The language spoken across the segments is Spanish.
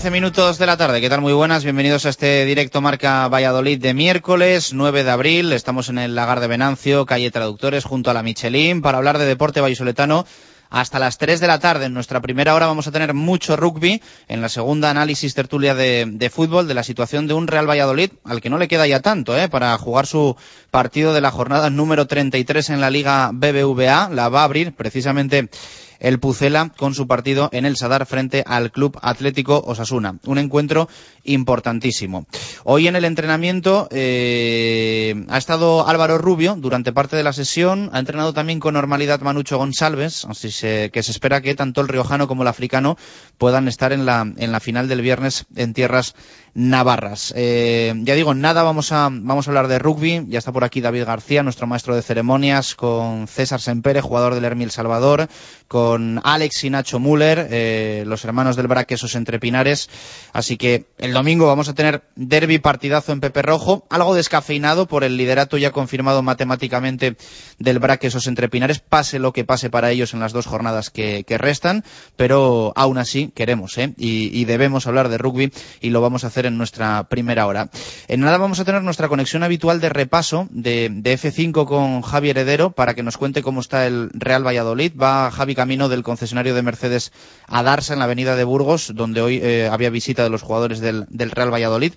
Una y once minutos de la tarde. ¿Qué tal? Muy buenas. Bienvenidos a este directo Marca Valladolid de miércoles 9 de abril. Estamos en el Lagar de Venancio, calle Traductores, junto a la Michelin, para hablar de deporte vallisoletano hasta las 3 de la tarde. En nuestra primera hora vamos a tener mucho rugby. En la segunda, análisis tertulia de, de, fútbol de la situación de un Real Valladolid, al que no le queda ya tanto, ¿eh? para jugar su partido de la jornada número 33 en la Liga BBVA. La va a abrir precisamente el Pucela con su partido en el Sadar frente al Club Atlético Osasuna. Un encuentro importantísimo. Hoy en el entrenamiento eh, ha estado Álvaro Rubio durante parte de la sesión, ha entrenado también con normalidad Manucho González, así se, que se espera que tanto el riojano como el africano puedan estar en la, en la final del viernes en tierras navarras. Eh, ya digo, nada, vamos a, vamos a hablar de rugby. Ya está por aquí David García, nuestro maestro de ceremonias, con César Sempere, jugador del Hermil Salvador, con Alex y Nacho Müller, eh, los hermanos del Braquesos entre Pinares. Así que el domingo vamos a tener derby partidazo en Pepe Rojo, algo descafeinado por el liderato ya confirmado matemáticamente del Braquesos entre Pinares, pase lo que pase para ellos en las dos jornadas que, restan, pero aún así queremos ¿eh? y, y debemos hablar de rugby y lo vamos a hacer en nuestra primera hora. En nada vamos a tener nuestra conexión habitual de repaso de, de, F5 con Javi Heredero para que nos cuente cómo está el Real Valladolid. Va Javi camino del concesionario de Mercedes a Darsa en la avenida de Burgos, donde hoy eh, había visita de los jugadores del, del Real Valladolid.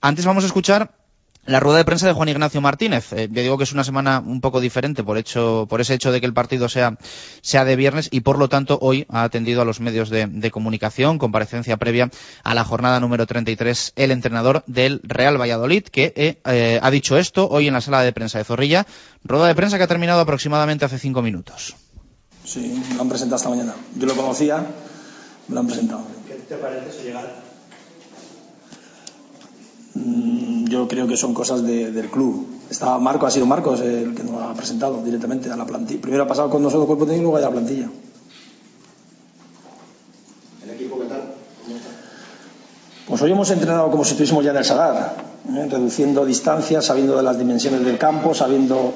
Antes vamos a escuchar la rueda de prensa de Juan Ignacio Martínez. Eh, yo digo que es una semana un poco diferente por hecho, por ese hecho de que el partido sea, sea de viernes y por lo tanto hoy ha atendido a los medios de, de comunicación, comparecencia previa a la jornada número 33, el entrenador del Real Valladolid, que eh, eh, ha dicho esto hoy en la sala de prensa de Zorrilla. Rueda de prensa que ha terminado aproximadamente hace cinco minutos. Sí, me lo han presentado esta mañana. Yo lo conocía, me lo han presentado. ¿Qué te parece su llegada? Mm, yo creo que son cosas de, del club. Estaba Marco, ha sido Marcos el que nos ha presentado directamente a la plantilla. Primero ha pasado con nosotros cuerpo técnico y luego a la plantilla. ¿El equipo qué tal? Pues hoy hemos entrenado como si estuviésemos ya en el Sadar, ¿eh? reduciendo distancias, sabiendo de las dimensiones del campo, sabiendo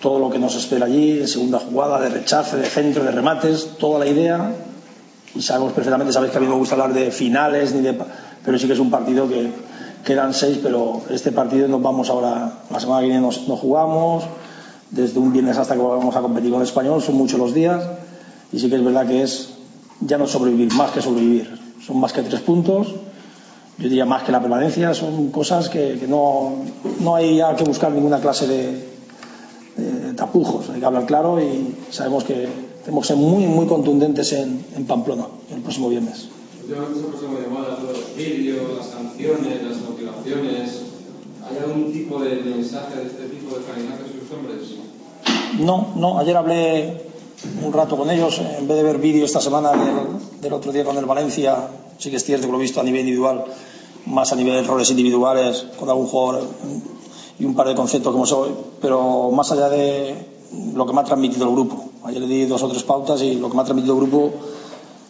todo lo que nos espera allí, segunda jugada, de rechace, de centro, de remates, toda la idea. Y sabemos perfectamente, sabéis que a mí no me gusta hablar de finales, ni de, pero sí que es un partido que, quedan seis, pero este partido nos vamos ahora, la semana que viene nos, jugamos, desde un viernes hasta que vamos a competir con el español, son muchos los días, y sí que es verdad que es ya no sobrevivir, más que sobrevivir, son más que tres puntos, yo diría más que la permanencia, son cosas que, no, no hay ya que buscar ninguna clase de, tapujos, hay que hablar claro y sabemos que tenemos que ser muy, muy contundentes en, en Pamplona el próximo viernes. ¿Hay algún tipo de mensaje de este tipo de sus hombres? No, no, ayer hablé un rato con ellos, en vez de ver vídeo esta semana del, otro día con el Valencia, sí que es cierto que lo he visto a nivel individual, más a nivel de roles individuales, con algún jugador y un par de conceptos como soy, pero más allá de lo que me ha transmitido el grupo. Ayer le di dos o tres pautas y lo que me ha transmitido el grupo,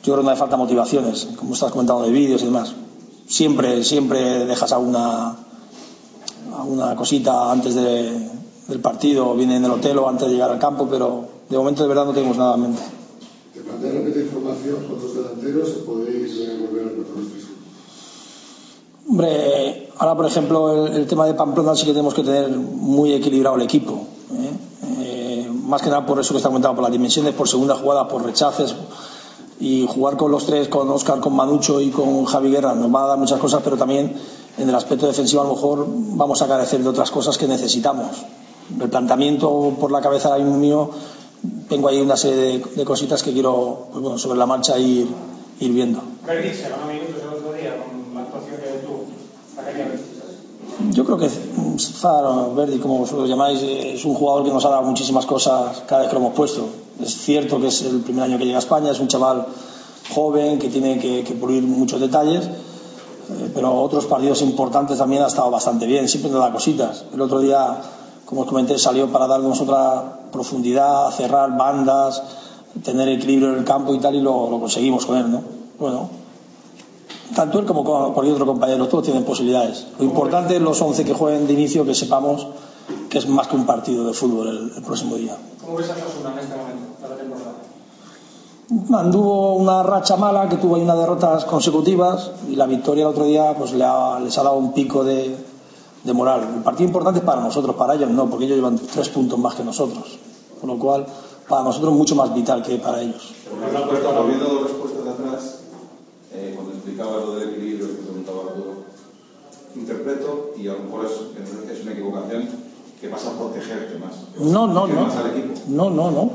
yo creo que no hace falta motivaciones, como estás comentando de vídeos y demás. Siempre, siempre dejas alguna, alguna cosita antes de, del partido, viene en el hotel o antes de llegar al campo, pero de momento de verdad no tenemos nada en mente. ¿Te plantea repetir formación con los delanteros o podéis volver a Hombre, ahora por ejemplo el, el, tema de Pamplona sí que tenemos que tener muy equilibrado el equipo. ¿eh? Eh, más que nada por eso que está comentado, por las dimensiones, por segunda jugada, por rechaces. Y jugar con los tres, con Oscar, con Manucho y con Javi Guerra, nos va a dar muchas cosas, pero también en el aspecto defensivo a lo mejor vamos a carecer de otras cosas que necesitamos. El planteamiento por la cabeza ahora mismo mío, tengo ahí una serie de, de cositas que quiero pues bueno, sobre la marcha ir, ir viendo. Verdi se ganó minutos el otro día con la actuación que tuvo. Yo creo que Zar, Verdi, como vosotros llamáis, es un jugador que nos ha dado muchísimas cosas cada vez que lo hemos puesto. Es cierto que es el primer año que llega a España, es un chaval joven que tiene que, que pulir muchos detalles, eh, pero otros partidos importantes también ha estado bastante bien, siempre nos da cositas. El otro día, como os comenté, salió para darnos otra profundidad, cerrar bandas, tener equilibrio en el campo y tal, y lo, lo conseguimos con él, ¿no? Bueno, tanto él como cualquier otro compañero, todos tienen posibilidades. Lo importante es los 11 que jueguen de inicio, que sepamos que es más que un partido de fútbol el, el próximo día. ¿Cómo ves a Osasuna en este momento, para la temporada? Anduvo una racha mala, que tuvo ahí unas derrotas consecutivas, y la victoria el otro día pues le ha, les ha dado un pico de, de moral. El partido importante es para nosotros, para ellos no, porque ellos llevan tres puntos más que nosotros. Con lo cual, para nosotros mucho más vital que para ellos. Volviendo respuestas de atrás, eh, cuando explicaba lo del equilibrio que preguntaba Arturo, interpreto, y a lo mejor es, es una equivocación, que vas a protegerte más. No, no, no. Más al equipo. No, no, no.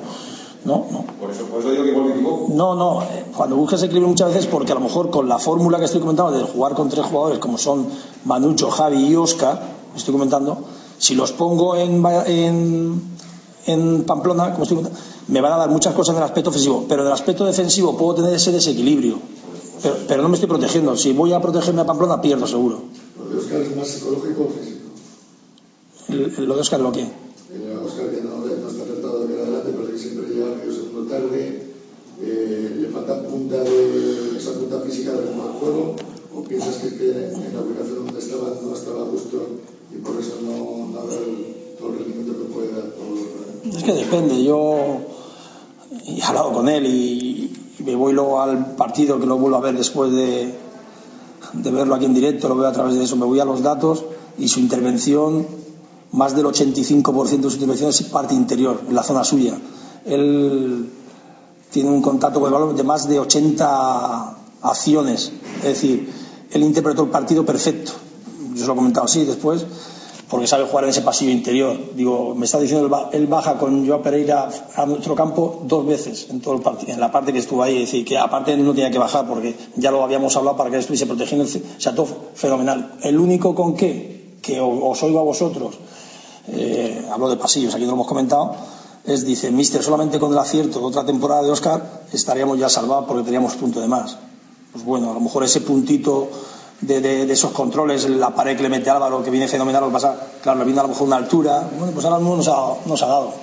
No, no. Por eso, por eso digo que igual me equivoco. No, no. eh, Cuando buscas equilibrio muchas veces, porque a lo mejor con la fórmula que estoy comentando de jugar con tres jugadores como son Manucho, Javi y Oscar, estoy comentando, si los pongo en, en, en Pamplona, como estoy comentando, me van a dar muchas cosas en el aspecto ofensivo, pero en el aspecto defensivo puedo tener ese desequilibrio. Pero, pero no me estoy protegiendo. Si voy a protegerme a Pamplona, pierdo seguro. Lo de Oscar es más psicológico o físico. El- Lo de Oscar, ¿lo qué? Eh, Oscar que no, no está tratado de ver adelante, parece que siempre llega medio segundo tarde. Eh, ¿Le falta punta de, esa punta física del juego? ¿O piensas que, que en la ubicación donde estaba no estaba a gusto y por eso no, no da el, todo el rendimiento que puede dar? Por, Es que depende. Yo he hablado con él y me voy luego al partido que lo vuelvo a ver después de, de verlo aquí en directo, lo veo a través de eso. Me voy a los datos y su intervención, más del 85% de su intervención es parte interior, en la zona suya. Él tiene un contacto con el balón de más de 80 acciones. Es decir, él interpretó el partido perfecto. Yo se lo he comentado así después, porque sabe jugar en ese pasillo interior. Digo, me está diciendo, él ba- él baja con Joao Pereira a nuestro campo dos veces en todo el partido, en la parte que estuvo ahí. Es decir, que aparte él no tenía que bajar porque ya lo habíamos hablado para que él estuviese protegiendo. O sea, todo fenomenal. El único con qué, que os oigo a vosotros, eh, hablo de pasillos, aquí no lo hemos comentado, es, dice, Mister, solamente con el acierto de otra temporada de Oscar estaríamos ya salvados porque teníamos punto de más. Pues bueno, a lo mejor ese puntito de, de- de esos controles, la pared que le mete Álvaro, que viene fenomenal, lo que pasa, claro, le viene a lo mejor una altura, bueno, pues ahora mismo nos ha, nos ha dado.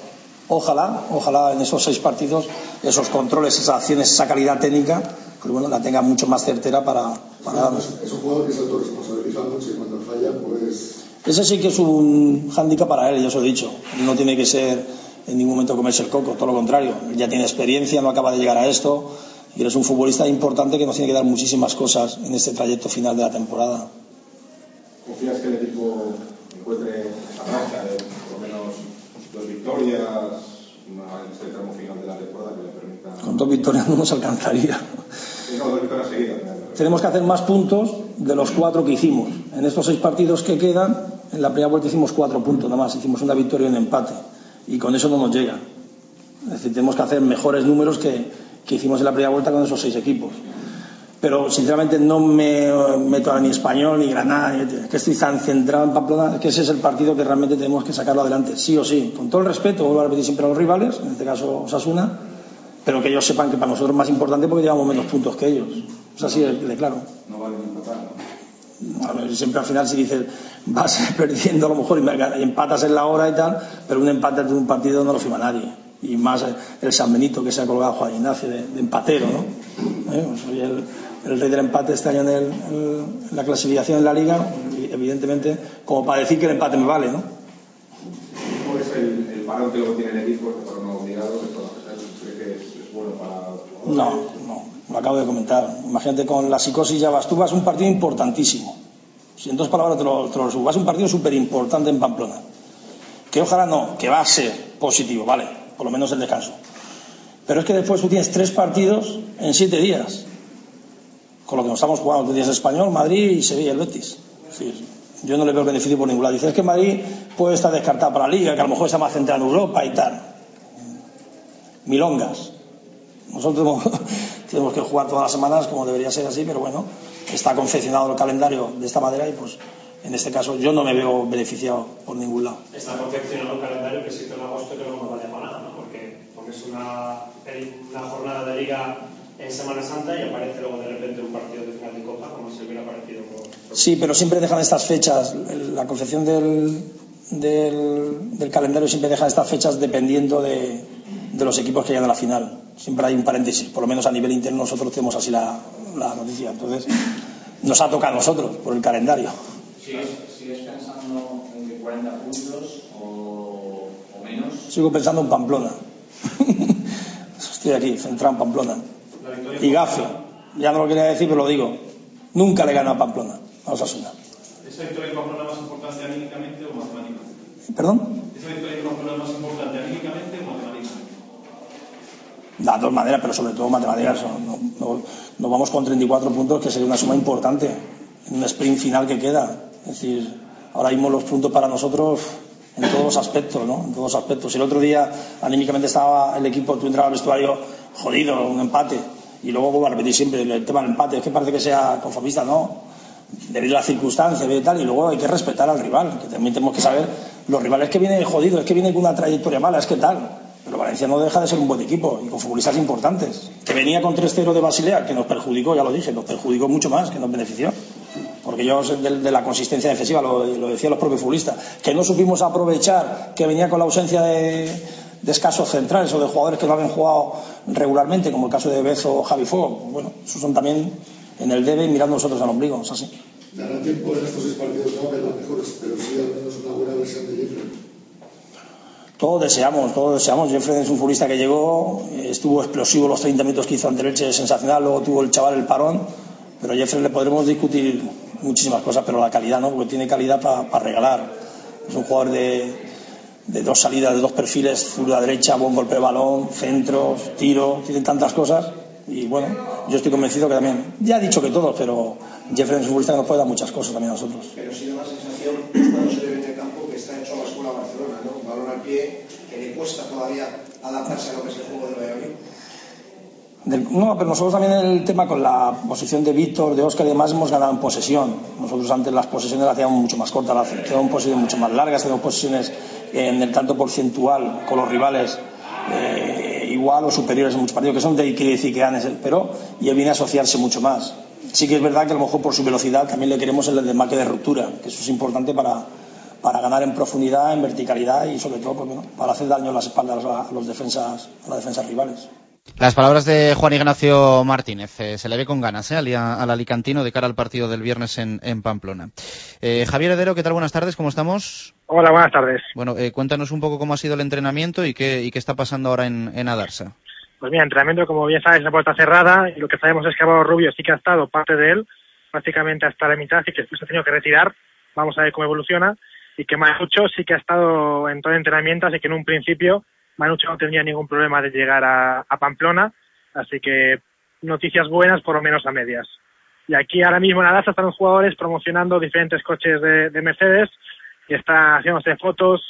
Ojalá, ojalá en esos seis partidos, esos controles, esas acciones, esa calidad técnica, pues bueno, la tenga mucho más certera para, para darnos. es un jugador que se autorresponsabiliza mucho y cuando falla, pues Ese sí que es un hándicap para él, ya os lo he dicho. No tiene que ser en ningún momento comerse el coco, todo lo contrario. Ya tiene experiencia, no acaba de llegar a esto y eres un futbolista importante que nos tiene que dar muchísimas cosas en este trayecto final de la temporada. ¿Confías que el equipo encuentre esa racha de por lo menos dos victorias en este tramo final de la temporada que le permita. Con dos victorias no nos alcanzaría. No, dos victorias seguidas. Tenemos que hacer más puntos de los cuatro que hicimos. En estos seis partidos que quedan, en la primera vuelta hicimos cuatro puntos nada más. Hicimos una victoria y un empate. y con eso no nos llega. Es decir, tenemos que hacer mejores números que, que hicimos en la primera vuelta con esos seis equipos. Pero sinceramente no me meto ahora ni español ni Granada, ni, que estoy tan centrado en Pamplona, que ese es el partido que realmente tenemos que sacarlo adelante, sí o sí, con todo el respeto, vuelvo a repetir siempre a los rivales, en este caso Osasuna, pero que ellos sepan que para nosotros es más importante porque llevamos menos puntos que ellos. Es así de, de claro. No vale. A ver, siempre al final si dices vas perdiendo a lo mejor y empatas en la hora y tal, pero un empate de un partido no lo firma nadie. Y más el San Benito que se ha colgado Juan Ignacio de, de empatero, ¿no? ¿Eh? Soy el, el, rey del empate este año en, el, la clasificación en la liga, evidentemente, como para decir que el empate me vale, ¿no? ¿Cómo es el, el parón que luego tiene el equipo, es, bueno para No, no, lo acabo de comentar. Imagínate con la psicosis ya vas, tú vas un partido importantísimo. Si en dos palabras te lo, te lo resumo, vas un partido súper importante en Pamplona. Que ojalá no, que va a ser positivo, vale, por lo menos el descanso. Pero es que después tú tienes tres partidos en siete días. Con lo que nos estamos jugando, tú tienes Español, Madrid y Sevilla, el Betis. Sí, yo no le veo beneficio por ningún lado. Dices que Madrid puede estar descartado para la Liga, que a lo mejor está más centrado en Europa y tal. Milongas. Nosotros tenemos que jugar todas las semanas como debería ser así, pero bueno, está confeccionado el calendario de esta manera y pues en este caso yo no me veo beneficiado por ningún lado. Está confeccionado el calendario que existe en agosto que no nos vale para nada, ¿no? Porque, porque es una, una jornada de liga en Semana Santa y aparece luego de repente un partido de final de Copa como si hubiera aparecido por... Sí, pero siempre dejan estas fechas, la confección del, del, del calendario siempre deja estas fechas dependiendo de, de los equipos que llegan a la final. Siempre hay un paréntesis, por lo menos a nivel interno nosotros tenemos así la, la noticia. Entonces, nos ha tocado a nosotros por el calendario. ¿Sigues, ¿Sigues, pensando en que 40 puntos o, o, menos? Sigo pensando en Pamplona. Estoy aquí, centrado en Pamplona. Y Gafe. Ya no lo quería decir, pero lo digo. Nunca le gana a Pamplona, a Osasuna. ¿Esa victoria en Pamplona más importante anímicamente o matemáticamente? ¿Perdón? ¿Esa victoria en Pamplona más importante anímicamente o matemáticamente? De dos maneras, pero sobre todo matemáticas. No, no, nos vamos con 34 puntos, que sería una suma importante en un sprint final que queda. Es decir, ahora mismo los puntos para nosotros en todos los aspectos, ¿no? En todos los aspectos. El otro día, anímicamente estaba el equipo, tú entrabas al vestuario jodido, un empate. Y luego vuelvo a repetir siempre el tema del empate. Es que parece que sea conformista, no. Debido a las circunstancias y tal. Y luego hay que respetar al rival, que también tenemos que saber. Los rivales que vienen jodidos, es que vienen con una trayectoria mala, es que tal. Pero Valencia no deja de ser un buen equipo y con futbolistas importantes. Que venía con 3-0 de Basilea, que nos perjudicó, ya lo dije, nos perjudicó mucho más que nos benefició. Porque yo, de, de la consistencia defensiva, lo, lo decían los propios futbolistas, que no supimos aprovechar que venía con la ausencia de, de escasos centrales o de jugadores que no habían jugado regularmente, como el caso de Bezo o Javi Fuego. Bueno, esos son también en el debe y mirando nosotros al ombligo, es así. Dará tiempo en estos seis partidos no ver las mejores, pero sí al menos una buena versión de Jeffrey. Todos deseamos, todos deseamos. Jeffrey es un futbolista que llegó, estuvo explosivo los 30 minutos que hizo ante Leche, sensacional, luego tuvo el chaval el parón, pero a Jeffrey le podremos discutir muchísimas cosas, pero la calidad no, porque tiene calidad para pa regalar. Es un jugador de, de dos salidas, de dos perfiles, zurda derecha, buen golpe de balón, centros, tiro, tiene tantas cosas. Y bueno, yo estoy convencido que también, ya he dicho que todos, pero Jeffrey es un futbolista que nos puede dar muchas cosas también a nosotros. Pero sí da la sensación cuando se ve en el campo que está hecho a la escuela Barcelona, ¿no? Balón al pie que le cuesta todavía adaptarse a lo que es el juego de Valladolid. No, pero nosotros también en el tema con la posición de Víctor, de Oscar y demás hemos ganado en posesión. Nosotros antes las posesiones las hacíamos mucho más cortas, las hacíamos posesiones mucho más largas, teníamos posesiones en el tanto porcentual con los rivales eh, igual o superiores en muchos partidos, que son de quiere decir que ganes, pero y él viene a asociarse mucho más. Sí que es verdad que a lo mejor por su velocidad también le queremos el desmarque de ruptura, que eso es importante para, para ganar en profundidad, en verticalidad y sobre todo pues, para hacer daño en las espaldas a los defensas, a las defensas rivales. Las palabras de Juan Ignacio Martínez. Eh, se le ve con ganas ¿eh? al, al, alicantino de cara al partido del viernes en, en Pamplona. Eh, Javier Heredero, ¿qué tal? Buenas tardes, ¿cómo estamos? Hola, buenas tardes. Bueno, eh, cuéntanos un poco cómo ha sido el entrenamiento y qué, y qué está pasando ahora en, en Adarsa. Pues mira, entrenamiento, como bien sabes, la puerta cerrada y lo que sabemos es que Álvaro Rubio sí que ha estado parte de él, prácticamente hasta la mitad, y que después ha tenido que retirar. Vamos a ver cómo evoluciona. Y que Manucho sí que ha estado en todo el entrenamiento, así que en un principio Manucho no tendría ningún problema de llegar a, Pamplona Así que noticias buenas, por lo menos a medias. Y aquí ahora mismo en la están los jugadores promocionando diferentes coches de, de Mercedes y están haciéndose fotos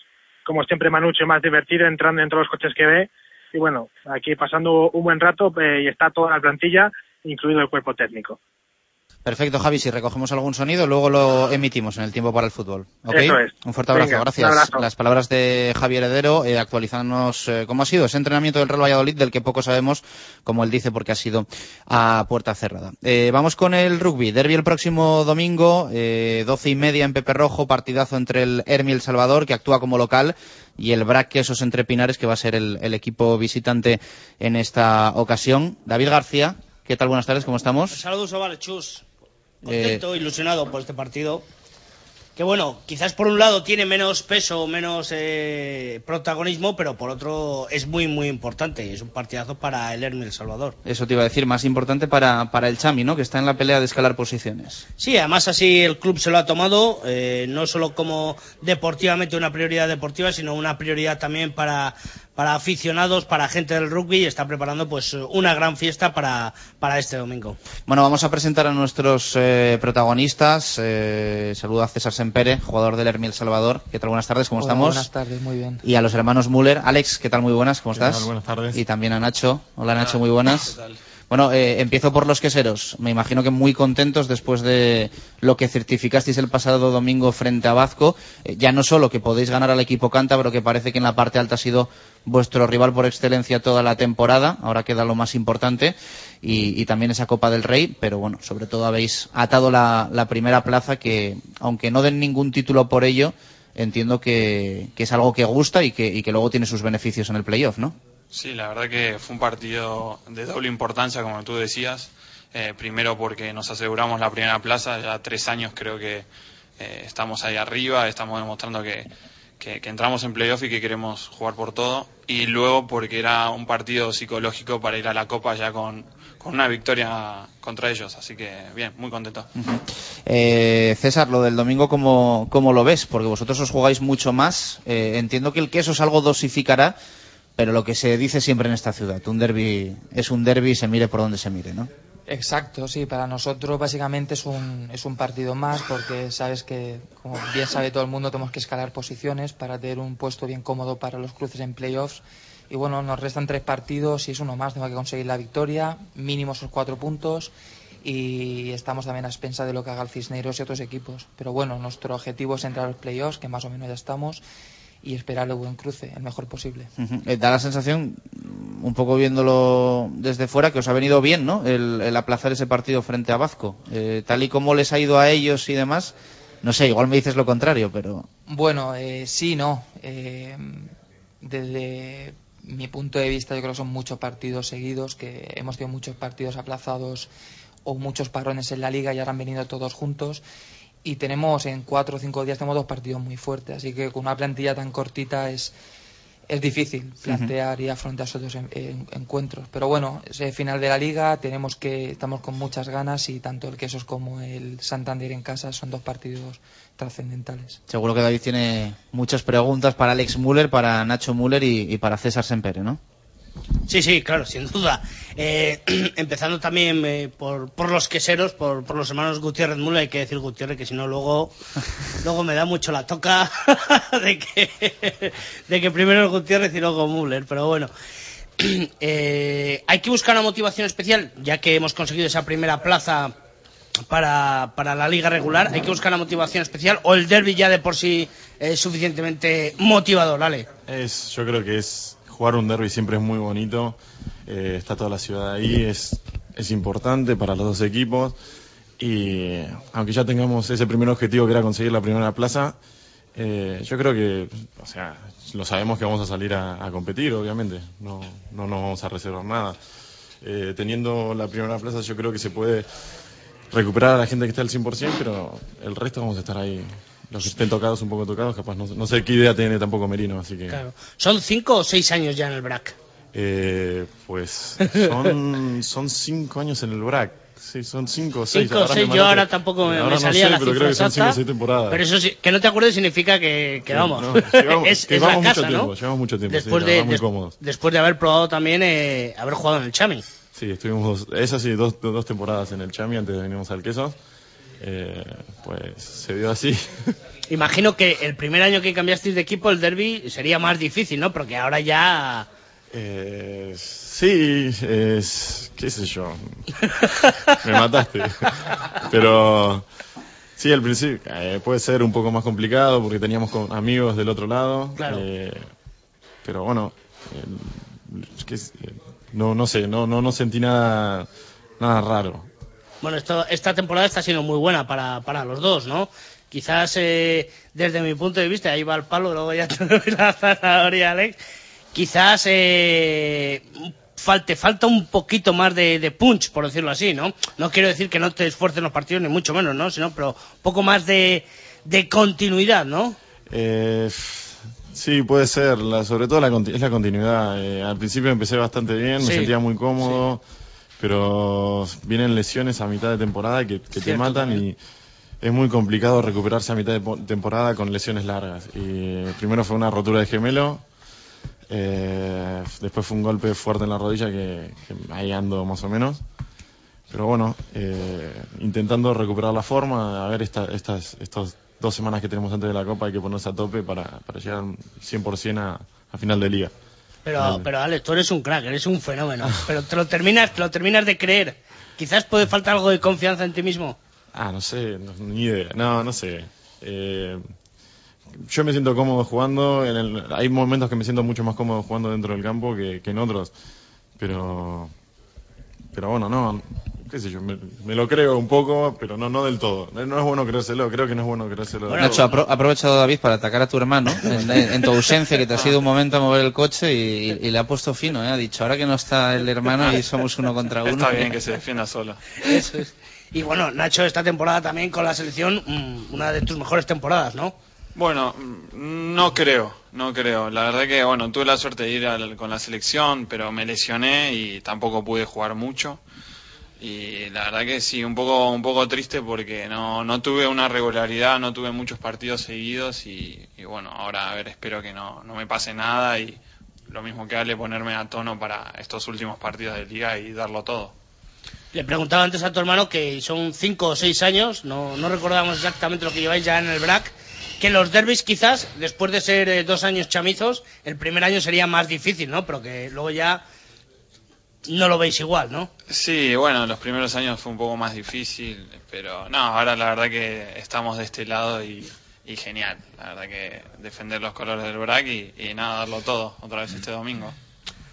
como siempre Manucho más divertido entrando en todos los coches que ve y bueno, aquí pasando un buen rato eh, y está toda la plantilla, incluido el cuerpo técnico. Perfecto, Javi. Si recogemos algún sonido, luego lo emitimos en el tiempo para el fútbol. ¿Okay? Eso es. Un fuerte abrazo, Venga, gracias. un abrazo. Las palabras de Javier Heredero, eh, actualizándonos eh, cómo ha sido ese entrenamiento del Real Valladolid, del que poco sabemos, como él dice, porque ha sido a puerta cerrada. Eh, vamos con el rugby. Derby el próximo domingo, eh, doce y media en Pepe Rojo, partidazo entre el Hermi y el Salvador, que actúa como local, y el Brac Quesos entre Pinares, que va a ser el, el equipo visitante en esta ocasión. David García, ¿qué tal? Buenas tardes, ¿cómo estamos? Saludos, Oval, Chus. Eh, Contento, ilusionado por este partido. Que bueno, quizás por un lado tiene menos peso, menos eh, protagonismo, pero por otro es muy, muy importante. Es un partidazo para el Hermes El Salvador. Eso te iba a decir, más importante para, para el Chami, ¿no? Que está en la pelea de escalar posiciones. Sí, además así el club se lo ha tomado, eh, no solo como deportivamente una prioridad deportiva, sino una prioridad también para, para aficionados, para gente del rugby y está preparando pues una gran fiesta para, para este domingo. Bueno, vamos a presentar a nuestros eh, protagonistas. Eh, saludo a César Sempere, jugador del Hermi El Salvador. ¿Qué tal? Buenas tardes, ¿cómo Hola, estamos? Buenas tardes, muy bien. Y a los hermanos Müller. Alex, ¿qué tal? Muy buenas, ¿cómo ¿Qué estás? tal? Buenas tardes. Y también a Nacho. Hola Nacho, muy buenas. Bueno, eh, empiezo por los queseros. Me imagino que muy contentos después de lo que certificasteis el pasado domingo frente a Bazco. Eh, ya no solo que podéis ganar al equipo cántabro, que parece que en la parte alta ha sido vuestro rival por excelencia toda la temporada, ahora queda lo más importante, y, también esa Copa del Rey, pero bueno, sobre todo habéis atado la, primera plaza que, aunque no den ningún título por ello, entiendo que, es algo que gusta y que luego tiene sus beneficios en el playoff, ¿no? Sí, la verdad que fue un partido de doble importancia, como tú decías. Eh, primero porque nos aseguramos la primera plaza, ya tres años creo que eh, estamos ahí arriba, estamos demostrando que, que, entramos en playoff y que queremos jugar por todo. Y luego porque era un partido psicológico para ir a la Copa ya con, con una victoria contra ellos. Así que bien, muy contento. Eh, César, lo del domingo, ¿cómo, cómo lo ves? Porque vosotros os jugáis mucho más. Eh, entiendo que el queso es algo dosificará, pero lo que se dice siempre en esta ciudad, un derby es un derby se mire por donde se mire, ¿no? Exacto, sí, para nosotros básicamente es un, es un partido más porque sabes que, como bien sabe todo el mundo, tenemos que escalar posiciones para tener un puesto bien cómodo para los cruces en playoffs. Y bueno, nos restan tres partidos y es uno más, tengo que conseguir la victoria, mínimo esos cuatro puntos y estamos también a expensa de lo que haga el Cisneros y otros equipos. Pero bueno, nuestro objetivo es entrar a los playoffs, que más o menos ya estamos, y esperar el buen cruce, el mejor posible. Ujú. Eh, da la sensación, un poco viéndolo desde fuera, que os ha venido bien, ¿no? El, el aplazar ese partido frente a Bazco. Eh, tal y como les ha ido a ellos y demás, no sé, igual me dices lo contrario, pero... Bueno, eh, sí, no. Eh, desde mi punto de vista, yo creo que son muchos partidos seguidos, que hemos tenido muchos partidos aplazados o muchos parones en la liga y ahora han venido todos juntos. Y tenemos en cuatro o cinco días tenemos dos partidos muy fuertes, así que con una plantilla tan cortita es, es difícil plantear y afrontar esos dos en- en- encuentros. Pero bueno, es el final de la liga, tenemos que estamos con muchas ganas y tanto el Quesos como el Santander en casa son dos partidos trascendentales. Seguro que David tiene muchas preguntas para Alex Müller, para Nacho Müller y, y para César Sempere, ¿no? Sí, sí, claro, sin duda. Eh, empezando también eh, por, por los queseros, por, por los hermanos Gutiérrez Mula, hay que decir Gutiérrez, que si no luego, luego me da mucho la toca de que, de que primero es Gutiérrez y luego Müller, pero bueno. Eh, hay que buscar una motivación especial, ya que hemos conseguido esa primera plaza para, para la liga regular, hay que buscar una motivación especial o el derby ya de por sí es suficientemente motivador, ¿vale? Es, yo creo que es jugar un derby siempre es muy bonito. eh, está toda la ciudad ahí, es, es importante para los dos equipos. Y aunque ya tengamos ese primer objetivo que era conseguir la primera plaza, eh, yo creo que, o sea, lo sabemos que vamos a salir a, competir, obviamente. No, no nos vamos a reservar nada. Eh, teniendo la primera plaza, yo creo que se puede recuperar a la gente que está al 100%, pero el resto vamos a estar ahí. Los que estén tocados, un poco tocados, capaz. No, no sé qué idea tiene tampoco Merino, así que. Claro. Son cinco o seis años ya en el BRAC. Eh, pues son, son cinco años en el BRAC. Sí, son cinco o seis. Cinco o seis, yo ahora tampoco me, Ahora me no salía sé, la pero creo que son cinco o seis temporadas. Pero eso sí, que no te acuerdes significa que, que Sí, vamos. no, llevamos- es, que es la mucho casa, tiempo, ¿no? llevamos mucho tiempo, sí, después la de, muy cómodos. después de haber probado también eh, haber jugado en el Chami. Sí, estuvimos dos, esas sí, dos, dos temporadas en el Chami antes de venirnos al Queso. Eh, pues se dio así. Imagino que el primer año que cambiasteis de equipo, el derby, sería más difícil, ¿no? Porque ahora ya... Eh, sí, es, qué sé yo. Me mataste. Pero sí, al principio eh, puede ser un poco más complicado porque teníamos con amigos del otro lado. Claro. Eh, pero bueno, eh, eh, no, no sé, no, no, no sentí nada, nada raro. Bueno, esto, esta temporada está siendo muy buena para, para los dos, ¿no? Quizás eh, desde mi punto de vista, ahí va el palo, luego ya te doy la zanahoria, Alex. Quizás eh, falte, falta un poquito más de, de punch, por decirlo así, ¿no? No quiero decir que no te esfuerces en los partidos, ni mucho menos, ¿no? Sino, pero un poco más de, de continuidad, ¿no? Eh, sí, puede ser, la, sobre todo la, es la continuidad. Eh, al principio empecé bastante bien, me sentía muy cómodo, pero vienen lesiones a mitad de temporada que, que te matan también. y es muy complicado recuperarse a mitad de po- temporada con lesiones largas. Y primero fue una rotura de gemelo, eh, después fue un golpe fuerte en la rodilla que, que ahí ando más o menos. Pero bueno, eh, intentando recuperar la forma, a ver esta, estas, estas dos semanas que tenemos antes de la Copa hay que ponerse a tope para, para llegar 100% a, a final de liga. Pero, Vale. pero Alex, tú eres un crack, eres un fenómeno. Pero te lo terminas, te lo terminas de creer. Quizás puede faltar algo de confianza en ti mismo. Ah, no sé, no- ni idea. No, no sé. Eh, yo me siento cómodo jugando. En el- hay momentos que me siento mucho más cómodo jugando dentro del campo que, que en otros. Pero, pero bueno, no, qué sé yo, me, me lo creo un poco, pero no, no del todo. No es bueno creérselo, creo que no es bueno creérselo. Nacho, apro- ha aprovechado David para atacar a tu hermano en, en- en tu ausencia, que te ha sido un momento a mover el coche y, y le ha puesto fino, ¿eh? Ha dicho, ahora que no está el hermano y somos uno contra uno. Está bien que se defienda. Eso es. Y bueno, Nacho, esta temporada también con la selección, mm, una de tus mejores temporadas, ¿no? Bueno, mm, no creo, no creo. La verdad que, bueno, tuve la suerte de ir al- con la selección, pero me lesioné y tampoco pude jugar mucho. Y la verdad que sí, un poco, un poco triste porque no, no tuve una regularidad, no tuve muchos partidos seguidos y, bueno, ahora a ver, espero que no, no me pase nada y lo mismo que Ale, ponerme a tono para estos últimos partidos de liga y darlo todo. Le preguntaba antes a tu hermano que son cinco o seis años, no, no recordábamos exactamente lo que lleváis ya en el BRAC, que los derbis quizás, después de ser eh, dos años chamizos, el primer año sería más difícil, ¿no? Pero que luego ya no lo veis igual, ¿no? Sí, bueno, los primeros años fue un poco más difícil, pero no, ahora la verdad que estamos de este lado y, y genial. La verdad que defender los colores del BRAC y, y nada, darlo todo otra vez este domingo.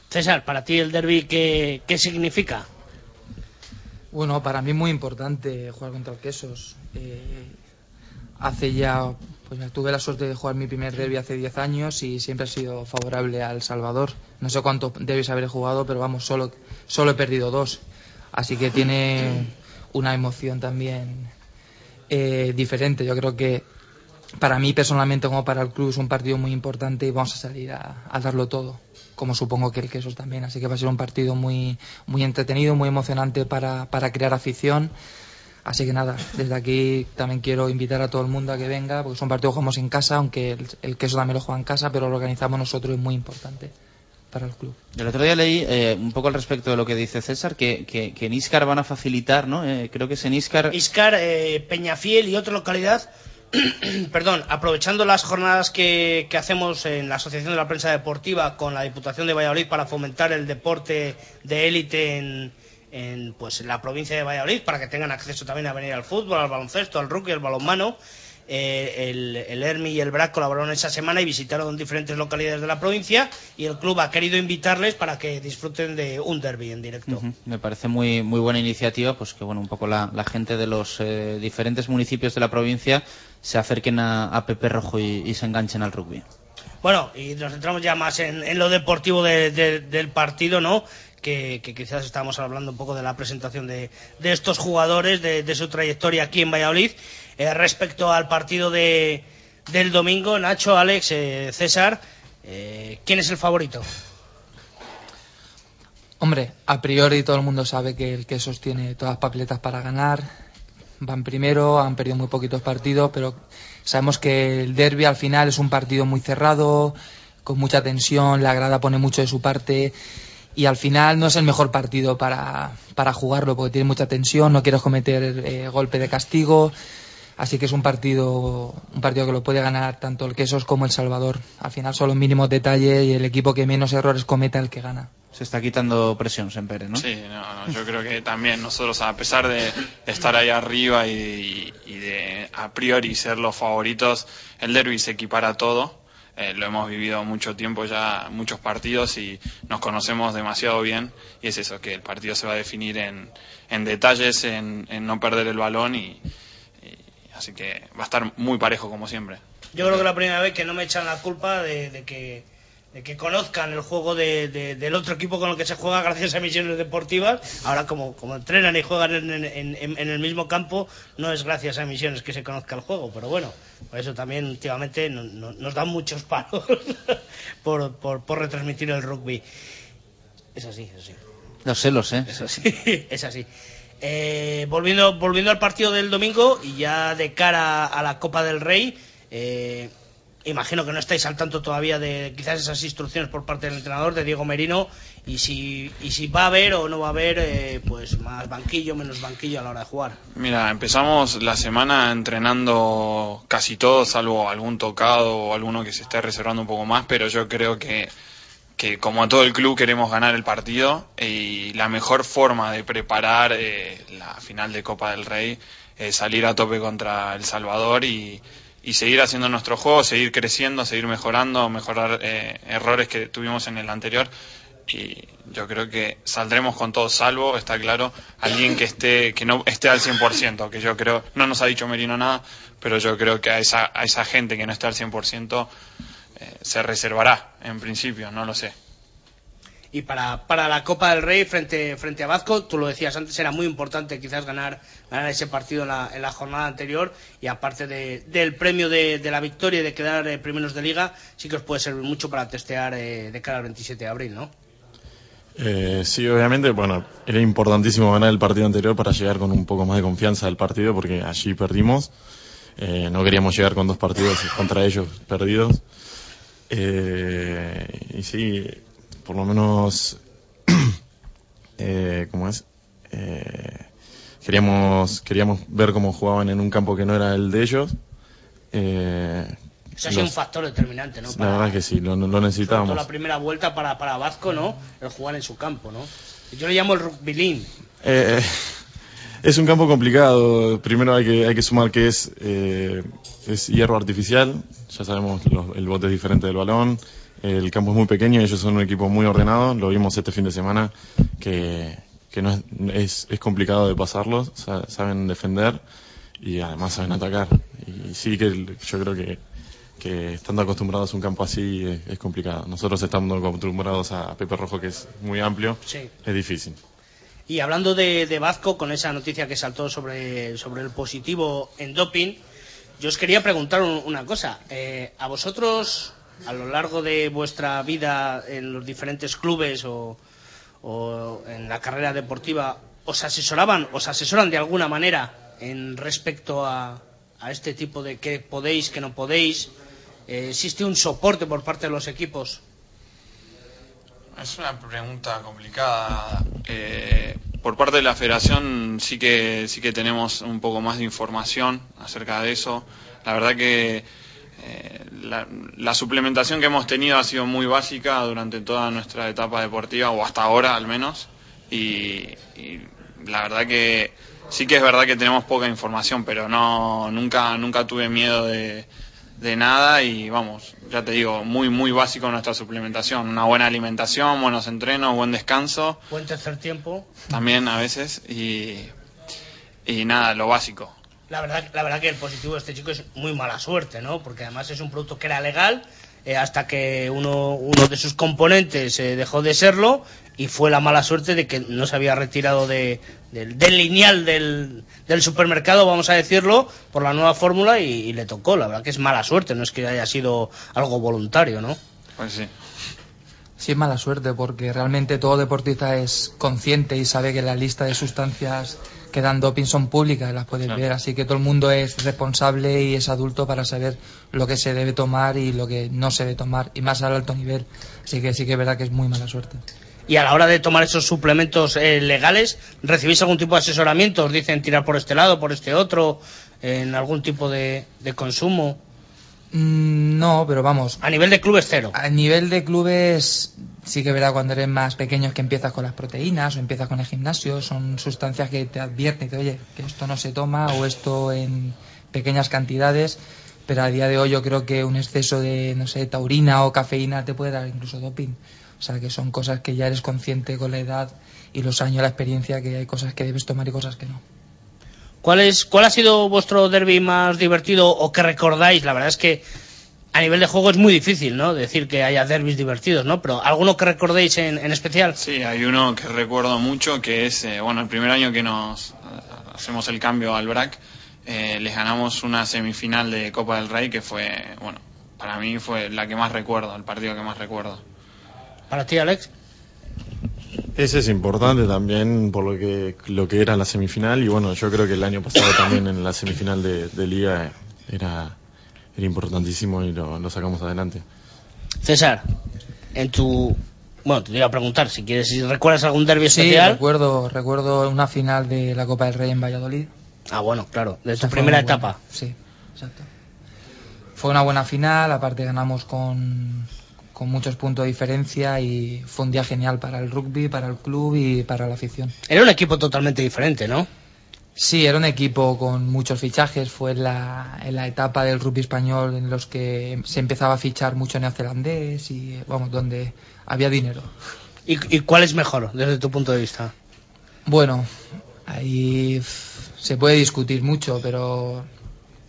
César, para ti el derby, ¿qué, qué significa? Bueno, para mí es muy importante jugar contra el Quesos. Eh, hace ya, pues tuve la suerte de jugar mi primer derby hace 10 años y siempre ha sido favorable al Salvador. No sé cuántos derbis habré jugado, pero vamos, solo, solo he perdido dos. Así que tiene una emoción también eh, diferente. Yo creo que para mí personalmente como para el club es un partido muy importante y vamos a salir a, a darlo todo, como supongo que el Quesos también. Así que va a ser un partido muy, muy entretenido, muy emocionante para, para crear afición. Así que nada, desde aquí también quiero invitar a todo el mundo a que venga, porque es un partido que jugamos en casa, aunque el, el Queso también lo juega en casa, pero lo organizamos nosotros y es muy importante para el club. El otro día leí eh, un poco al respecto de lo que dice César, que, que, que en Iscar van a facilitar, ¿no? Eh, creo que es en Iscar. Iscar, eh, Peñafiel y otra localidad, perdón, aprovechando las jornadas que, que hacemos en la Asociación de la Prensa Deportiva con la Diputación de Valladolid para fomentar el deporte de élite en, en, pues, en la provincia de Valladolid, para que tengan acceso también a venir al fútbol, al baloncesto, al rugby, al balonmano. Eh, el, el ERMI y el BRAC colaboraron esa semana y visitaron diferentes localidades de la provincia y el club ha querido invitarles para que disfruten de un derby en directo. Me parece muy muy buena iniciativa, pues que bueno, un poco la, la gente de los eh, diferentes municipios de la provincia se acerquen a, a Pepe Rojo y, y se enganchen al rugby. Bueno, y nos centramos ya más en, en lo deportivo de- de- del partido, ¿no? Que, que quizás estábamos hablando un poco de la presentación de, estos jugadores, de, de su trayectoria aquí en Valladolid. Eh, respecto al partido de, del domingo, Nacho, Alex, eh, César, eh, ¿quién es el favorito? Hombre, a priori todo el mundo sabe que el Quesos tiene todas las papeletas para ganar. Van primero, han perdido muy poquitos partidos, pero sabemos que el derby al final es un partido muy cerrado, con mucha tensión, la grada pone mucho de su parte y al final no es el mejor partido para, para jugarlo porque tiene mucha tensión, no quieres cometer eh, golpe de castigo, así que es un partido, un partido que lo puede ganar tanto el Quesos como el Salvador. Al final son los mínimos detalles y el equipo que menos errores cometa el que gana. Se está quitando presión Sempere, ¿no? Sí, no, no, yo creo que también nosotros, a pesar de estar ahí arriba y, y de a priori ser los favoritos, el derby se equipara a todo. Eh, lo hemos vivido mucho tiempo ya, muchos partidos y nos conocemos demasiado bien y es eso, que el partido se va a definir en, en detalles, en, en no perder el balón y, y así que va a estar muy parejo como siempre. Yo creo que la primera vez que no me echan la culpa de, de que de que conozcan el juego de, de- del otro equipo con el que se juega gracias a misiones deportivas. Ahora, como, como entrenan y juegan en, en- en- en el mismo campo, no es gracias a misiones que se conozca el juego. Pero bueno, por eso también últimamente no- no- nos dan muchos palos por, por, por retransmitir el rugby. Es así, es así. Lo sé, lo sé. Es así. es así. Eh, volviendo, volviendo al partido del domingo y ya de cara a la Copa del Rey, eh, imagino que no estáis al tanto todavía de quizás esas instrucciones por parte del entrenador, de Diego Merino, y si, y si va a haber o no va a haber eh, pues más banquillo, menos banquillo a la hora de jugar. Mira, empezamos la semana entrenando casi todos, salvo algún tocado o alguno que se esté reservando un poco más, pero yo creo que, que como a todo el club queremos ganar el partido y la mejor forma de preparar eh, la final de Copa del Rey es salir a tope contra El Salvador y, y seguir haciendo nuestro juego, seguir creciendo, seguir mejorando, mejorar eh, errores que tuvimos en el anterior y yo creo que saldremos con todo salvo, está claro, alguien que esté que no esté al 100%, que yo creo, no nos ha dicho Merino nada, pero yo creo que a esa, a esa gente que no está al 100% eh, se reservará, en principio, no lo sé. Y para, para la Copa del Rey frente, frente a Vasco, tú lo decías antes, era muy importante quizás ganar, ganar ese partido en la, en la jornada anterior y aparte de- del premio de, la victoria y de quedar eh, primeros de liga, sí que os puede servir mucho para testear eh, de cara al 27 de abril, ¿no? Eh, sí, obviamente, bueno, era importantísimo ganar el partido anterior para llegar con un poco más de confianza al partido porque allí perdimos. Eh, no queríamos llegar con dos partidos contra ellos perdidos. Eh, y sí, por lo menos, eh, ¿cómo es? Eh, queríamos, queríamos ver cómo jugaban en un campo que no era el de ellos. Eh, Eso ha sido un factor determinante, ¿no? la verdad que sí, lo, lo necesitábamos. la primera vuelta para, para Vasco, ¿no? El jugar en su campo, ¿no? Yo le llamo el rugby league. Eh, es un campo complicado. Primero hay que, hay que sumar que es, eh, es hierro artificial. Ya sabemos los- el bote es diferente del balón. El campo es muy pequeño ellos son un equipo muy ordenado. Lo vimos este fin de semana que, que no es, es, es complicado de pasarlos. Sa- Saben defender y además saben atacar. Y sí que yo creo que, que estando acostumbrados a un campo así es, es complicado. Nosotros estamos acostumbrados a Pepe Rojo que es muy amplio. Sí. Es difícil. Y hablando de, Vasco, con esa noticia que saltó sobre, el positivo en doping, yo os quería preguntar un- una cosa. Eh, ¿A vosotros, a lo largo de vuestra vida en los diferentes clubes o, en la carrera deportiva, os asesoraban, os asesoran de alguna manera en respecto a, a este tipo de qué podéis, qué no podéis? Eh, ¿Existe un soporte por parte de los equipos? Es una pregunta complicada. Eh, por parte de la federación sí que sí que tenemos un poco más de información acerca de eso. La verdad que eh, la, suplementación que hemos tenido ha sido muy básica durante toda nuestra etapa deportiva, o hasta ahora al menos. Y, y la verdad que sí que es verdad que tenemos poca información, pero no nunca nunca tuve miedo de, de nada y vamos, ya te digo, muy muy básico nuestra suplementación, una buena alimentación, buenos entrenos, buen descanso, Buen tercer tiempo. también a veces y y nada, lo básico. La verdad, la verdad que el positivo de este chico es muy mala suerte, ¿no? Porque además es un producto que era legal eh, hasta que uno, uno de sus componentes eh, dejó de serlo y fue la mala suerte de que no se había retirado de, del, del lineal del, del supermercado, vamos a decirlo, por la nueva fórmula y, y le tocó. La verdad que es mala suerte, no es que haya sido algo voluntario, ¿no? Pues sí. Sí, es mala suerte porque realmente todo deportista es consciente y sabe que la lista de sustancias que dan doping son públicas, las puedes Claro. ver, así que todo el mundo es responsable y es adulto para saber lo que se debe tomar y lo que no se debe tomar, y más al alto nivel. Así que sí que es verdad que es muy mala suerte. Y a la hora de tomar esos suplementos eh, legales, ¿recibís algún tipo de asesoramiento? ¿Os dicen tirar por este lado, por este otro, en algún tipo de, de consumo? Mm, No, pero vamos. A nivel de clubes cero. A nivel de clubes sí que verá cuando eres más pequeño que empiezas con las proteínas o empiezas con el gimnasio, son sustancias que te advierten que oye, que esto no se toma o esto en pequeñas cantidades, pero a día de hoy yo creo que un exceso de no sé, taurina o cafeína te puede dar incluso doping. O sea, que son cosas que ya eres consciente con la edad y los años, la experiencia, que hay cosas que debes tomar y cosas que no. ¿Cuál, es, ¿Cuál ha sido vuestro derby más divertido o que recordáis? La verdad es que a nivel de juego es muy difícil, ¿no? Decir que haya derbis divertidos, ¿no? Pero ¿alguno que recordéis en, en especial? Sí, hay uno que recuerdo mucho que es, eh, bueno, el primer año que nos eh, hacemos el cambio al BRAC, eh, les ganamos una semifinal de Copa del Rey que fue, bueno, para mí fue la que más recuerdo, el partido que más recuerdo. ¿Para ti, Alex? Ese es importante también por lo que, lo que era la semifinal y bueno, yo creo que el año pasado también en la semifinal de, de liga era, era importantísimo y lo, lo sacamos adelante. César, en tu... Bueno, te iba a preguntar si quieres, si recuerdas algún derby Sí, especial. recuerdo, recuerdo una final de la Copa del Rey en Valladolid. Ah, bueno, claro, de tu primera muy buena. etapa. Sí, exacto. Fue una buena final, aparte ganamos con, con muchos puntos de diferencia y fue un día genial para el rugby, para el club y para la afición. Era un equipo totalmente diferente, ¿no? Sí, era un equipo con muchos fichajes. Fue en la, en la etapa del rugby español en los que se empezaba a fichar mucho neozelandés y, vamos, donde había dinero. ¿Y, y cuál es mejor desde tu punto de vista? Bueno, ahí se puede discutir mucho, pero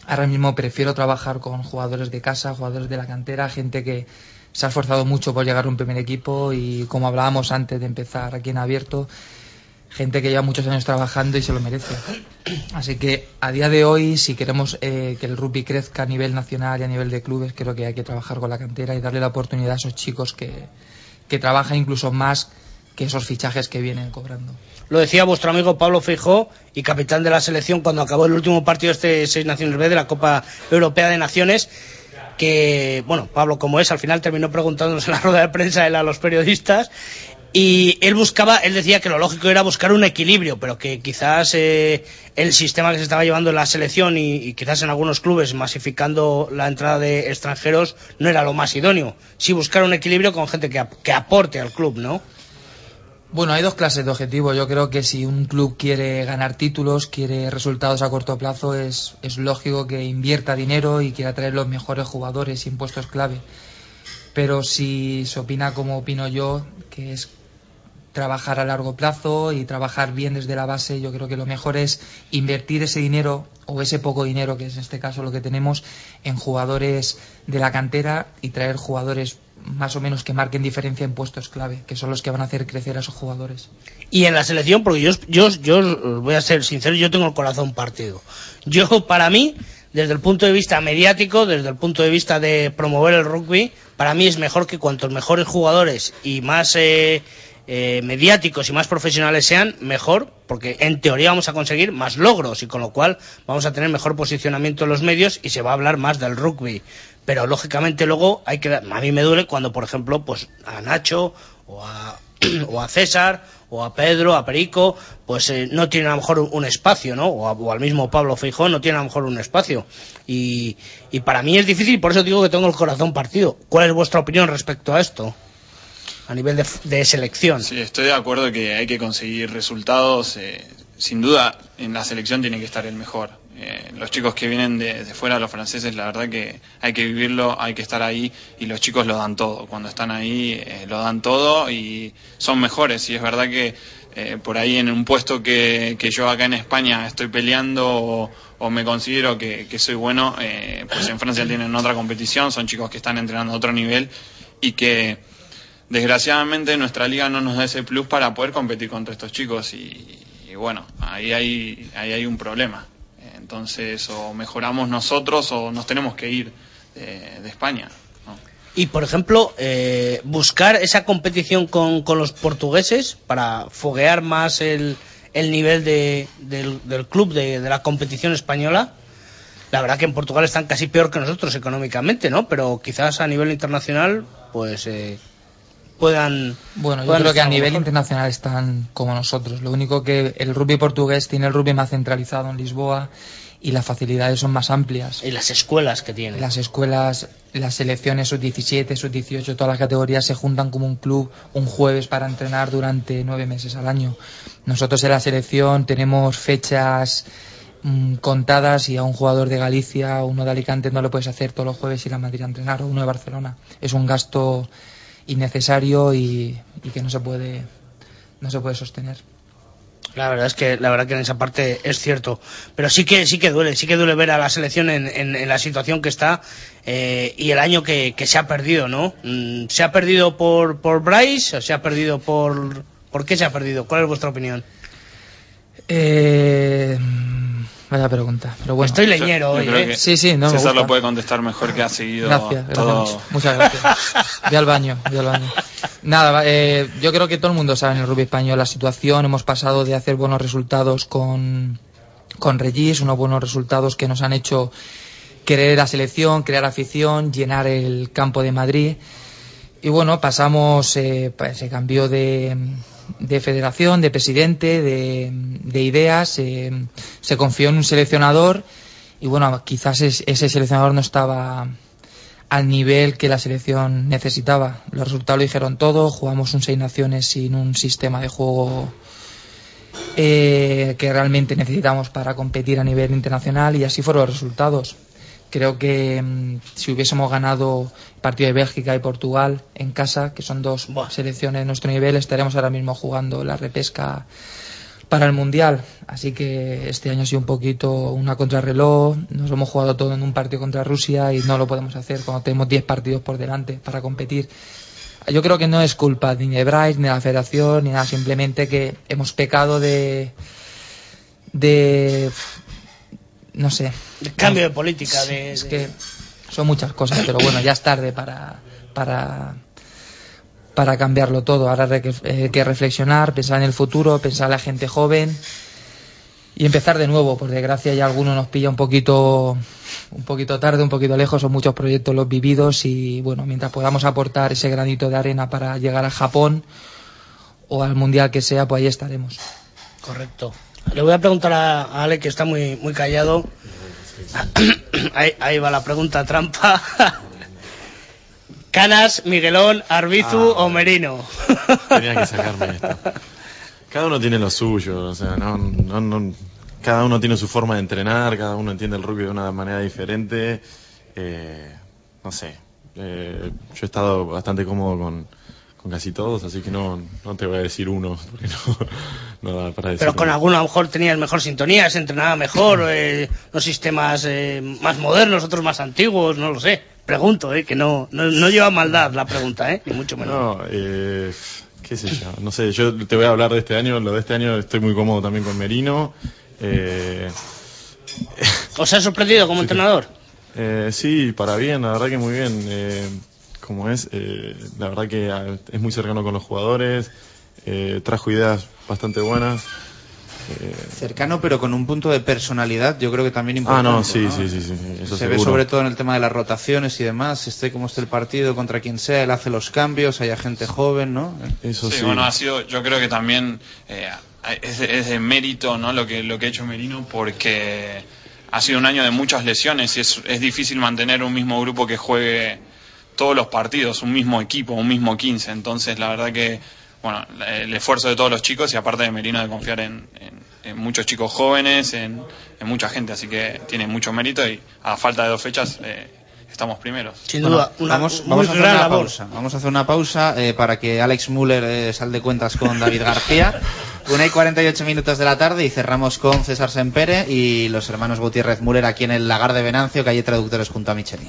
ahora mismo prefiero trabajar con jugadores de casa, jugadores de la cantera, gente que se ha esforzado mucho por llegar a un primer equipo y como hablábamos antes de empezar aquí en abierto, gente que lleva muchos años trabajando y se lo merece. Así que a día de hoy, si queremos eh, que el rugby crezca a nivel nacional y a nivel de clubes, creo que hay que trabajar con la cantera y darle la oportunidad a esos chicos que, que trabajan incluso más que esos fichajes que vienen cobrando. Lo decía vuestro amigo Pablo Feijó y capitán de la selección cuando acabó el último partido este Seis Naciones de la Copa Europea de Naciones que, bueno, Pablo como es, al final terminó preguntándonos en la rueda de prensa a los periodistas y él buscaba, él decía que lo lógico era buscar un equilibrio, pero que quizás eh, el sistema que se estaba llevando en la selección y, quizás en algunos clubes masificando la entrada de extranjeros no era lo más idóneo. Sí buscar un equilibrio con gente que, que aporte al club, ¿no? Bueno, hay dos clases de objetivos. Yo creo que si un club quiere ganar títulos, quiere resultados a corto plazo, es, lógico que invierta dinero y quiera traer los mejores jugadores y puestos clave. Pero si se opina como opino yo, que es trabajar a largo plazo y trabajar bien desde la base, yo creo que lo mejor es invertir ese dinero o ese poco dinero, que es en este caso lo que tenemos, en jugadores de la cantera y traer jugadores más o menos que marquen diferencia en puestos clave, que son los que van a hacer crecer a esos jugadores. Y en la selección, porque yo, yo, yo voy a ser sincero, yo tengo el corazón partido. Yo, para mí, desde el punto de vista mediático, desde el punto de vista de promover el rugby, para mí es mejor que cuantos mejores jugadores y más eh, eh, mediáticos y más profesionales sean, mejor, porque en teoría vamos a conseguir más logros y con lo cual vamos a tener mejor posicionamiento en los medios y se va a hablar más del rugby. Pero lógicamente luego hay que, a mí me duele cuando, por ejemplo, pues a Nacho o a, o a César o a Pedro, a Perico, pues eh, no tienen a lo mejor un, espacio, ¿no? O, al mismo Pablo Feijón no tienen a lo mejor un espacio. Y, y para mí es difícil por eso digo que tengo el corazón partido. ¿Cuál es vuestra opinión respecto a esto? A nivel de, selección. Sí, estoy de acuerdo que hay que conseguir resultados. eh, sin duda, en la selección tiene que estar el mejor. Eh, los chicos que vienen de, de fuera, los franceses, la verdad que hay que vivirlo, hay que estar ahí y los chicos lo dan todo. Cuando están ahí, eh, lo dan todo y son mejores. Y es verdad que eh, por ahí en un puesto que, que yo acá en España estoy peleando o, o me considero que, que soy bueno, eh, pues en Francia tienen otra competición, son chicos que están entrenando a otro nivel y que desgraciadamente nuestra liga no nos da ese plus para poder competir contra estos chicos y, bueno, ahí hay, ahí hay un problema. Entonces o mejoramos nosotros o nos tenemos que ir de, España. Y, por ejemplo, eh, buscar esa competición con, con los portugueses para foguear más el, el nivel de- del, del club, de, de la competición española. La verdad que en Portugal están casi peor que nosotros económicamente, ¿no? Pero quizás a nivel internacional, pues eh, puedan. Bueno, yo puedan creo que a nivel mejor. internacional están como nosotros. Lo único que el rugby portugués tiene el rugby más centralizado en Lisboa y las facilidades son más amplias. Y las escuelas que tiene. Las escuelas, las selecciones sub-17, sub-18, todas las categorías se juntan como un club un jueves para entrenar durante nueve meses al año. Nosotros en la selección tenemos fechas mm, contadas y a un jugador de Galicia uno de Alicante no le puedes hacer todos los jueves ir a Madrid a entrenar o uno de Barcelona. Es un gasto innecesario y, y que no se puede no se puede sostener. La verdad es que la verdad que en esa parte es cierto, pero sí que sí que duele, sí que duele ver a la selección en, en- en la situación que está eh, y el año que, que se ha perdido, ¿no? Mm, ¿Se ha perdido por por Bryce o se ha perdido por por qué se ha perdido? ¿Cuál es vuestra opinión? Eh, vaya pregunta. Pero bueno. Estoy leñero Yo hoy, creo ¿eh? Sí, sí, no, me César gusta. lo puede contestar mejor que ha seguido Gracias, gracias todo. mucho. Muchas gracias. Voy al baño, voy al baño. Nada, va, eh, yo creo que todo el mundo sabe en el rugby español la situación. Hemos pasado de hacer buenos resultados con, con Regis, unos buenos resultados que nos han hecho querer la selección, crear afición, llenar el campo de Madrid. Y bueno, pasamos, eh, pues, se cambió de, de federación, de presidente, de, de ideas, eh, se confió en un seleccionador y bueno, quizás es- ese seleccionador no estaba al nivel que la selección necesitaba. Los resultados lo dijeron todo, jugamos un seis naciones sin un sistema de juego eh, que realmente necesitamos para competir a nivel internacional y así fueron los resultados. Creo que mm, si hubiésemos ganado el partido de Bélgica y Portugal en casa, que son dos selecciones de nuestro nivel, estaríamos ahora mismo jugando la repesca para el Mundial. Así que este año ha sido un poquito una contrarreloj. Nos hemos jugado todo en un partido contra Rusia y no lo podemos hacer cuando tenemos 10 partidos por delante para competir. Yo creo que no es culpa ni de Bryce, ni de la federación, ni nada, simplemente que hemos pecado de. de. No sé. El cambio de política, Sí, de, es de- que son muchas cosas, pero bueno, ya es tarde para. para para cambiarlo todo. Ahora hay que, eh, que reflexionar, pensar en el futuro, pensar en la gente joven y empezar de nuevo. Por desgracia ya alguno nos pilla un poquito un poquito tarde, un poquito lejos, son muchos proyectos los vividos y bueno, mientras podamos aportar ese granito de arena para llegar a Japón o al mundial que sea, pues ahí estaremos. Correcto. Le voy a preguntar a, a Ale que está muy muy callado. ahí, ahí va la pregunta trampa. Canas, Miguelón, Arbizu Ah. o Merino. Tenía que sacarme esto. Cada uno tiene lo suyo, o sea, no, no, no- cada uno tiene su forma de entrenar, cada uno entiende el rugby de una manera diferente. Eh, no sé, eh, yo he estado bastante cómodo con, con casi todos, así que no, no te voy a decir uno, porque no, no da para decir. Pero con alguno a lo mejor tenías mejor sintonía, se entrenaba mejor, eh, unos sistemas eh, más modernos, otros más antiguos, no lo sé. Pregunto, eh, que no, no, no lleva maldad la pregunta, eh, ni mucho menos. No, eh, qué sé yo, no sé, yo te voy a hablar de este año, lo de este año estoy muy cómodo también con Merino. Eh, ¿Os ha sorprendido como entrenador? Eh, sí, para bien, la verdad que muy bien. Eh, como es, eh, la verdad que ah, es muy cercano con los jugadores, eh, trajo ideas bastante buenas. Eh, Cercano, pero con un punto de personalidad, yo creo que también ah, importante. no, sí, sí, sí, sí, eso Se ve sobre todo en el tema de las rotaciones y demás, esté como esté el partido, contra quien sea, él hace los cambios, hay gente joven, ¿no? Eso sí, bueno, ha sido, yo creo que también eh, es, de, es de mérito ¿no? lo, que, lo que ha hecho Merino porque ha sido un año de muchas lesiones y es, es difícil mantener un mismo grupo que juegue todos los partidos, un mismo equipo, un mismo 15. Entonces, la verdad que, bueno, el esfuerzo de todos los chicos y aparte de Merino de confiar en, en- en muchos chicos jóvenes, en, en mucha gente, así que tiene mucho mérito y a falta de dos fechas eh, estamos primeros. Sin Bueno, duda, una vamos, vamos a hacer una labor. pausa. Vamos a hacer una pausa eh, para que Alex Müller eh, sal de cuentas con David García. Una y 48 minutos de la tarde y cerramos con César Sempere y los hermanos Gutiérrez Müller aquí en el Lagar de Venancio, calle Traductores junto a Michelin.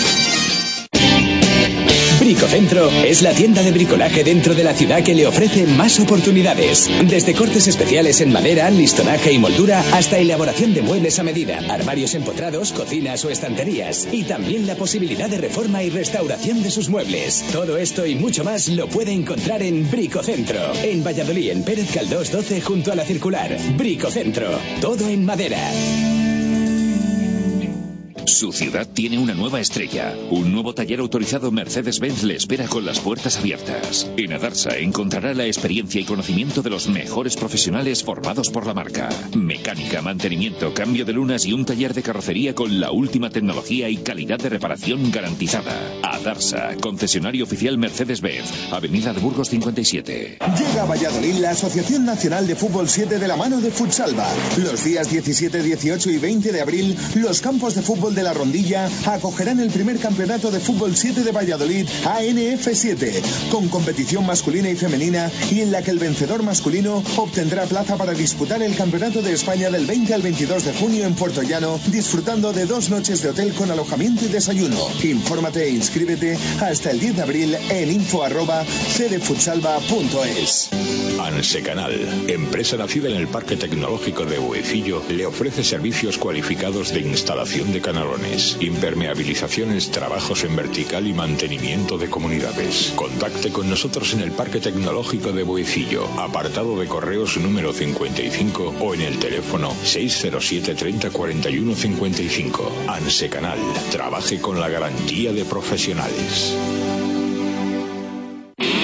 Bricocentro es la tienda de bricolaje dentro de la ciudad que le ofrece más oportunidades. Desde cortes especiales en madera, listonaje y moldura hasta elaboración de muebles a medida, armarios empotrados, cocinas o estanterías. Y también la posibilidad de reforma y restauración de sus muebles. Todo esto y mucho más lo puede encontrar en Bricocentro. En Valladolid, en Pérez Caldós 12 junto a la circular. Bricocentro. Todo en madera. Su ciudad tiene una nueva estrella. Un nuevo taller autorizado Mercedes-Benz le espera con las puertas abiertas. En Adarsa encontrará la experiencia y conocimiento de los mejores profesionales formados por la marca. Mecánica, mantenimiento, cambio de lunas y un taller de carrocería con la última tecnología y calidad de reparación garantizada. Adarsa, concesionario oficial Mercedes-Benz, Avenida de Burgos 57. Llega a Valladolid la Asociación Nacional de Fútbol 7 de la mano de Futsalva. Los días 17, 18 y 20 de abril, los campos de fútbol de la Rondilla acogerán el primer campeonato de fútbol 7 de Valladolid, ANF7, con competición masculina y femenina y en la que el vencedor masculino obtendrá plaza para disputar el Campeonato de España del 20 al 22 de junio en Puerto Llano, disfrutando de dos noches de hotel con alojamiento y desayuno. Infórmate e inscríbete hasta el 10 de abril en info arroba cdfutsalva.es. Ansecanal, empresa nacida en el Parque Tecnológico de Huecillo, le ofrece servicios cualificados de instalación de canalones, impermeabilizaciones, trabajos en vertical y mantenimiento de comunidades. Contacte con nosotros en el Parque Tecnológico de Boecillo, apartado de correos número 55 o en el teléfono 607 30 41 55. Ansecanal, trabaje con la garantía de profesionales.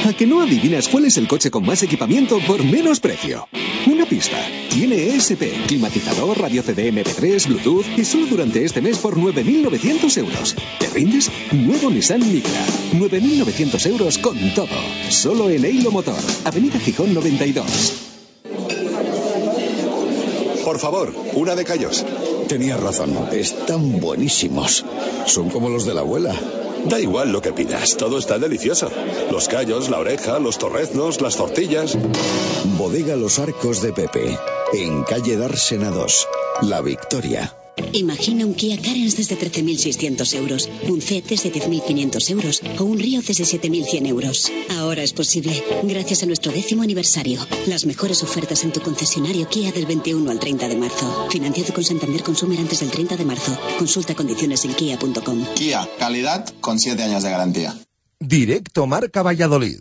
¿A que no adivinas cuál es el coche con más equipamiento por menos precio? Una pista. Tiene ESP, climatizador, radio CD MP3, Bluetooth y solo durante este mes por 9.900 euros. ¿Te rindes? Nuevo Nissan Micra. 9.900 euros con todo. Solo en Eilo Motor. Avenida Gijón 92. Por favor, una de callos. Tenías razón, están buenísimos. Son como los de la abuela. Da igual lo que pidas, todo está delicioso. Los callos, la oreja, los torreznos, las tortillas. Bodega Los Arcos de Pepe, en calle Dársena 2, La Victoria. Imagina un Kia Carens desde 13.600 euros, un C desde 10.500 euros o un Río desde 7.100 euros. Ahora es posible, gracias a nuestro décimo aniversario. Las mejores ofertas en tu concesionario Kia del 21 al 30 de marzo. Financiado con Santander Consumer antes del 30 de marzo. Consulta condiciones en kia.com. Kia, calidad con 7 años de garantía. Directo Marca Valladolid.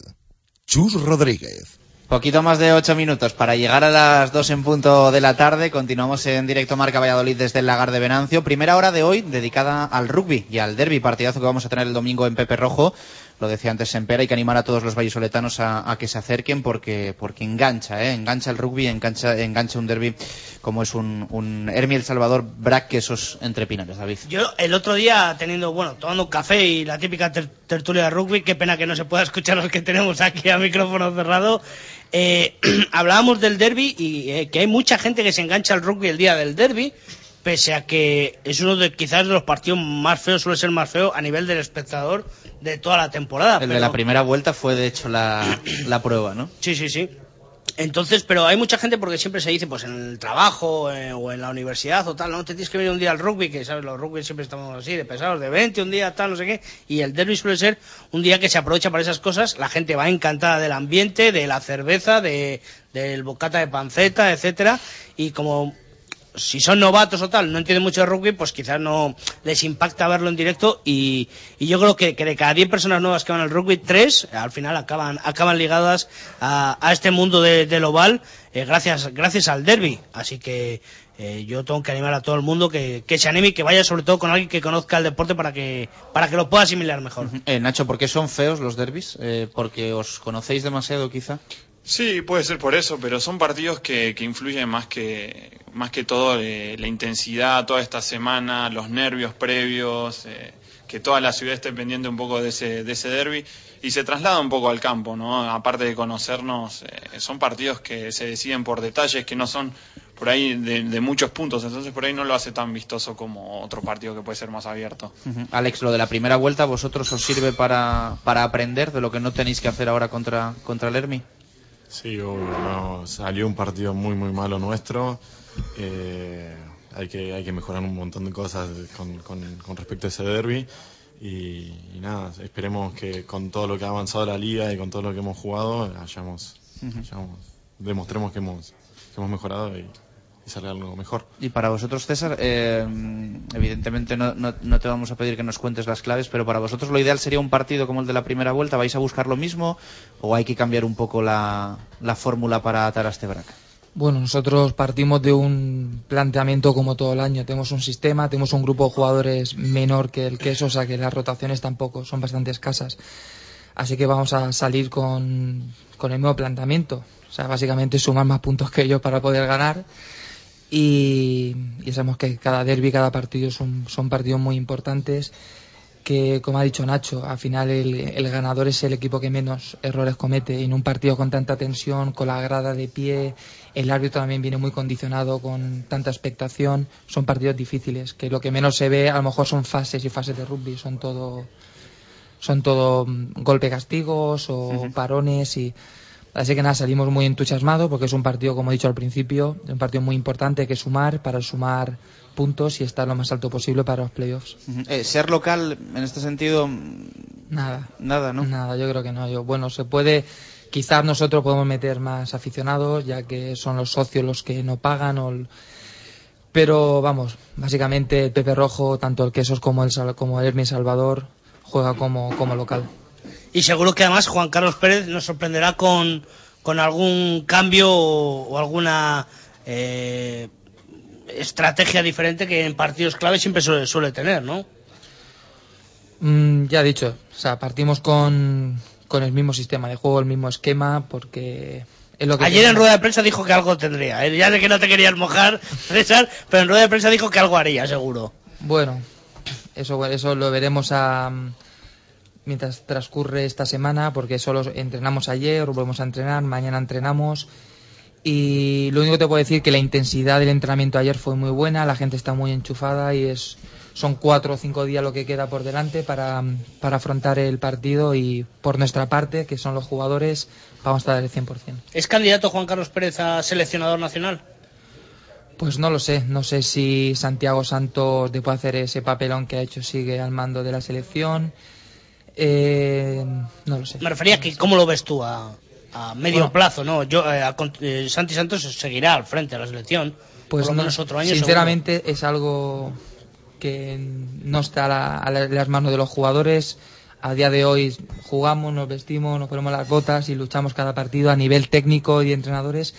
Chus Rodríguez. Poquito más de ocho minutos para llegar a las dos en punto de la tarde. Continuamos en directo Marca Valladolid desde el Lagar de Venancio. Primera hora de hoy dedicada al rugby y al derby, partidazo que vamos a tener el domingo en Pepe Rojo. Lo decía antes Sempera, hay que animar a todos los vallisoletanos a, que se acerquen porque, porque engancha, ¿eh? engancha el rugby, engancha, engancha un derby como es un, un El Salvador Brac esos entre pinares, David. Yo el otro día teniendo, bueno, tomando un café y la típica ter tertulia de rugby, qué pena que no se pueda escuchar los que tenemos aquí a micrófono cerrado, eh, hablábamos del derby y eh, que hay mucha gente que se engancha al rugby el día del derby, pese a que es uno de quizás de los partidos más feos, suele ser más feo a nivel del espectador de toda la temporada. El pero... de la primera vuelta fue de hecho la, la prueba, ¿no? Sí, sí, sí. Entonces, pero hay mucha gente porque siempre se dice, pues en el trabajo eh, o en la universidad o tal, no te tienes que venir un día al rugby, que sabes, los rugby siempre estamos así, de pesados, de 20, un día tal, no sé qué, y el derby suele ser un día que se aprovecha para esas cosas, la gente va encantada del ambiente, de la cerveza, de, del bocata de panceta, etcétera, y como si son novatos o tal, no entienden mucho de rugby, pues quizás no les impacta verlo en directo y, y yo creo que, que, de cada 10 personas nuevas que van al rugby, 3 al final acaban, acaban ligadas a, a este mundo de, del oval eh, gracias, gracias al derby. Así que eh, yo tengo que animar a todo el mundo que, que, se anime y que vaya sobre todo con alguien que conozca el deporte para que, para que lo pueda asimilar mejor. Eh, Nacho, ¿por qué son feos los derbis? ¿Porque os conocéis demasiado quizá? Sí, puede ser por eso, pero son partidos que, que influyen más que, más que todo eh, la intensidad toda esta semana, los nervios previos, eh, que toda la ciudad esté pendiente un poco de ese, de ese derby y se traslada un poco al campo, ¿no? Aparte de conocernos, eh, son partidos que se deciden por detalles que no son por ahí de, muchos puntos, entonces por ahí no lo hace tan vistoso como otro partido que puede ser más abierto. Alex, lo de la primera vuelta, ¿vosotros os sirve para, para aprender de lo que no tenéis que hacer ahora contra, contra el Hermi? Sí, obvio, salió un partido muy, muy malo nuestro. Eh, hay, que, hay que mejorar un montón de cosas con, con, respecto a ese derby. Y, nada, esperemos que con todo lo que ha avanzado la liga y con todo lo que hemos jugado, hayamos, demostremos que hemos, que hemos mejorado y, y sale algo mejor. Y para vosotros, César, eh, evidentemente no, no, te vamos a pedir que nos cuentes las claves, pero para vosotros lo ideal sería un partido como el de la primera vuelta. ¿Vais a buscar lo mismo o hay que cambiar un poco la, la fórmula para atar a este brac? Bueno, nosotros partimos de un planteamiento como todo el año. Tenemos un sistema, tenemos un grupo de jugadores menor que el queso, o sea que las rotaciones tampoco son bastante escasas. Así que vamos a salir con, con el nuevo planteamiento. O sea, básicamente sumar más puntos que ellos para poder ganar y, sabemos que cada derby, cada partido son, son partidos muy importantes que, como ha dicho Nacho, al final el, ganador es el equipo que menos errores comete. En un partido con tanta tensión, con la grada de pie, el árbitro también viene muy condicionado con tanta expectación. Son partidos difíciles, que lo que menos se ve a lo mejor son fases y fases de rugby, son todo, son todo mm, golpe castigos o parones y Así que nada, salimos muy entusiasmados porque es un partido, como he dicho al principio, un partido muy importante que sumar para sumar puntos y estar lo más alto posible para los playoffs. Eh, ser local, en este sentido, nada. Nada, ¿no? Nada, yo creo que no. Yo, bueno, se puede, quizás nosotros podemos meter más aficionados, ya que son los socios los que no pagan o pero vamos, básicamente el Pepe Rojo, tanto el Quesos como el, como el Hermes Salvador, juega como, como local y seguro que además Juan Carlos Pérez nos sorprenderá con, algún cambio o, alguna eh, estrategia diferente que en partidos clave siempre suele, tener, ¿no? Mm, ya he dicho, o sea, partimos con, el mismo sistema de juego, el mismo esquema, porque lo que Ayer en rueda de prensa dijo que algo tendría. ¿eh? Ya sé que no te querías mojar, César, pero en rueda de prensa dijo que algo haría, seguro. Bueno, eso, eso lo veremos a, mientras transcurre esta semana, porque solo entrenamos ayer, volvemos a entrenar, mañana entrenamos. Y lo único que te puedo decir es que la intensidad del entrenamiento ayer fue muy buena, la gente está muy enchufada y es son cuatro o cinco días lo que queda por delante para, para afrontar el partido y por nuestra parte, que son los jugadores, vamos a dar el 100%. ¿Es candidato Juan Carlos Pérez a seleccionador nacional? Pues no lo sé, no sé si Santiago Santos, después de hacer ese papelón que ha hecho, sigue al mando de la selección. Eh, no lo sé. Me refería a que cómo lo ves tú a, medio plazo, ¿no? Yo, eh, eh, Santi Santos seguirá al frente de la selección. Pues por lo menos otro año. Sinceramente es algo que no está a, las manos de los jugadores. A día de hoy jugamos, nos vestimos, nos ponemos las botas y luchamos cada partido a nivel técnico y entrenadores.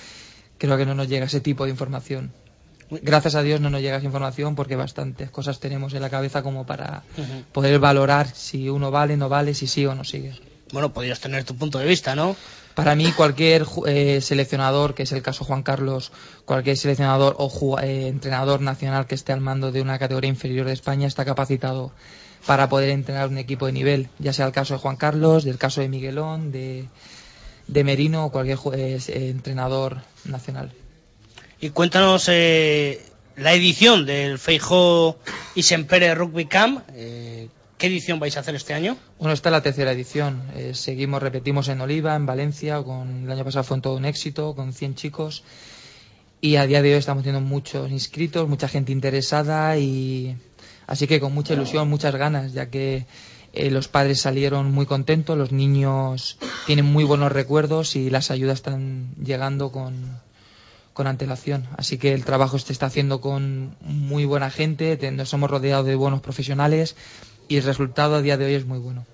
Creo que no nos llega ese tipo de información gracias a Dios no nos llega esa información porque bastantes cosas tenemos en la cabeza como para poder valorar si uno vale, no vale, si sí o no sigue. Bueno, podrías tener tu punto de vista, ¿no? Para mí, cualquier eh, seleccionador, que es el caso Juan Carlos, cualquier seleccionador o eh, entrenador nacional que esté al mando de una categoría inferior de España está capacitado para poder entrenar un equipo de nivel, ya sea el caso de Juan Carlos, del caso de Miguelón, de, de Merino o cualquier eh, entrenador nacional. Y cuéntanos eh, la edición del Feijó y Sempere Rugby Camp. Eh, ¿Qué edición vais a hacer este año? Bueno, esta es la tercera edición. Eh, seguimos, repetimos en Oliva, en Valencia. Con, el año pasado fue todo un éxito, con 100 chicos. Y a día de hoy estamos teniendo muchos inscritos, mucha gente interesada y así que con mucha ilusión, muchas ganas, ya que los padres salieron muy contentos, los niños tienen muy buenos recuerdos y las ayudas están llegando con, con antelación. Así que el trabajo se está haciendo con muy buena gente, nos hemos rodeado de buenos profesionales y el resultado a día de hoy es muy bueno.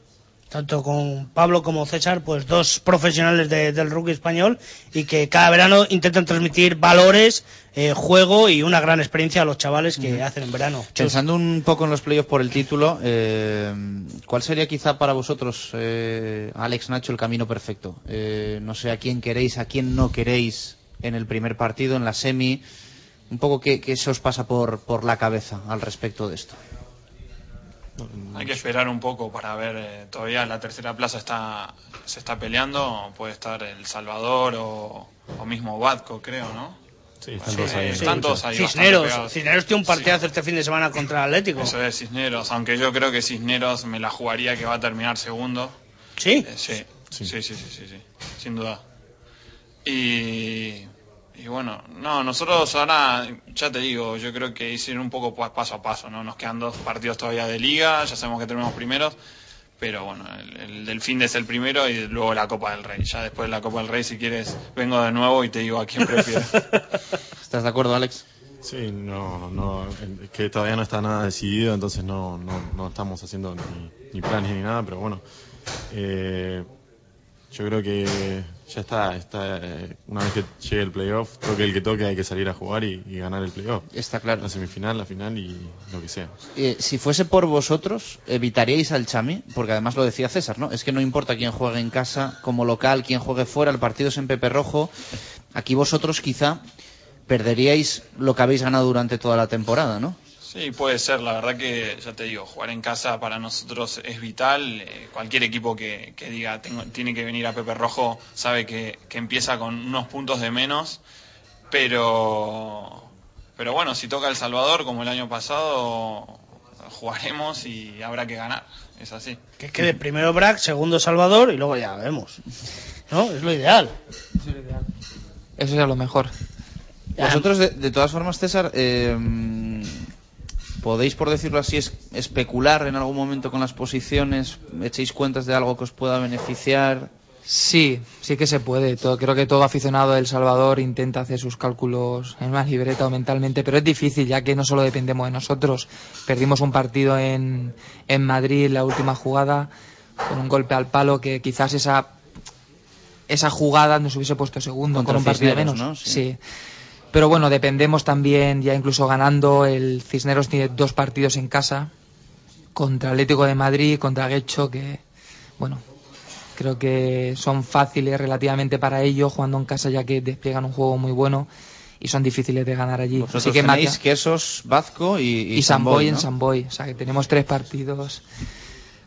Tanto con Pablo como César, pues dos profesionales del rugby español y que cada verano intentan transmitir valores, eh, juego y una gran experiencia a los chavales que hacen en verano. Pensando un poco en los playoffs por el título, eh, ¿cuál sería quizá para vosotros, eh, Alex Nacho, el camino perfecto? no sé a quién queréis, a quién no queréis en el primer partido, en la semi. Un poco qué, se os pasa por, por la cabeza al respecto de esto. Hay que esperar un poco para ver, eh, todavía la tercera plaza está se está peleando, puede estar El Salvador o, o mismo Batco, creo, ¿no? Sí, están todos ahí. Están todos ahí Cisneros. Cisneros tiene un partidazo este fin de semana contra el Atlético. Eso es Cisneros, aunque yo creo que Cisneros me la jugaría que va a terminar segundo. ¿Sí? Eh, sí, sí, sí, sí, sí, sí, sin duda. Y, y bueno, no, nosotros ahora, ya te digo, yo creo que hicieron un poco pa- paso a paso, ¿no? Nos quedan dos partidos todavía de liga, ya sabemos que tenemos primeros, pero bueno, el, el del fin de es el primero y luego la Copa del Rey. Ya después de la Copa del Rey, si quieres, vengo de nuevo y te digo a quién prefiero. ¿Estás de acuerdo, Alex? Sí, no, no, es que todavía no está nada decidido, entonces no, no, no estamos haciendo ni, ni planes ni nada, pero bueno, eh, yo creo que ya está, está eh, una vez que llegue el playoff, toque el que toque, hay que salir a jugar y, y ganar el playoff. Está claro. La semifinal, la final y lo que sea. Eh, si fuese por vosotros, ¿evitaríais al Chami? Porque además lo decía César, ¿no? Es que no importa quién juegue en casa, como local, quién juegue fuera, el partido es en Pepe Rojo. Aquí vosotros quizá perderíais lo que habéis ganado durante toda la temporada, ¿no? Sí, puede ser. La verdad que, ya te digo, jugar en casa para nosotros es vital. Eh, cualquier equipo que, que diga tengo, tiene que venir a Pepe Rojo sabe que, que empieza con unos puntos de menos. Pero, pero bueno, si toca El Salvador como el año pasado, jugaremos y habrá que ganar. Es así. Que quede primero Brack, segundo Salvador y luego ya vemos. ¿No? Es lo ideal. Eso sería lo mejor. Vosotros, de, de todas formas, César, eh, podéis, por decirlo así, es- especular en algún momento con las posiciones, echéis cuentas de algo que os pueda beneficiar. Sí, sí que se puede. Todo, creo que todo aficionado de El Salvador intenta hacer sus cálculos en una libreta o mentalmente, pero es difícil ya que no solo dependemos de nosotros. Perdimos un partido en, en Madrid, la última jugada, con un golpe al palo que quizás esa esa jugada nos hubiese puesto segundo Contra con un partido menos. ¿no? Sí. sí. Pero bueno, dependemos también, ya incluso ganando, el Cisneros tiene dos partidos en casa, contra Atlético de Madrid, contra Guecho, que, bueno, creo que son fáciles relativamente para ellos, jugando en casa, ya que despliegan un juego muy bueno y son difíciles de ganar allí. Vosotros Así que tenéis Matia- Quesos, Bazco y, y, Samboy en ¿no? Samboy. O sea que tenemos tres partidos.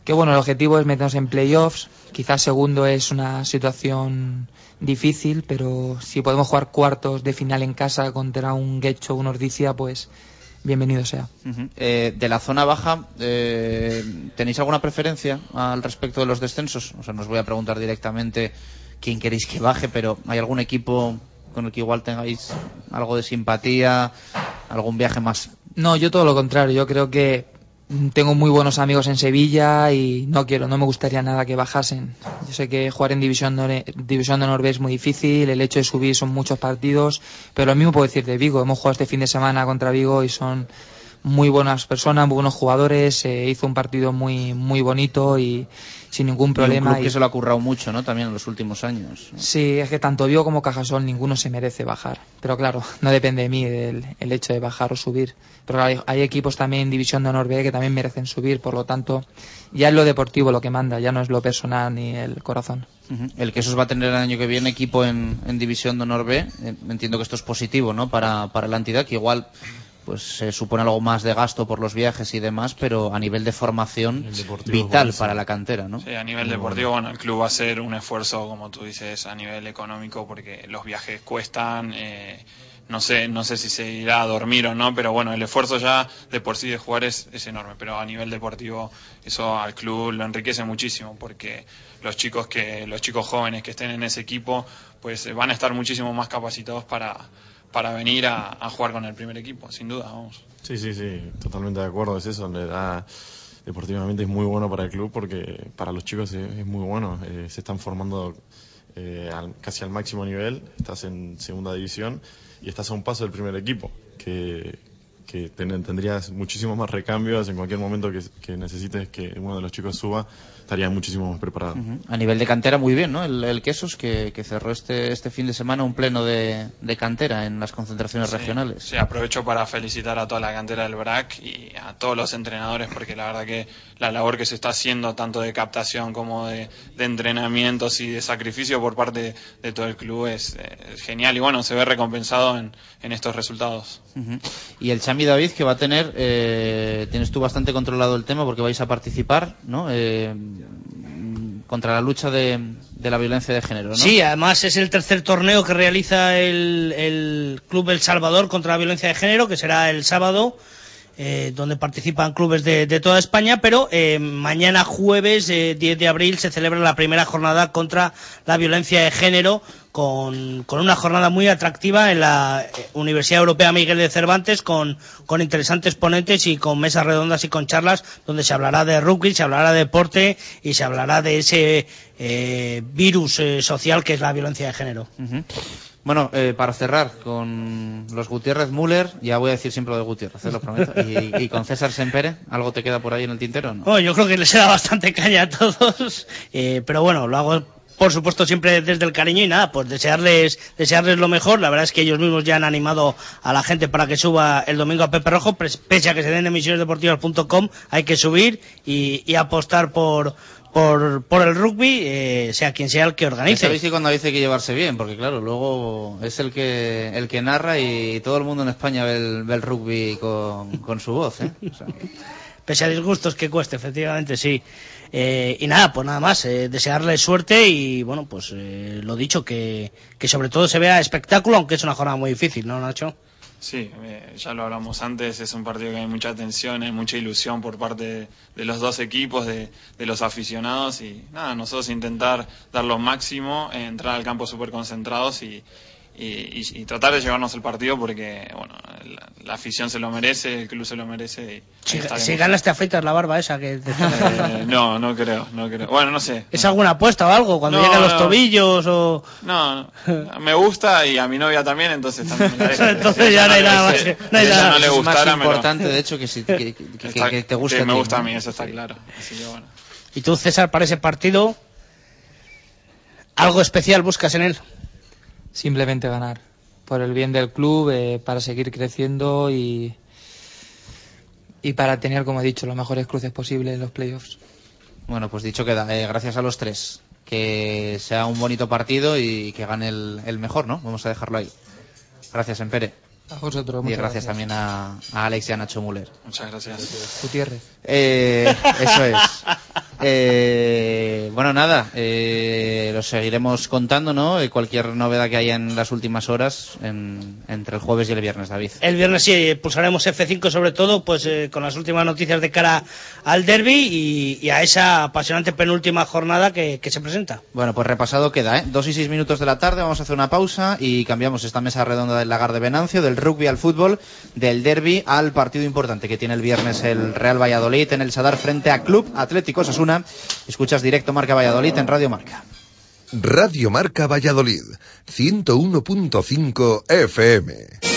Que bueno, el objetivo es meternos en playoffs. Quizás segundo es una situación difícil, pero si podemos jugar cuartos de final en casa contra un Guecho o un Ordicia, pues bienvenido sea. Eh, de la zona baja, eh, ¿tenéis alguna preferencia al respecto de los descensos? O sea, no os voy a preguntar directamente quién queréis que baje, pero ¿hay algún equipo con el que igual tengáis algo de simpatía, algún viaje más? No, yo todo lo contrario. Yo creo que tengo muy buenos amigos en Sevilla y no quiero, no me gustaría nada que bajasen. Yo sé que jugar en División de, División de Honor es muy difícil, el hecho de subir son muchos partidos, pero lo mismo puedo decir de Vigo. Hemos jugado este fin de semana contra Vigo y son muy buenas personas, muy buenos jugadores. Se hizo un partido muy muy bonito y sin ningún Y un problema. club y- que se lo ha currado mucho, ¿no? También en los últimos años. Sí, es que tanto Vigo como Cajasol ninguno se merece bajar. Pero claro, no depende de mí el, el hecho de bajar o subir. Pero hay, hay equipos también en División de Honor B que también merecen subir, por lo tanto, ya es lo deportivo lo que manda, ya no es lo personal ni el corazón. El que esos va a tener el año que viene equipo en, en División de Honor B, eh, entiendo que esto es positivo, ¿no? Para, para la entidad, que igual pues se supone algo más de gasto por los viajes y demás, pero a nivel de formación vital para la cantera, ¿no? Sí, a nivel deportivo, bueno, el club va a hacer un esfuerzo, como tú dices, a nivel económico, porque los viajes cuestan. eh, no sé, no sé si se irá a dormir o no, pero bueno, el esfuerzo ya de por sí de jugar es, es enorme. Pero a nivel deportivo, eso al club lo enriquece muchísimo, porque los chicos que, los chicos jóvenes que estén en ese equipo, pues eh, van a estar muchísimo más capacitados para, para venir a, jugar con el primer equipo, sin duda, vamos. Sí, sí, sí, totalmente de acuerdo, es eso, le da deportivamente es muy bueno para el club porque para los chicos es, muy bueno, eh, se están formando eh, al- casi al máximo nivel, estás en segunda división y estás a un paso del primer equipo, que, que ten- tendrías muchísimos más recambios en cualquier momento que necesites que uno de los chicos suba, estaría muchísimo más preparado. A nivel de cantera, muy bien, ¿no? El, el Quesos que, que, cerró este, este fin de semana un pleno de, de cantera en las concentraciones sí, regionales. Sí, aprovecho para felicitar a toda la cantera del BRAC y a todos los entrenadores porque la verdad que la labor que se está haciendo, tanto de captación como de, de entrenamientos y de sacrificio por parte de, todo el club, es, es, genial y bueno, se ve recompensado en, en estos resultados. Uh -huh. Y el Chami David, que va a tener, eh, tienes tú bastante controlado el tema porque vais a participar, ¿no? Eh, contra la lucha de, la violencia de género. Sí, además es el tercer torneo que realiza el Club El Salvador contra la violencia de género, que será el sábado eh, donde participan clubes de, de toda España, pero eh, mañana jueves eh, 10 de abril se celebra la primera jornada contra la violencia de género con, con una jornada muy atractiva en la Universidad Europea Miguel de Cervantes con, con interesantes ponentes y con mesas redondas y con charlas donde se hablará de rugby, se hablará de deporte y se hablará de ese eh, virus eh, social que es la violencia de género. Bueno, eh, para cerrar con los Gutiérrez Müller, ya voy a decir siempre lo de Gutiérrez, ¿eh? lo prometo, y, con César Sempere, ¿algo te queda por ahí en el tintero? No? Bueno, yo creo que les da bastante caña a todos, eh, pero bueno, lo hago por supuesto siempre desde el cariño y nada, pues desearles, desearles lo mejor. La verdad es que ellos mismos ya han animado a la gente para que suba el domingo a Pepe Rojo, pese a que se den emisionesdeportivas.com, hay que subir y, y apostar por, por, por el rugby, eh, sea quien sea el que organice. Sabéis que cuando dice que llevarse bien, porque claro, luego es el que el que narra y todo el mundo en España ve el, ve el rugby con, con, su voz. ¿eh? O sea, Pese a disgustos que cueste, efectivamente, sí. Eh, y nada, pues nada más, eh, desearle suerte y bueno, pues eh, lo dicho, que, que sobre todo se vea espectáculo, aunque es una jornada muy difícil, ¿no, Nacho? Sí, eh, ya lo hablamos antes, es un partido que hay mucha tensión, hay mucha ilusión por parte de, de los dos equipos, de, de, los aficionados y nada, nosotros intentar dar lo máximo, entrar al campo súper concentrados y, y, y, y, tratar de llevarnos el partido porque bueno la, la, afición se lo merece, el club se lo merece. Y si, si ganas te afeitas la barba esa que te... eh, no, no creo, no creo. Bueno, no sé. ¿Es alguna apuesta o algo? Cuando no, llegan los no. tobillos o... No, no, me gusta y a mi novia también, entonces también me la Entonces ya no hay nada más. No hay nada. no le gustara, es más importante, de hecho, que, si, que, que, está, que te guste ti, me gusta a mí, eso está claro. Así que bueno. ¿Y tú, César, para ese partido, algo especial buscas en él? Simplemente ganar por el bien del club, eh, para seguir creciendo y, y para tener, como he dicho, los mejores cruces posibles en los playoffs. Bueno, pues dicho queda, eh, gracias a los tres. Que sea un bonito partido y que gane el, el mejor, ¿no? Vamos a dejarlo ahí. Gracias, Empere. A vosotros, Y gracias, gracias. también a, a, Alex y a Nacho Müller. Muchas gracias. Gutiérrez. Eh, eso es. Eh, bueno, nada, eh, lo seguiremos contando, ¿no? Eh, cualquier novedad que haya en las últimas horas en, entre el jueves y el viernes, David. El viernes sí, pulsaremos F5 sobre todo, pues eh, con las últimas noticias de cara al derby y, y, a esa apasionante penúltima jornada que, que, se presenta. Bueno, pues repasado queda, ¿eh? Dos y seis minutos de la tarde, vamos a hacer una pausa y cambiamos esta mesa redonda del lagar de Venancio, del rugby al fútbol, del derby al partido importante que tiene el viernes el Real Valladolid en el Sadar frente a Club Atlético Escuchas directo Marca Valladolid en Radio Marca. Radio Marca Valladolid, 101.5 FM.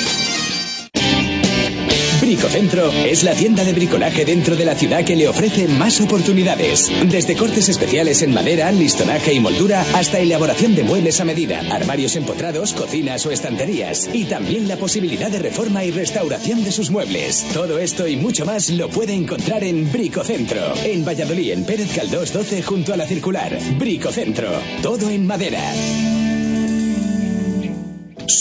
Bricocentro es la tienda de bricolaje dentro de la ciudad que le ofrece más oportunidades. Desde cortes especiales en madera, listonaje y moldura hasta elaboración de muebles a medida, armarios empotrados, cocinas o estanterías. Y también la posibilidad de reforma y restauración de sus muebles. Todo esto y mucho más lo puede encontrar en Bricocentro. En Valladolid, en Pérez Caldós 12 junto a la circular. Bricocentro. Todo en madera.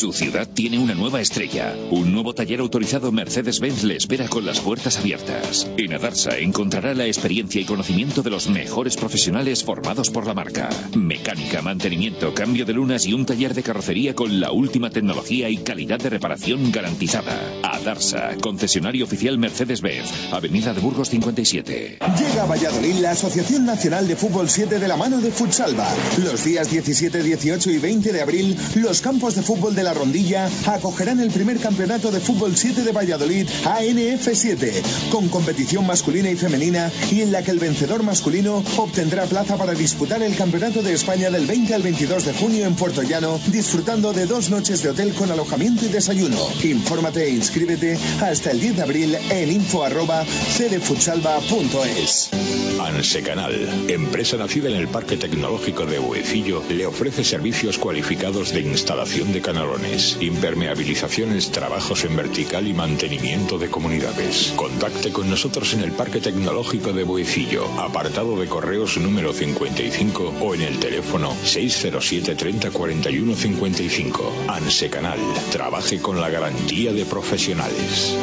Su ciudad tiene una nueva estrella. Un nuevo taller autorizado Mercedes-Benz le espera con las puertas abiertas. En Adarsa encontrará la experiencia y conocimiento de los mejores profesionales formados por la marca. Mecánica, mantenimiento, cambio de lunas y un taller de carrocería con la última tecnología y calidad de reparación garantizada. Adarsa, concesionario oficial Mercedes-Benz, Avenida de Burgos 57. Llega a Valladolid la Asociación Nacional de Fútbol 7 de la mano de Futsalva. Los días 17, 18 y 20 de abril, los campos de fútbol de la Rondilla acogerán el primer campeonato de fútbol 7 de Valladolid, ANF7, con competición masculina y femenina y en la que el vencedor masculino obtendrá plaza para disputar el Campeonato de España del 20 al 22 de junio en Puerto Llano, disfrutando de dos noches de hotel con alojamiento y desayuno. Infórmate e inscríbete hasta el 10 de abril en info arroba cdfutsalva.es. Anse Canal, empresa nacida en el Parque Tecnológico de Huecillo, le ofrece servicios cualificados de instalación de canalones, impermeabilizaciones, trabajos en vertical y mantenimiento de comunidades. Contacte con nosotros en el Parque Tecnológico de Boecillo, apartado de correos número 55 o en el teléfono 607 30 41 55. Anse Canal, trabaje con la garantía de profesionales.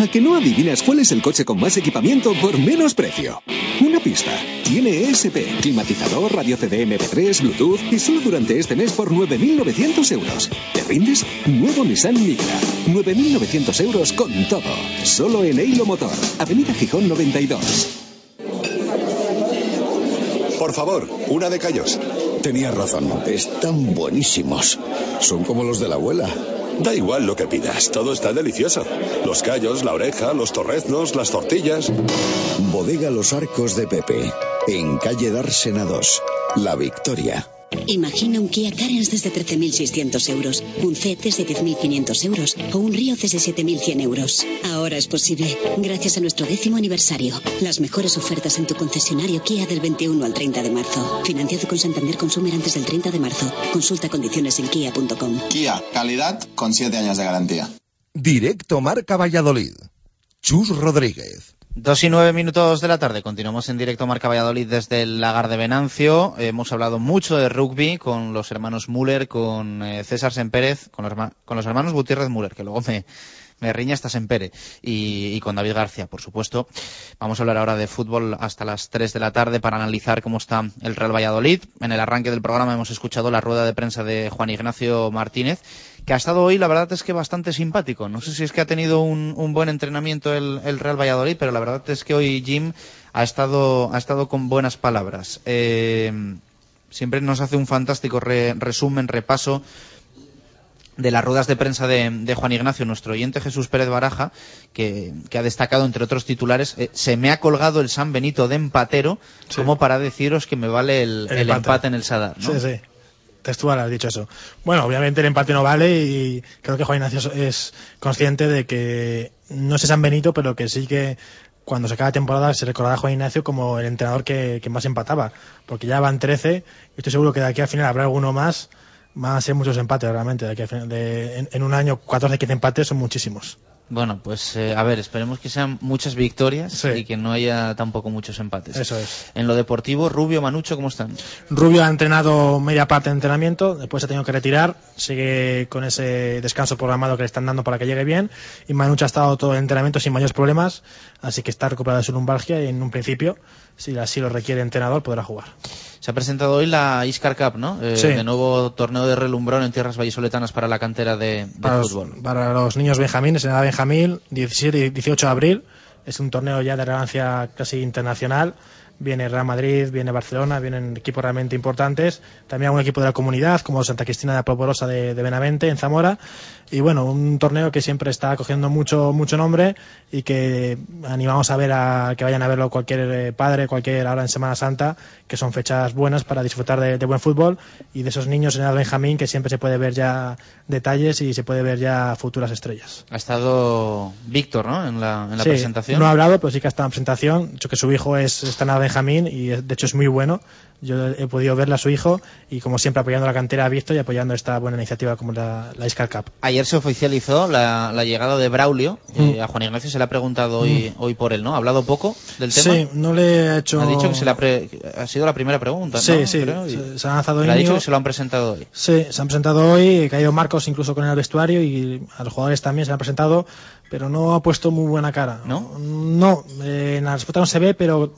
¿A que no adivinas cuál es el coche con más equipamiento por menos precio? Una pista. Tiene ESP, climatizador, radio CD MP3, Bluetooth y solo durante este mes por 9.900 euros. ¿Te rindes? Nuevo Nissan Micra. 9.900 euros con todo. Solo en Eilo Motor. Avenida Gijón 92. Por favor, una de callos. Tenías razón, están buenísimos. Son como los de la abuela. Da igual lo que pidas, todo está delicioso. Los callos, la oreja, los torreznos, las tortillas. Bodega Los Arcos de Pepe, en calle Dársena 2, La Victoria. Imagina un Kia Carens desde 13.600 euros, un CET desde 10.500 euros o un Río desde 7.100 euros. Ahora es posible, gracias a nuestro décimo aniversario. Las mejores ofertas en tu concesionario Kia del 21 al 30 de marzo. Financiado con Santander Consumer antes del 30 de marzo. Consulta condiciones en kia.com. Kia, calidad con 7 años de garantía. Directo Marca Valladolid. Chus Rodríguez. Dos y nueve minutos de la tarde. Continuamos en directo Marca Valladolid desde el Lagar de Venancio. Hemos hablado mucho de rugby con los hermanos Müller, con eh, César Sempérez, con los, con los hermanos Gutiérrez Müller, que luego me, me riña hasta Sempere y, con David García, por supuesto. Vamos a hablar ahora de fútbol hasta las 3 de la tarde para analizar cómo está el Real Valladolid. En el arranque del programa hemos escuchado la rueda de prensa de Juan Ignacio Martínez, que ha estado hoy, la verdad es que bastante simpático. No sé si es que ha tenido un, un buen entrenamiento el, el, Real Valladolid, pero la verdad es que hoy Jim ha estado, ha estado con buenas palabras. Eh, siempre nos hace un fantástico re, resumen, repaso de las ruedas de prensa de, de, Juan Ignacio, nuestro oyente Jesús Pérez Baraja, que, que ha destacado entre otros titulares, eh, se me ha colgado el San Benito de empatero sí. como para deciros que me vale el, el, el empate. empate. en el Sadar. ¿no? Sí, sí. Textual has dicho eso. Bueno, obviamente el empate no vale y creo que Juan Ignacio es consciente de que no es San Benito, pero que sí que cuando se acaba la temporada se recordará a Juan Ignacio como el entrenador que, más empataba, porque ya van 13 y estoy seguro que de aquí al final habrá alguno más van a ser muchos empates realmente. De, de, de en, en, un año 14, 15 empates son muchísimos. Bueno, pues eh, a ver, esperemos que sean muchas victorias sí. y que no haya tampoco muchos empates. Eso es. En lo deportivo, Rubio, Manucho, ¿cómo están? Rubio ha entrenado media parte de entrenamiento, después se ha tenido que retirar, sigue con ese descanso programado que le están dando para que llegue bien y Manucho ha estado todo el entrenamiento sin mayores problemas, así que está recuperado de su lumbalgia y en un principio, si así lo requiere el entrenador, podrá jugar. Se ha presentado hoy la Iscar Cup, ¿no? Eh, sí. De nuevo torneo de relumbrón en tierras vallisoletanas para la cantera de, de para fútbol. Los, para los niños benjamines, en edad benjamín, 17 y 18 de abril. Es un torneo ya de relevancia casi internacional. Viene Real Madrid, viene Barcelona, vienen equipos realmente importantes. También algún equipo de la comunidad, como Santa Cristina de la Proporosa de, de Benavente, en Zamora. Y bueno, un torneo que siempre está cogiendo mucho, mucho nombre y que animamos a ver a que vayan a verlo cualquier padre, cualquier ahora en Semana Santa, que son fechas buenas para disfrutar de, de buen fútbol y de esos niños en el Benjamín que siempre se puede ver ya detalles y se puede ver ya futuras estrellas. Ha estado Víctor, ¿no? En la, en la sí, presentación. No ha hablado, pero sí que ha estado en presentación. Dicho que su hijo es, está en el Benjamín y de hecho es muy bueno. Yo he podido verle a su hijo y como siempre apoyando la cantera a Víctor y apoyando esta buena iniciativa como la, la Iscar Cup. Ayer se oficializó la, la llegada de Braulio. Mm. Eh, a Juan Ignacio se le ha preguntado hoy, mm. hoy por él, ¿no? ¿Ha hablado poco del tema? Sí, no le ha hecho... Ha dicho que se le ha, pre... ha sido la primera pregunta, Sí, ¿no? sí, Creo, se, se, ha lanzado Le ha dicho que se lo han presentado hoy. Sí, se han presentado hoy, ha ido Marcos incluso con el vestuario y a los jugadores también se han presentado, pero no ha puesto muy buena cara. ¿No? No, eh, en la respuesta no se ve, pero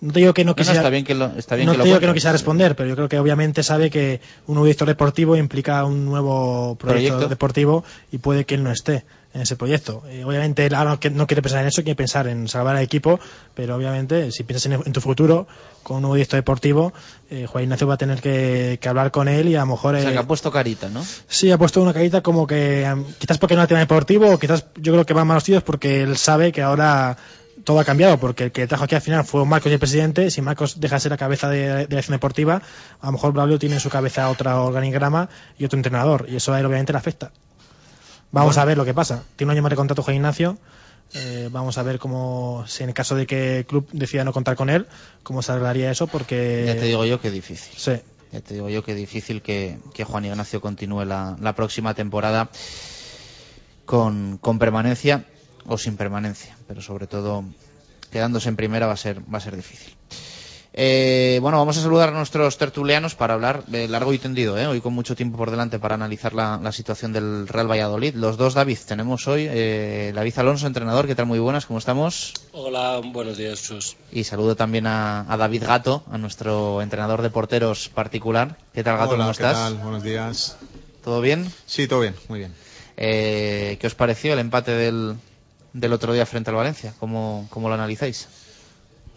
No te digo que no No, no, quisiera, está bien que lo- está bien no que te digo que no quisiera responder, pero yo creo que obviamente sabe que un nuevo director deportivo implica un nuevo proyecto, Proyecto. deportivo y puede que él no esté en ese proyecto. Eh, obviamente él ahora no, quiere pensar en eso, quiere pensar en salvar al equipo, pero obviamente si piensas en, en tu futuro con un nuevo director deportivo, eh, Juan Ignacio va a tener que, que hablar con él y a lo mejor... O sea, eh, que ha puesto carita, ¿no? Sí, ha puesto una carita como que quizás porque no el tema deportivo, o quizás yo creo que va a malos tiros porque él sabe que ahora todo ha cambiado, porque el que trajo aquí al final fue Marcos y el presidente. Si Marcos deja de ser la cabeza de, de la acción deportiva, a lo mejor Braulio tiene en su cabeza otro organigrama y otro entrenador, y eso a él obviamente le afecta. Vamos Bueno. a ver lo que pasa. Tiene un año más de contrato Juan Ignacio. eh, vamos a ver cómo, si en el caso de que el club decida no contar con él, cómo se arreglaría eso, porque... Ya te digo yo que difícil. Sí. Ya te digo yo que difícil que, que Juan Ignacio continúe la, la próxima temporada con, con permanencia o sin permanencia, pero sobre todo quedándose en primera va a ser, va a ser difícil. Eh, bueno, vamos a saludar a nuestros tertulianos para hablar de largo y tendido, ¿eh? hoy con mucho tiempo por delante para analizar la, la situación del Real Valladolid. Los dos David tenemos hoy, eh, David Alonso, entrenador, ¿qué tal? Muy buenas, ¿cómo estamos? Hola, buenos días, Chus. Y saludo también a, a David Gato, a nuestro entrenador de porteros particular. ¿Qué tal, Gato? Hola, ¿Cómo ¿qué estás? tal? Buenos días. ¿Todo bien? Sí, todo bien, muy bien. Eh, ¿Qué os pareció el empate del, del otro día frente al Valencia? ¿Cómo, cómo lo analizáis?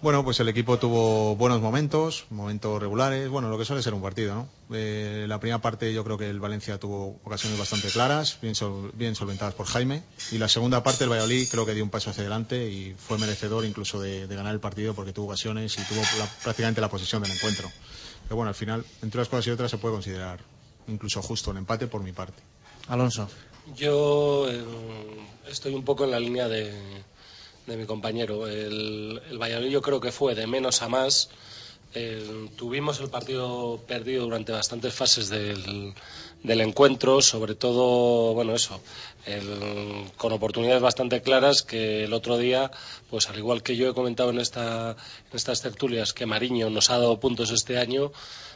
Bueno, pues el equipo tuvo buenos momentos, momentos regulares, bueno, lo que suele ser un partido, ¿no? Eh, la primera parte yo creo que el Valencia tuvo ocasiones bastante claras, bien, sol- bien solventadas por Jaime, y la segunda parte el Valladolid creo que dio un paso hacia adelante y fue merecedor incluso de, de ganar el partido porque tuvo ocasiones y tuvo la- prácticamente la posesión del encuentro. Pero bueno, al final, entre unas cosas y otras se puede considerar incluso justo el empate por mi parte. Alonso. Yo eh, estoy un poco en la línea de, de mi compañero. El, el Valladolid yo creo que fue de menos a más. Eh, tuvimos el partido perdido durante bastantes fases del, del encuentro, sobre todo, bueno, eso, el- con oportunidades bastante claras que el otro día, pues al igual que yo he comentado en, esta, en estas tertulias que Mariño nos ha dado puntos este año,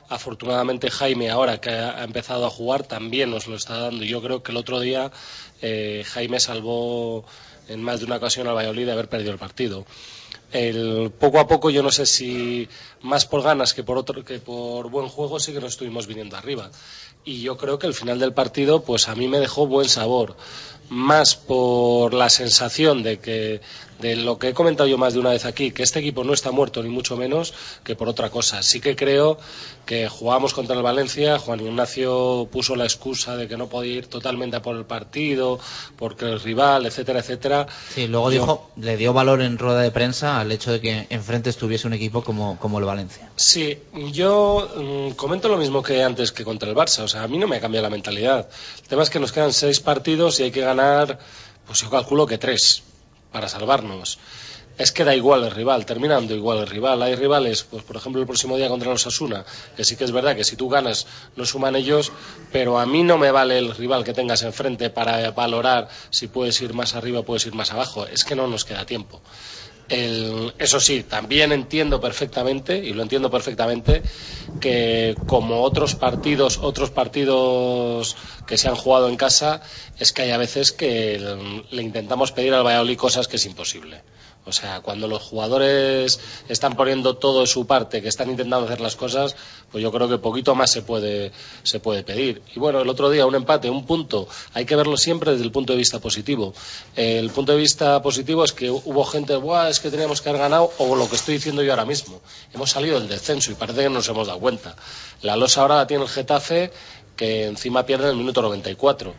afortunadamente Jaime ahora que ha empezado a jugar también nos lo está dando. Yo creo que el otro día eh, Jaime salvó en más de una ocasión al Valladolid de haber perdido el partido. El, poco a poco yo no sé si más por ganas que por otro que por buen juego sí que nos estuvimos viniendo arriba y yo creo que el final del partido pues a mí me dejó buen sabor más por la sensación de que de lo que he comentado yo más de una vez aquí que este equipo no está muerto ni mucho menos que por otra cosa sí que creo que jugamos contra el Valencia Juan Ignacio puso la excusa de que no podía ir totalmente a por el partido porque el rival etcétera etcétera Sí, luego Yo- dijo, le dio valor en rueda de prensa al hecho de que enfrente estuviese un equipo como, como el Valencia. Sí, yo mm, comento lo mismo que antes que contra el Barça. O sea, a mí no me ha cambiado la mentalidad. El tema es que nos quedan seis partidos y hay que ganar, pues yo calculo que tres para salvarnos. Es que da igual el rival, termina dando igual el rival. Hay rivales, pues por ejemplo el próximo día contra los Asuna, que sí que es verdad que si tú ganas no suman ellos, pero a mí no me vale el rival que tengas enfrente para valorar si puedes ir más arriba o puedes ir más abajo. Es que no nos queda tiempo. El- eso sí, también entiendo perfectamente, y lo entiendo perfectamente, que como otros partidos, otros partidos que se han jugado en casa, es que hay a veces que le intentamos pedir al Valladolid cosas que es imposible. O sea, cuando los jugadores están poniendo todo de su parte, que están intentando hacer las cosas, pues yo creo que poquito más se puede, se puede pedir. Y bueno, el otro día un empate, un punto, hay que verlo siempre desde el punto de vista positivo. El punto de vista positivo es que hubo gente, Buah, es que teníamos que haber ganado, o lo que estoy diciendo yo ahora mismo. Hemos salido del descenso y parece que no nos hemos dado cuenta. La losa ahora la tiene el Getafe, que encima pierde en el minuto 94.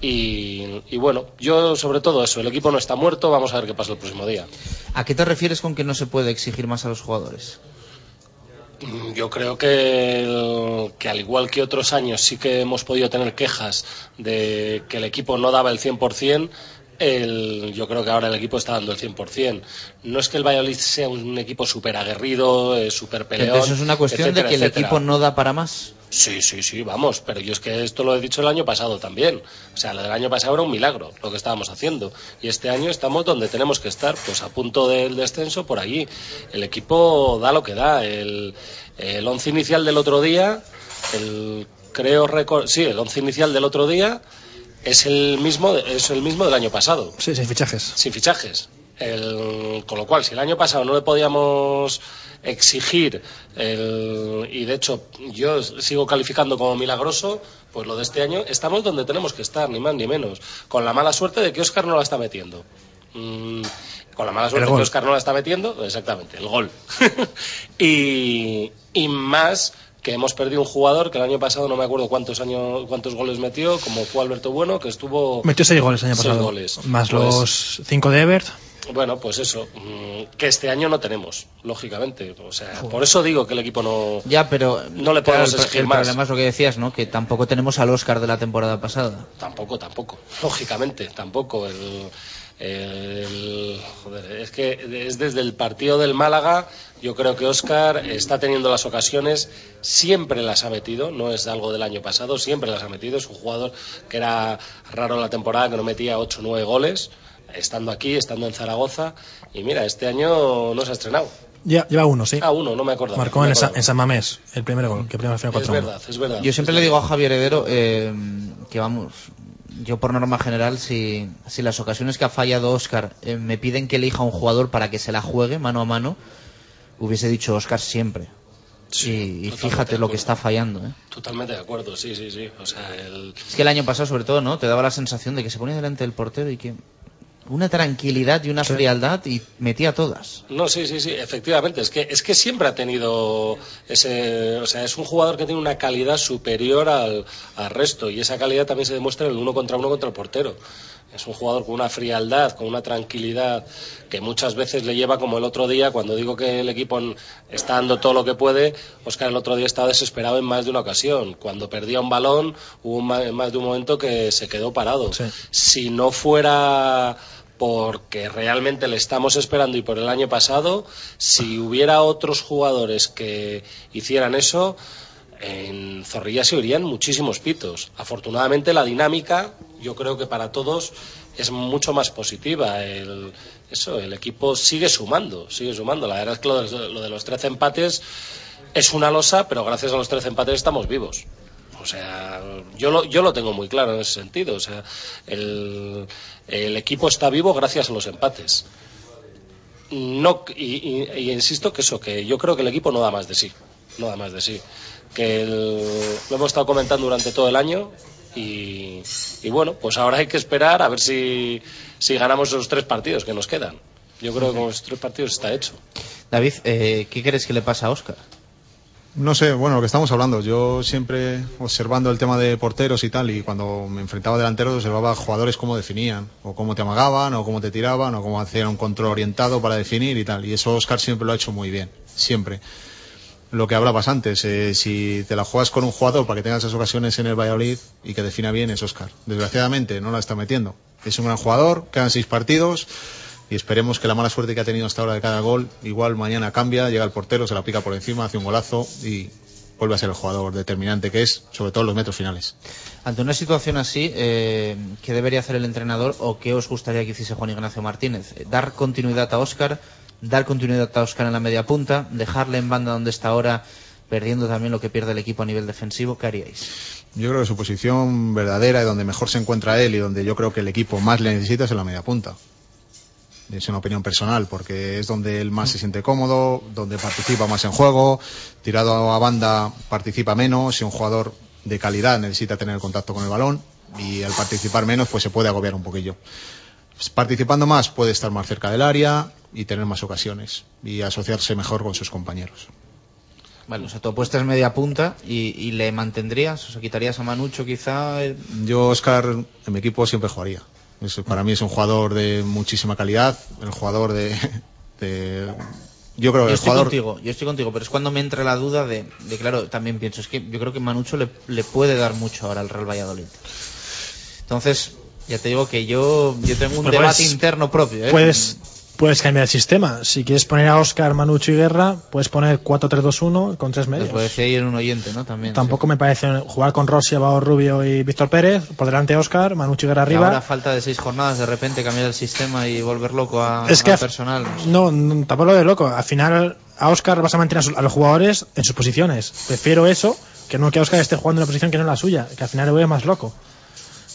Y, y bueno, yo sobre todo eso, el equipo no está muerto, vamos a ver qué pasa el próximo día. ¿A qué te refieres con que no se puede exigir más a los jugadores? Mm, Yo creo que, que al igual que otros años sí que hemos podido tener quejas de que el equipo no daba el 100%, el, yo creo que ahora el equipo está dando el 100%. No es que el Valladolid sea un equipo súper aguerrido, eh, súper peleón. Entonces es una cuestión etcétera, de que el etcétera. equipo no da para más. Sí, sí, sí, vamos, pero yo es que esto lo he dicho el año pasado también. O sea, lo del año pasado era un milagro lo que estábamos haciendo. Y este año estamos donde tenemos que estar, pues a punto del descenso por allí. El equipo da lo que da. El, el once inicial del otro día, el creo recor- sí, el once inicial del otro día es el mismo, es el mismo del año pasado. Sí, sin fichajes. Sin fichajes. El- con lo cual, si el año pasado no le podíamos exigir, el- y de hecho yo sigo calificando como milagroso, pues lo de este año estamos donde tenemos que estar, ni más ni menos. Con la mala suerte de que Oscar no la está metiendo. Mm, con la mala suerte que Oscar no la está metiendo, exactamente, el gol. y, y más que hemos perdido un jugador que el año pasado no me acuerdo cuántos años cuántos goles metió, como fue Alberto Bueno, que estuvo Metió seis goles el año pasado. goles. Más Pues, los cinco de Ebert. Bueno, pues eso, mm, que este año no tenemos, lógicamente. O sea, por eso digo que el equipo no, Ya, pero no le podemos el, exigir el más. es lo que decías, ¿no? Que tampoco tenemos al Oscar de la temporada pasada. Tampoco, tampoco. Lógicamente, tampoco. El, el- joder, es que es desde el partido del Málaga. Yo creo que Oscar está teniendo las ocasiones, siempre las ha metido, no es algo del año pasado, siempre las ha metido. Es un jugador que era raro en la temporada, que no metía 8 o 9 goles, estando aquí, estando en Zaragoza. Y mira, este año no se ha estrenado. Ya, lleva uno, sí. Ah, uno, no me acuerdo. Marcó en, San Mamés el primer gol, que primero fue 4 Es verdad, es verdad. Yo siempre le digo a Javier Heredero eh, que vamos, yo por norma general, si, si las ocasiones que ha fallado Oscar eh, me piden que elija un jugador para que se la juegue mano a mano, hubiese dicho Oscar siempre. y y fíjate lo que está fallando. ¿eh? Totalmente de acuerdo, sí, sí, sí. O sea, el, Es que el año pasado, sobre todo, ¿no? Te daba la sensación de que se ponía delante del portero y que una tranquilidad y una frialdad y metía todas. No, sí, sí, sí, efectivamente. Es que, es que siempre ha tenido ese. O sea, es un jugador que tiene una calidad superior al, al resto y esa calidad también se demuestra en el uno contra uno contra el portero. Es un jugador con una frialdad, con una tranquilidad que muchas veces le lleva como el otro día, cuando digo que el equipo está dando todo lo que puede, Oscar el otro día estaba desesperado en más de una ocasión. Cuando perdía un balón, hubo ma- más de un momento que se quedó parado. Si no fuera porque realmente le estamos esperando y por el año pasado, si hubiera otros jugadores que hicieran eso, en Zorrilla se oirían muchísimos pitos. Afortunadamente la dinámica, yo creo que para todos es mucho más positiva. El, eso, el equipo sigue sumando, sigue sumando. La verdad es que lo de, lo de los 13 empates es una losa, pero gracias a los 13 empates estamos vivos. O sea, yo lo, yo lo tengo muy claro en ese sentido. O sea, el, el equipo está vivo gracias a los empates. No, y, y- insisto que eso, que yo creo que el equipo no da más de sí. No da más de sí. Que el- lo hemos estado comentando durante todo el año y, y bueno, pues ahora hay que esperar a ver si, si ganamos esos tres partidos que nos quedan. Yo creo que con los tres partidos está hecho. David, eh, ¿qué crees que le pasa a Oscar? No sé, bueno, lo que estamos hablando. Yo siempre observando el tema de porteros y tal, y cuando me enfrentaba a delanteros observaba jugadores cómo definían, o cómo te amagaban, o cómo te tiraban, o cómo hacían un control orientado para definir y tal. Y eso Oscar siempre lo ha hecho muy bien, siempre. Lo que hablabas antes, eh, si te la juegas con un jugador para que tengas esas ocasiones en el Valladolid y que defina bien es Oscar. Desgraciadamente no la está metiendo. Es un gran jugador, quedan seis partidos y esperemos que la mala suerte que ha tenido hasta ahora de cada gol, igual mañana cambia, llega el portero, se la pica por encima, hace un golazo y vuelve a ser el jugador determinante que es, sobre todo en los metros finales. Ante una situación así, eh, ¿qué debería hacer el entrenador o qué os gustaría que hiciese Juan Ignacio Martínez? ¿Dar continuidad a Oscar? ¿Dar continuidad a Oscar en la media punta? ¿Dejarle en banda donde está ahora, perdiendo también lo que pierde el equipo a nivel defensivo? ¿Qué haríais? Yo creo que su posición verdadera y donde mejor se encuentra él y donde yo creo que el equipo más le necesita es en la media punta. Es una opinión personal, porque es donde él más se siente cómodo, donde participa más en juego, tirado a banda participa menos, si un jugador de calidad necesita tener contacto con el balón y al participar menos pues se puede agobiar un poquillo. Pues, Participando más puede estar más cerca del área y tener más ocasiones y asociarse mejor con sus compañeros. Vale, o sea, tu apuesta es media punta y, y le mantendrías, o sea, quitarías a Manucho quizá. eh, Yo, Oscar, en mi equipo siempre jugaría. Es- para mí es un jugador de muchísima calidad, el jugador de... de- yo creo que Yo el estoy jugador... contigo, yo estoy contigo, pero es cuando me entra la duda de, de, claro, también pienso, es que yo creo que Manucho le, le puede dar mucho ahora al Real Valladolid. Entonces, ya te digo que yo, yo tengo un Pues debate puedes- interno propio. ¿eh? Puedes, puedes cambiar el sistema. Si quieres poner a Oscar, Manucho y Guerra, puedes poner 4-3-2-1 con tres medios. Lo decía ayer un oyente, ¿no? También. Tampoco me parece jugar con Rossi, Abao Rubio y Víctor Pérez, por delante Oscar, Manucho y Guerra sí. Y ahora, a arriba. falta de seis jornadas, de repente cambiar el sistema y volver loco a, Es que af- personal. No, no, tampoco lo de loco. Al final, a Oscar vas a mantener a su- a los jugadores en sus posiciones. Prefiero eso que no que Oscar esté jugando en una posición que no es la suya, que al final lo veo más loco.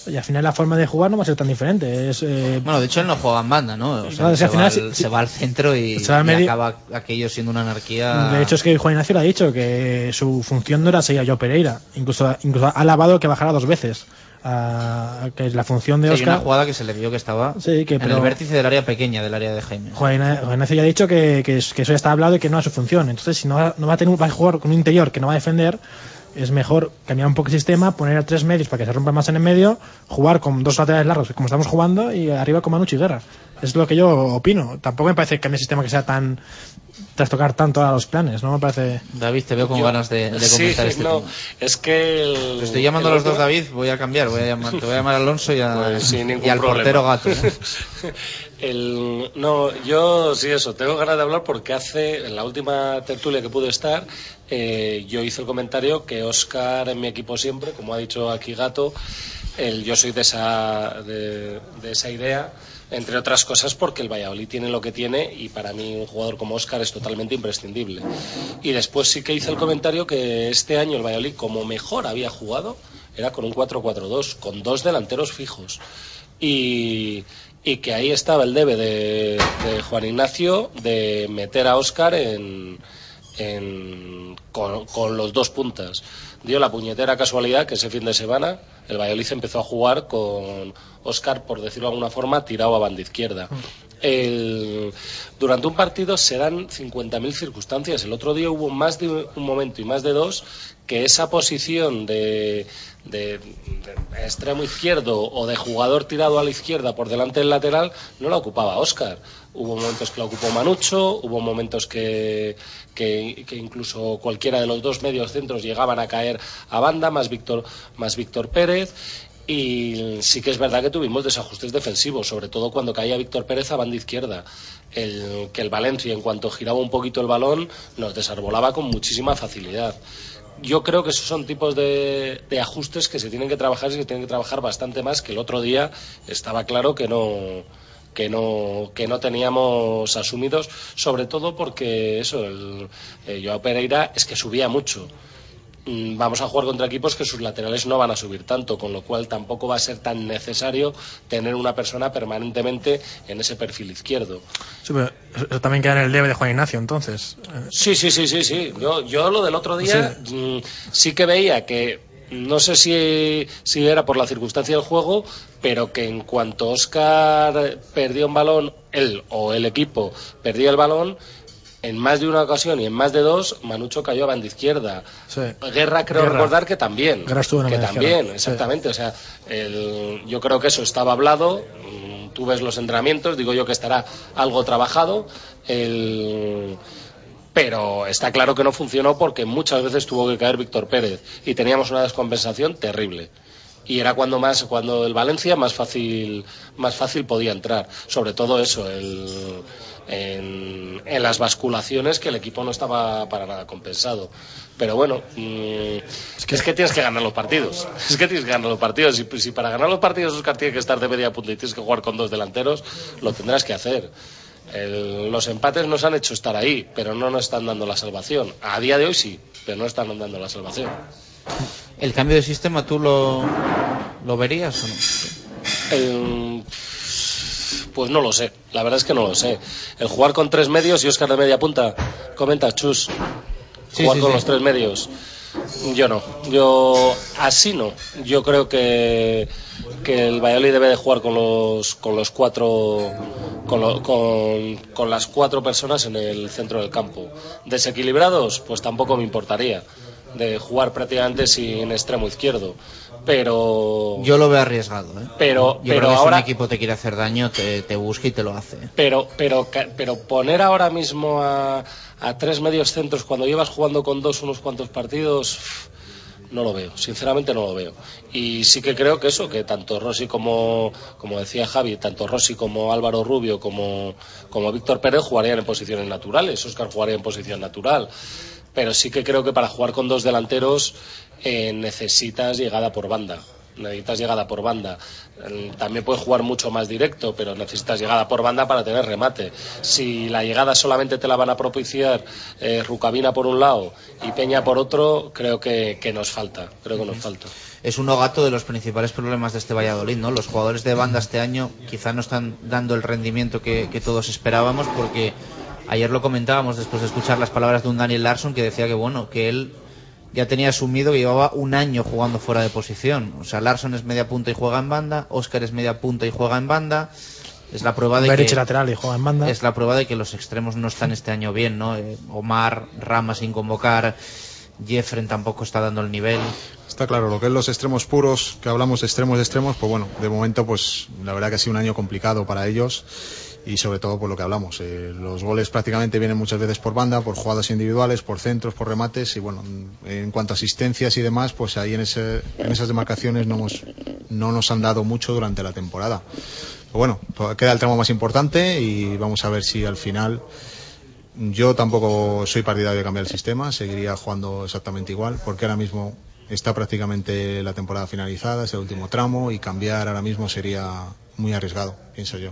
Y al final la forma de jugar no va a ser tan diferente. Es, eh, Bueno, de hecho él no juega en banda, ¿no? O sea, es se, al final va al, si- se va al centro y, se va al y medio- acaba aquello siendo una anarquía. De hecho, es que Juan Ignacio lo ha dicho, que su función no era seguir a Joe Pereira. Incluso, incluso ha alabado que bajara dos veces. a- que la función de Sí, hay una Oscar. jugada que se le vio que estaba Sí, que, en pero- el vértice del área pequeña, del área de Jaime. Juan Igna- Juan Ignacio ya ha dicho que, que, es- que eso ya está hablado y que no es su función. Entonces, si no, va- no va, a tener, va a jugar con un interior que no va a defender, es mejor cambiar un poco el sistema, poner a tres medios para que se rompa más en el medio, jugar con dos laterales largos, como estamos jugando, y arriba con Manucci y Guerra. Es lo que yo opino. Tampoco me parece que cambie el sistema que sea tan. Tras tocar tanto a los planes, ¿no? Me parece. David, te veo con Yo- ganas de, de Sí, comentar este no, tema. es que el- Te estoy llamando a los dos otro- David, voy a cambiar, voy a llamar, te voy a llamar a Alonso y, a- Pues sin y al problema. portero gato. ¿eh? El- no, yo sí eso, tengo ganas de hablar porque hace, en la última tertulia que pude estar, eh, yo hice el comentario que Oscar en mi equipo siempre, como ha dicho aquí Gato, el, yo soy de esa, de, de esa idea, entre otras cosas porque el Valladolid tiene lo que tiene y para mí un jugador como Oscar es totalmente imprescindible. Y después sí que hice el comentario que este año el Valladolid como mejor había jugado era con un 4-4-2, con dos delanteros fijos. Y, y que ahí estaba el debe de, de Juan Ignacio de meter a Oscar en, con, con los dos puntas. Dio la puñetera casualidad que ese fin de semana el Valladolid empezó a jugar con Oscar, por decirlo de alguna forma, tirado a banda izquierda. El- durante un partido se dan 50.000 circunstancias. El otro día hubo más de un momento y más de dos que esa posición de, de- de extremo izquierdo o de jugador tirado a la izquierda por delante del lateral no la ocupaba Oscar. Hubo momentos que la ocupó Manucho, hubo momentos que, que, incluso cualquiera de los dos medios centros llegaban a caer a banda, más Víctor, más Víctor Pérez. Y sí que es verdad que tuvimos desajustes defensivos, sobre todo cuando caía Víctor Pérez a banda izquierda. El, que el Valencia, en cuanto giraba un poquito el balón, nos desarbolaba con muchísima facilidad. Yo creo que esos son tipos de, de ajustes que se tienen que trabajar y que tienen que trabajar bastante más que el otro día estaba claro que no que no que no teníamos asumidos sobre todo porque eso el eh, Joao Pereira es que subía mucho Mm, vamos a jugar contra equipos que sus laterales no van a subir tanto, con lo cual tampoco va a ser tan necesario tener una persona permanentemente en ese perfil izquierdo. Sí, pero eso también queda en el debe de Juan Ignacio, entonces. Eh, Sí, sí, sí, sí, sí. Yo, yo lo del otro día mm, sí que veía que no sé si, si era por la circunstancia del juego, pero que en cuanto Oscar perdió un balón, él o el equipo perdía el balón, en más de una ocasión y en más de dos, Manucho cayó a banda izquierda. sí. Guerra creo Guerra. recordar que también. Guerra estuvo en la que también, exactamente. O sea, el- yo creo que eso estaba hablado. mm, Tú ves los entrenamientos, digo yo que estará algo trabajado. El- pero está claro que no funcionó porque muchas veces tuvo que caer Víctor Pérez y teníamos una descompensación terrible. Y era cuando más, cuando el Valencia más fácil, más fácil podía entrar. Sobre todo eso, el, en, las basculaciones que el equipo no estaba para nada compensado. Pero bueno, mm, es, que, tienes que ganar los partidos. Es que tienes que ganar los partidos. Si, si para ganar los partidos Oscar tiene que estar de media punta y tienes que jugar con dos delanteros, lo tendrás que hacer. El- los empates nos han hecho estar ahí, pero no nos están dando la salvación. A día de hoy sí, pero no están dando la salvación. ¿El cambio de sistema tú lo, lo verías o no? El- pues no lo sé, la verdad es que no lo sé. El jugar con tres medios y Oscar de media punta, comenta Chus. Sí, jugar sí, con sí. los tres medios. Yo no, yo así no. Yo creo que, que el Valladolid debe de jugar con los con los cuatro con, lo- con, con las cuatro personas en el centro del campo. Desequilibrados, pues tampoco me importaría de jugar prácticamente sin extremo izquierdo, pero Yo lo veo arriesgado, ¿eh? pero Yo pero creo que si ahora un equipo te quiere hacer daño, te, te busca y te lo hace. pero, pero, ca- pero poner ahora mismo a, a tres medios centros cuando llevas jugando con dos unos cuantos partidos, no lo veo, sinceramente no lo veo. Y sí que creo que eso, que tanto Rossi como, como decía Javi, tanto Rossi como Álvaro Rubio como, como Víctor Pérez jugarían en posiciones naturales, Oscar jugaría en posición natural. Pero sí que creo que para jugar con dos delanteros eh, necesitas llegada por banda. Necesitas llegada por banda. Eh, También puedes jugar mucho más directo, pero necesitas llegada por banda para tener remate. Si la llegada solamente te la van a propiciar eh, Rucabina por un lado y Peña por otro, creo que, que nos falta. Creo que nos falta. es uno gato de los principales problemas de este Valladolid, ¿no? Los jugadores de banda este año quizá no están dando el rendimiento que, que todos esperábamos porque ayer lo comentábamos después de escuchar las palabras de un Daniel Larsson que decía que bueno, que él ya tenía asumido que llevaba un año jugando fuera de posición. O sea, Larsson es media punta y juega en banda, Oscar es media punta y juega en banda. Es la prueba de Berich que lateral y juega en banda. es la prueba de que los extremos no están este año bien, ¿no? Eh, Omar, Rama sin convocar, Jeffren tampoco está dando el nivel. Está claro, lo que es los extremos puros, que hablamos de extremos de extremos, pues bueno, de momento pues la verdad que ha sido un año complicado para ellos y sobre todo por lo que hablamos. eh, los goles prácticamente vienen muchas veces por banda, por jugadas individuales, por centros, por remates y bueno, en cuanto a asistencias y demás, pues ahí en, ese, en esas demarcaciones no, hemos, no nos han dado mucho durante la temporada. Pero bueno, to- queda el tramo más importante y vamos a ver si al final yo tampoco soy partidario de cambiar el sistema, seguiría jugando exactamente igual, porque ahora mismo está prácticamente la temporada finalizada, es el último tramo y cambiar ahora mismo sería muy arriesgado, pienso yo.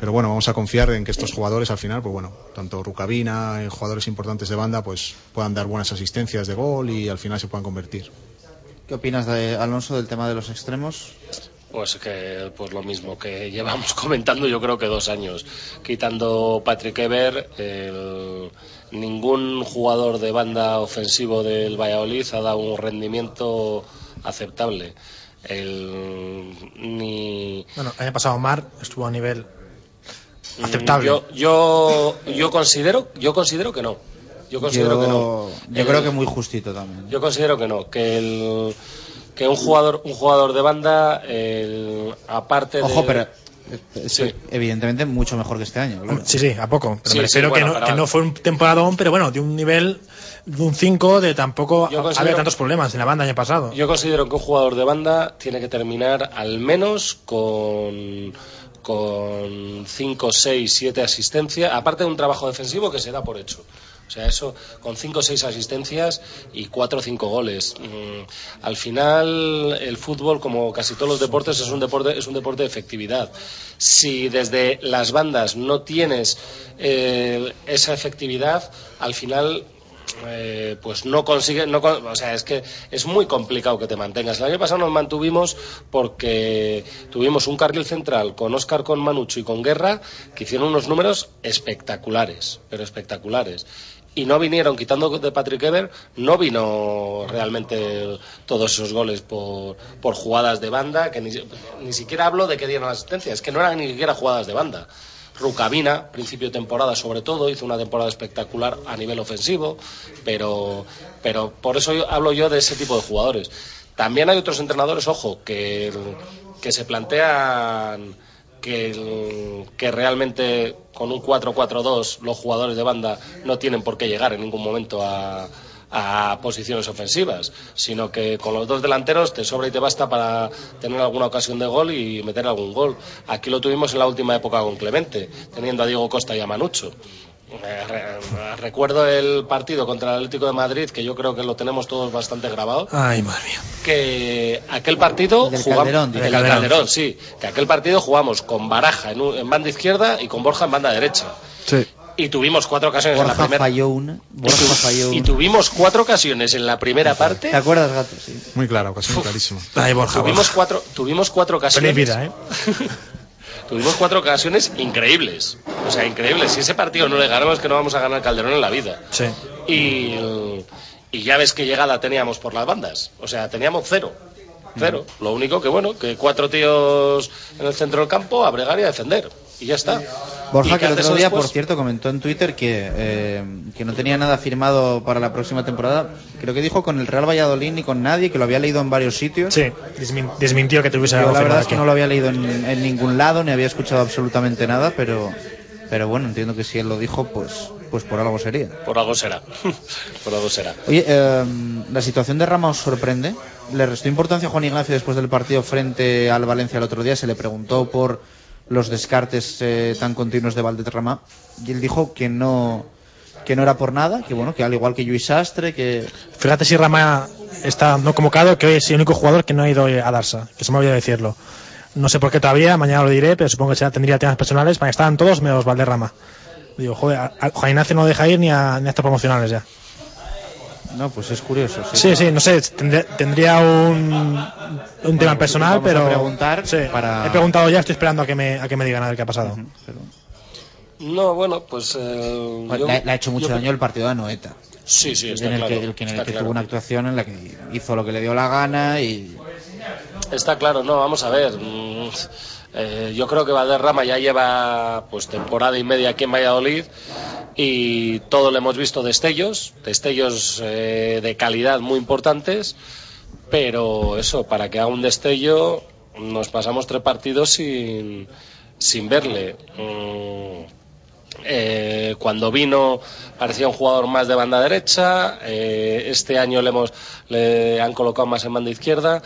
Pero bueno, vamos a confiar en que estos jugadores al final, pues bueno, tanto Rucabina, eh, jugadores importantes de banda, pues puedan dar buenas asistencias de gol y al final se puedan convertir. ¿Qué opinas de Alonso del tema de los extremos? Pues que pues lo mismo que llevamos comentando yo creo que dos años. Quitando Patrick Ever, el- ningún jugador de banda ofensivo del Valladolid ha dado un rendimiento aceptable. El, ni, Bueno, el año pasado Omar estuvo a nivel aceptable. Yo, yo, yo considero, yo considero que no. Yo considero Yo- que no. yo El- creo que muy justito también. Yo considero que no, que el que un jugador, un jugador de banda, el- aparte de Ojo, pero es Sí. evidentemente mucho mejor que este año. claro. Sí, sí, a poco. Pero Sí, me sí, refiero bueno, que, no, pero- que no fue un temporadón, pero bueno, de un nivel de un 5 de tampoco había tantos problemas en la banda el año pasado. Yo considero que un jugador de banda tiene que terminar al menos con con 5, 6, 7 asistencias, aparte de un trabajo defensivo que se da por hecho. O sea, eso con 5 o 6 asistencias y 4 o 5 goles. Mm, al final, el fútbol, como casi todos los deportes, es un deporte, es un deporte de efectividad. Si desde las bandas no tienes eh, esa efectividad, al final eh, pues no consigue, no, o sea, es que es muy complicado que te mantengas. El año pasado nos mantuvimos porque tuvimos un carril central con Oscar, con Manucho y con Guerra que hicieron unos números espectaculares, pero espectaculares. Y no vinieron, quitando de Patrick Ever, no vino realmente todos esos goles por, por jugadas de banda, que ni, ni siquiera hablo de que dieron asistencia, es que no eran ni siquiera jugadas de banda. Rucabina, principio de temporada sobre todo, hizo una temporada espectacular a nivel ofensivo, pero, pero por eso hablo yo de ese tipo de jugadores. También hay otros entrenadores, ojo, que, que se plantean que, que realmente con un 4-4-2 los jugadores de banda no tienen por qué llegar en ningún momento a, a posiciones ofensivas, sino que con los dos delanteros te sobra y te basta para tener alguna ocasión de gol y meter algún gol. Aquí lo tuvimos en la última época con Clemente, teniendo a Diego Costa y a Manucho. Eh, re- Recuerdo el partido contra el Atlético de Madrid, que yo creo que lo tenemos todos bastante grabado, Ay, madre mía. que aquel partido Del jugamos- Calderón, el dice. del Calderón. Calderón, sí, que aquel partido jugamos con Baraja en, un- en banda izquierda y con Borja en banda derecha. Sí. Y tuvimos cuatro ocasiones en la primera. falló una. Borja falló Y tuvimos cuatro ocasiones en la primera parte. ¿Te acuerdas, Gato? Sí. Muy clara, ocasión clarísima. Ay, Borja, Tuvimos Borja. cuatro, tuvimos cuatro ocasiones. Vida, ¿eh? Tuvimos cuatro ocasiones increíbles. O sea, increíbles. Si ese partido no le ganamos, es que no vamos a ganar Calderón en la vida. Sí. Y, y ya ves qué llegada teníamos por las bandas. O sea, teníamos cero. Cero. Lo único que, bueno, que cuatro tíos en el centro del campo a bregar y a defender. Y ya está. Borja, que el otro día, después- por cierto, comentó en Twitter que, eh, que no tenía nada firmado para la próxima temporada. Creo que dijo con el Real Valladolid ni con nadie, que lo había leído en varios sitios. Sí, desmin- desmintió que tuviese algo la verdad es que aquí. no lo había leído en, en ningún lado, ni había escuchado absolutamente nada, pero, pero bueno, entiendo que si él lo dijo, pues, pues por algo sería. Por algo será. por algo será. Oye, eh, la situación de Rama os sorprende. Le restó importancia a Juan Ignacio después del partido frente al Valencia el otro día. Se le preguntó por los descartes eh, tan continuos de Valderrama y él dijo que no que no era por nada, que bueno, que al igual que Luis Sastre, que... Fíjate si Rama está no convocado, que hoy es el único jugador que no ha ido a Darsa, que se me olvidó decirlo. No sé por qué todavía, mañana lo diré, pero supongo que será- tendría temas personales, para que estaban todos menos Valderrama. Digo, joder, Juan Ignacio no deja ir ni a, ni a estos promocionales ya. No, pues es curioso. Sí, sí, no sé, tendría, tendría un, un tema personal, vamos a pero... preguntar sí, para- He preguntado ya, estoy esperando a que me, a que me digan a ver qué ha pasado. No, bueno, pues. eh, Pues yo- le, le ha hecho mucho yo- daño el partido de Noeta. Sí, sí, está en el claro, que, el que- en el está que claro. tuvo una actuación en la que hizo lo que le dio la gana y Está claro, no, vamos a ver. mm, eh, yo creo que Valderrama ya lleva pues temporada y media aquí en Valladolid y todo lo hemos visto destellos, destellos eh, de calidad muy importantes, pero eso, para que haga un destello nos pasamos tres partidos sin, sin verle. Mm, eh, cuando vino parecía un jugador más de banda derecha, eh, este año le, hemos, le han colocado más en banda izquierda.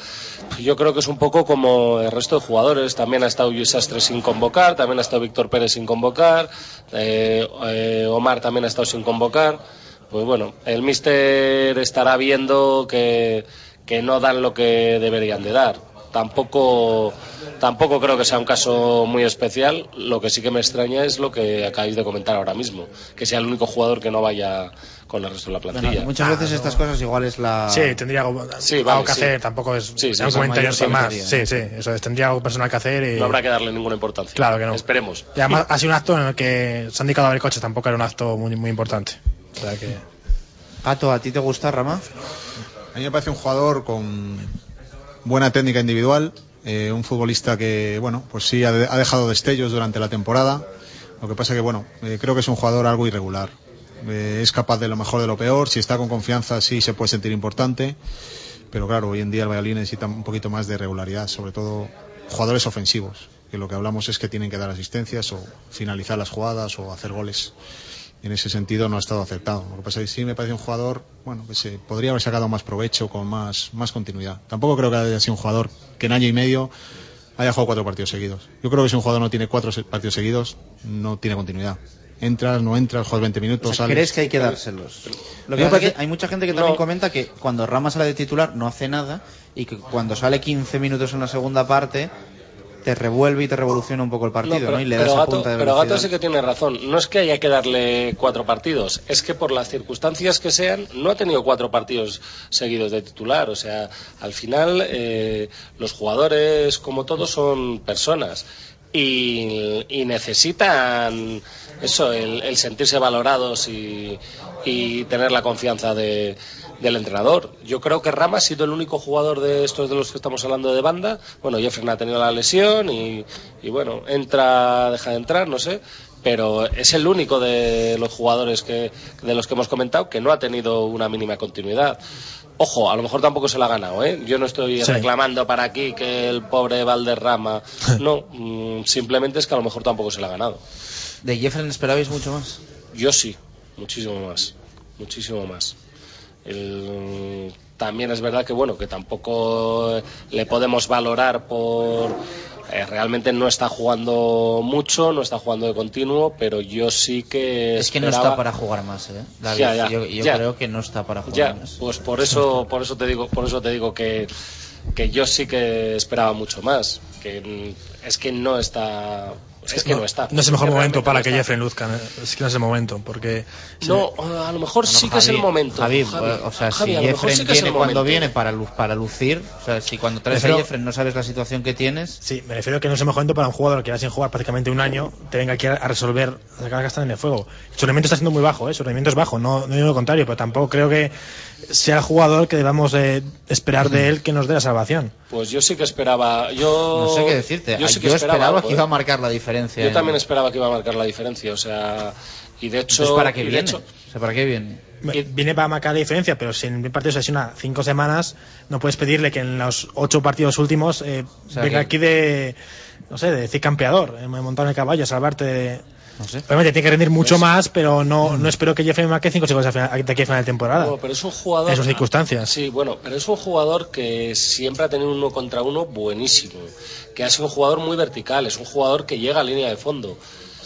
Yo creo que es un poco como el resto de jugadores. También ha estado Luis Sastre sin convocar, también ha estado Víctor Pérez sin convocar, eh, Omar también ha estado sin convocar. Pues bueno, el míster estará viendo que, que no dan lo que deberían de dar. Tampoco, tampoco creo que sea un caso muy especial. Lo que sí que me extraña es lo que acabáis de comentar ahora mismo, que sea el único jugador que no vaya con el resto de la bueno, plantilla. muchas veces estas cosas igual es la Sí, tendría algo, Sí, algo vale, que sí. hacer, tampoco es Sí, sí, un comentario sin más. tontería, Sí, sí, eso es, tendría algo personal que hacer y... No habrá que darle ninguna importancia. Claro que no. Esperemos. Y además ha sido un acto en el que se han dedicado a ver coches, tampoco era un acto muy, muy importante. O sea que... Pato, ¿a ti te gusta Rama? A mí me parece un jugador con buena técnica individual, eh, un futbolista que, bueno, pues sí ha, de- ha dejado destellos durante la temporada. Lo que pasa que, bueno, eh, creo que es un jugador algo irregular. Eh, es capaz de lo mejor de lo peor. Si está con confianza, sí se puede sentir importante. Pero claro, hoy en día el Valladolid necesita un poquito más de regularidad, sobre todo jugadores ofensivos, que lo que hablamos es que tienen que dar asistencias o finalizar las jugadas o hacer goles. En ese sentido no ha estado acertado. Lo que pasa es que sí me parece un jugador, bueno, que se podría haber sacado más provecho con más, más continuidad. Tampoco creo que haya sido un jugador que en año y medio haya jugado cuatro partidos seguidos. Yo creo que si un jugador no tiene cuatro partidos seguidos, no tiene continuidad. Entras, no entras, juegas 20 minutos, O sea, sales. ¿Crees que hay que dárselos? Lo que pasa es que hay mucha gente que también comenta que cuando Rama sale de titular no hace nada y que cuando sale 15 minutos en la segunda parte te revuelve y te revoluciona un poco el partido, No, pero, ¿no? Y le da pero esa Gato, punta de pero. Gato sí que tiene razón. No es que haya que darle cuatro partidos, es que por las circunstancias que sean, no ha tenido cuatro partidos seguidos de titular. O sea, al final eh, los jugadores, como todos, son personas. Y, y necesitan eso, el, el sentirse valorados y, y tener la confianza de, del entrenador. Yo creo que Rama ha sido el único jugador de estos de los que estamos hablando de banda. Bueno, Jeffrey ha tenido la lesión y, y bueno, entra, deja de entrar, no sé. Pero es el único de los jugadores que, de los que hemos comentado que no ha tenido una mínima continuidad. Ojo, a lo mejor tampoco se la ha ganado, ¿eh? Yo no estoy Sí. reclamando para aquí que el pobre Valderrama. No, mm, simplemente es que a lo mejor tampoco se la ha ganado. ¿De Jeffrey esperabais mucho más? Yo sí, muchísimo más, muchísimo más. El- también es verdad que bueno que tampoco le podemos valorar por eh, realmente no está jugando mucho, no está jugando de continuo, pero yo sí que Es que no esperaba- está para jugar más, ¿eh? David, Ya, ya, yo yo ya. creo que no está para jugar más. pues por eso, por eso te digo, por eso te digo que, que yo sí que esperaba mucho más. Que es que no está, es, que no, está. No es el mejor momento para no que. Jeffrey luzca. ¿eh? Es que no es el momento, porque... No, a lo mejor sí que es el momento. Javi, Javi. o sea, si a lo mejor Jeffrey sí que es el viene cuando viene para, lu- para lucir, o sea, si cuando traes a Jeffrey no sabes la situación que tienes, Sí, me refiero a que no es el mejor momento para un jugador que va sin jugar prácticamente un año, te venga aquí a, a resolver, a sacar la en el fuego. Su rendimiento está siendo muy bajo, ¿eh? su rendimiento es bajo, no, no digo lo contrario, pero tampoco creo que sea el jugador que debamos eh, esperar de él que nos dé la salvación. Pues yo sí que esperaba. Yo no sé qué decirte. Yo, sí que Yo esperaba, que iba a marcar la diferencia. Yo en- también esperaba que iba a marcar la diferencia. O sea, y de hecho. Entonces, ¿para qué viene? hecho- O sea, ¿para qué viene? Viene para marcar la diferencia, pero si en un partido se lesiona cinco semanas, no puedes pedirle que en los ocho partidos últimos eh, O sea, venga que- aquí de, no sé, de decir campeador, eh, montar en el caballo, a salvarte de... No sé. Obviamente tiene que rendir mucho Pues- más, pero no, no espero que Jeffrey al final- de aquí a final de temporada. Bueno, pero es un jugador. En sus circunstancias. Sí, bueno, pero es un jugador que siempre ha tenido uno contra uno buenísimo. Que ha sido un jugador muy vertical, es un jugador que llega a línea de fondo.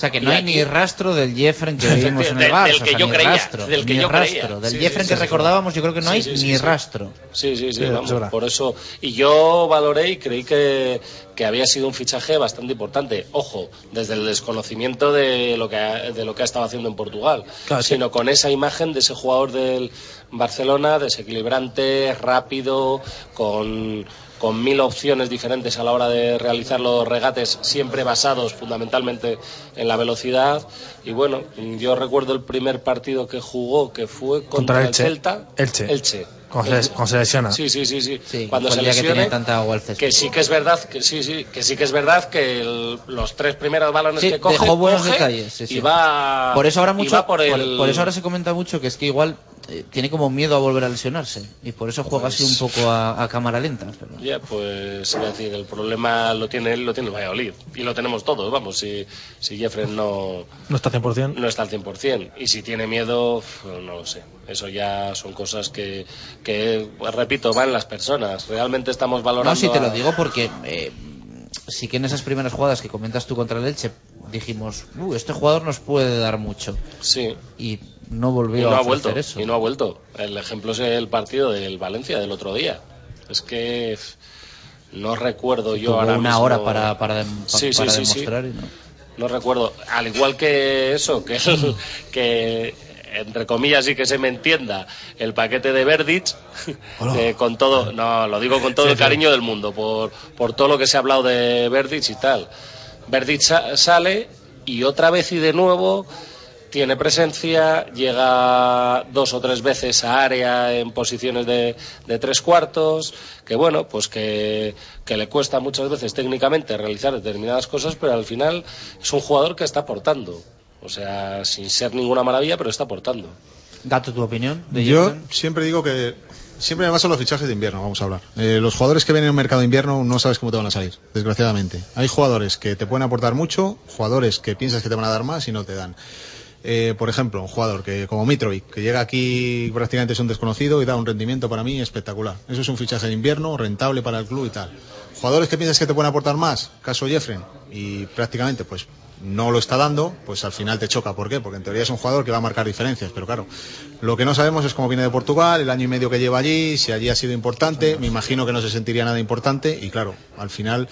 Sea que Y no hay aquí- ni rastro del Jeffren que vimos en el Del- Barça. del o que sea, yo ni creía, rastro, del que ni yo rastro. creía. Del Sí, Jeffren sí, que sí, recordábamos yo creo que no Sí, hay ni sí. rastro. Sí, sí, sí, vamos, es por eso. Y yo valoré y creí que, que había sido un fichaje bastante importante. Ojo, desde el desconocimiento de lo que ha, de lo que ha estado haciendo en Portugal, Claro, sí. sino con esa imagen de ese jugador del Barcelona, desequilibrante, rápido, con con mil opciones diferentes a la hora de realizar los regates, siempre basados fundamentalmente en la velocidad. Y bueno, yo recuerdo el primer partido que jugó, que fue contra, Contra el Elche. Celta. Elche. Elche. Cuando se, lesiona. Sí, sí, sí, sí. Sí, Cuando se que lesione, tanta césped. que sí que es verdad, que sí, sí, que sí que es verdad que el- los tres primeros balones Sí, que coge, dejó buenos coge detalles. sí, sí. y va por eso ahora mucho, va por, por, el- por eso ahora se comenta mucho que es que igual eh, tiene como miedo a volver a lesionarse y por eso juega así un poco a, a cámara lenta. pero- Ya, pues iba a decir, el problema lo tiene él, lo tiene el Valladolid. Y lo tenemos todos, vamos, si, si Jeffrey no, No está 100%. no está al 100%. Y si tiene miedo, pues, no lo sé. Eso ya son cosas que, que pues, repito, van las personas. Realmente estamos valorando... No, sí te lo a- digo porque eh, sí que en esas primeras jugadas que comentas tú contra el Elche dijimos, "Uh, este jugador nos puede dar mucho. Sí. Y no volvió no a ha ofrecer vuelto. eso. Y no ha vuelto. El ejemplo es el partido del Valencia del otro día. Es que no recuerdo yo Tuvo ahora una mismo- hora para, para, Sí, sí, demostrar y no. No recuerdo. Al igual que eso, que, que entre comillas y que se me entienda, el paquete de Verdic, eh, con todo, no, lo digo con todo el cariño del mundo, por, por todo lo que se ha hablado de Verdic y tal. Verdic sa- sale y otra vez y de nuevo tiene presencia, llega dos o tres veces a área en posiciones de, de tres cuartos, que bueno, pues que, que le cuesta muchas veces técnicamente realizar determinadas cosas, pero al final es un jugador que está aportando. O sea, sin ser ninguna maravilla, pero está aportando. Gato, ¿tu opinión? de Yo siempre digo que siempre me baso en los fichajes de invierno, vamos a hablar. Eh, los jugadores que vienen en un mercado de invierno no sabes cómo te van a salir, desgraciadamente. Hay jugadores que te pueden aportar mucho, jugadores que piensas que te van a dar más y no te dan. Eh, por ejemplo, un jugador que como Mitrovic, que llega aquí prácticamente es un desconocido y da un rendimiento para mí espectacular. Eso es un fichaje de invierno, rentable para el club y tal. Jugadores que piensas que te pueden aportar más, caso Jeffren, y prácticamente pues no lo está dando, pues al final te choca. ¿Por qué? Porque en teoría es un jugador que va a marcar diferencias, pero claro, lo que no sabemos es cómo viene de Portugal, el año y medio que lleva allí, si allí ha sido importante, me imagino que no se sentiría nada importante y claro, al final,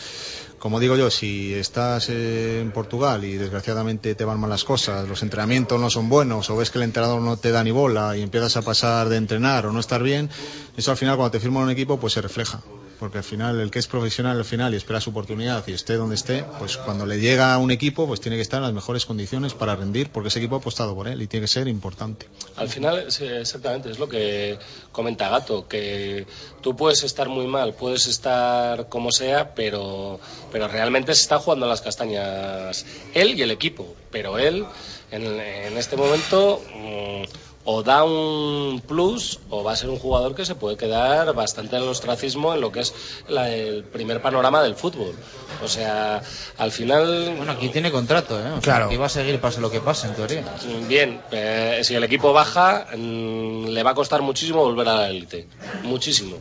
como digo yo, si estás eh, en Portugal y desgraciadamente te van mal las cosas, los entrenamientos no son buenos o ves que el entrenador no te da ni bola y empiezas a pasar de entrenar o no estar bien, eso al final cuando te firma un equipo pues se refleja. Porque al final, el que es profesional al final y espera su oportunidad y esté donde esté, pues cuando le llega a un equipo, pues tiene que estar en las mejores condiciones para rendir, porque ese equipo ha apostado por él y tiene que ser importante. Al final, exactamente, es lo que comenta Gato, que tú puedes estar muy mal, puedes estar como sea, pero, pero realmente se está jugando las castañas él y el equipo. Pero él, en, en este momento, mm, o da un plus o va a ser un jugador que se puede quedar bastante en el ostracismo en lo que es la- el primer panorama del fútbol. O sea, al final... Bueno, aquí tiene contrato, ¿eh? O sea, Claro. aquí va a seguir pase lo que pase, en teoría. Bien, eh, si el equipo baja, mm, le va a costar muchísimo volver a la élite. Muchísimo,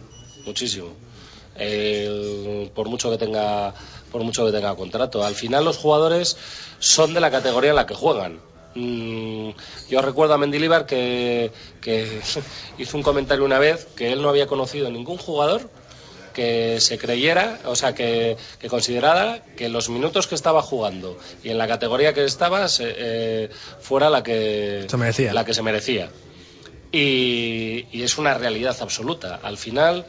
muchísimo. Eh, por mucho que tenga por mucho que tenga contrato. Al final los jugadores son de la categoría en la que juegan. Mm, yo recuerdo a Mendilibar que, que hizo un comentario una vez que él no había conocido ningún jugador que se creyera, o sea, que, que considerara que los minutos que estaba jugando y en la categoría que estaba se- eh, fuera la que Se merecía. la que se merecía. Y, y es una realidad absoluta. Al final,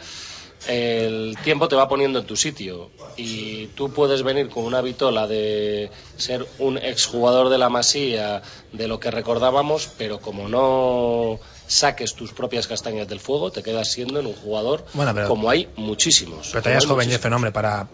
el tiempo te va poniendo en tu sitio y tú puedes venir con una vitola de ser un exjugador de la Masía, de lo que recordábamos, pero como no saques tus propias castañas del fuego, te quedas siendo en un jugador Bueno, pero- como hay muchísimos. Pero todavía es joven hombre, para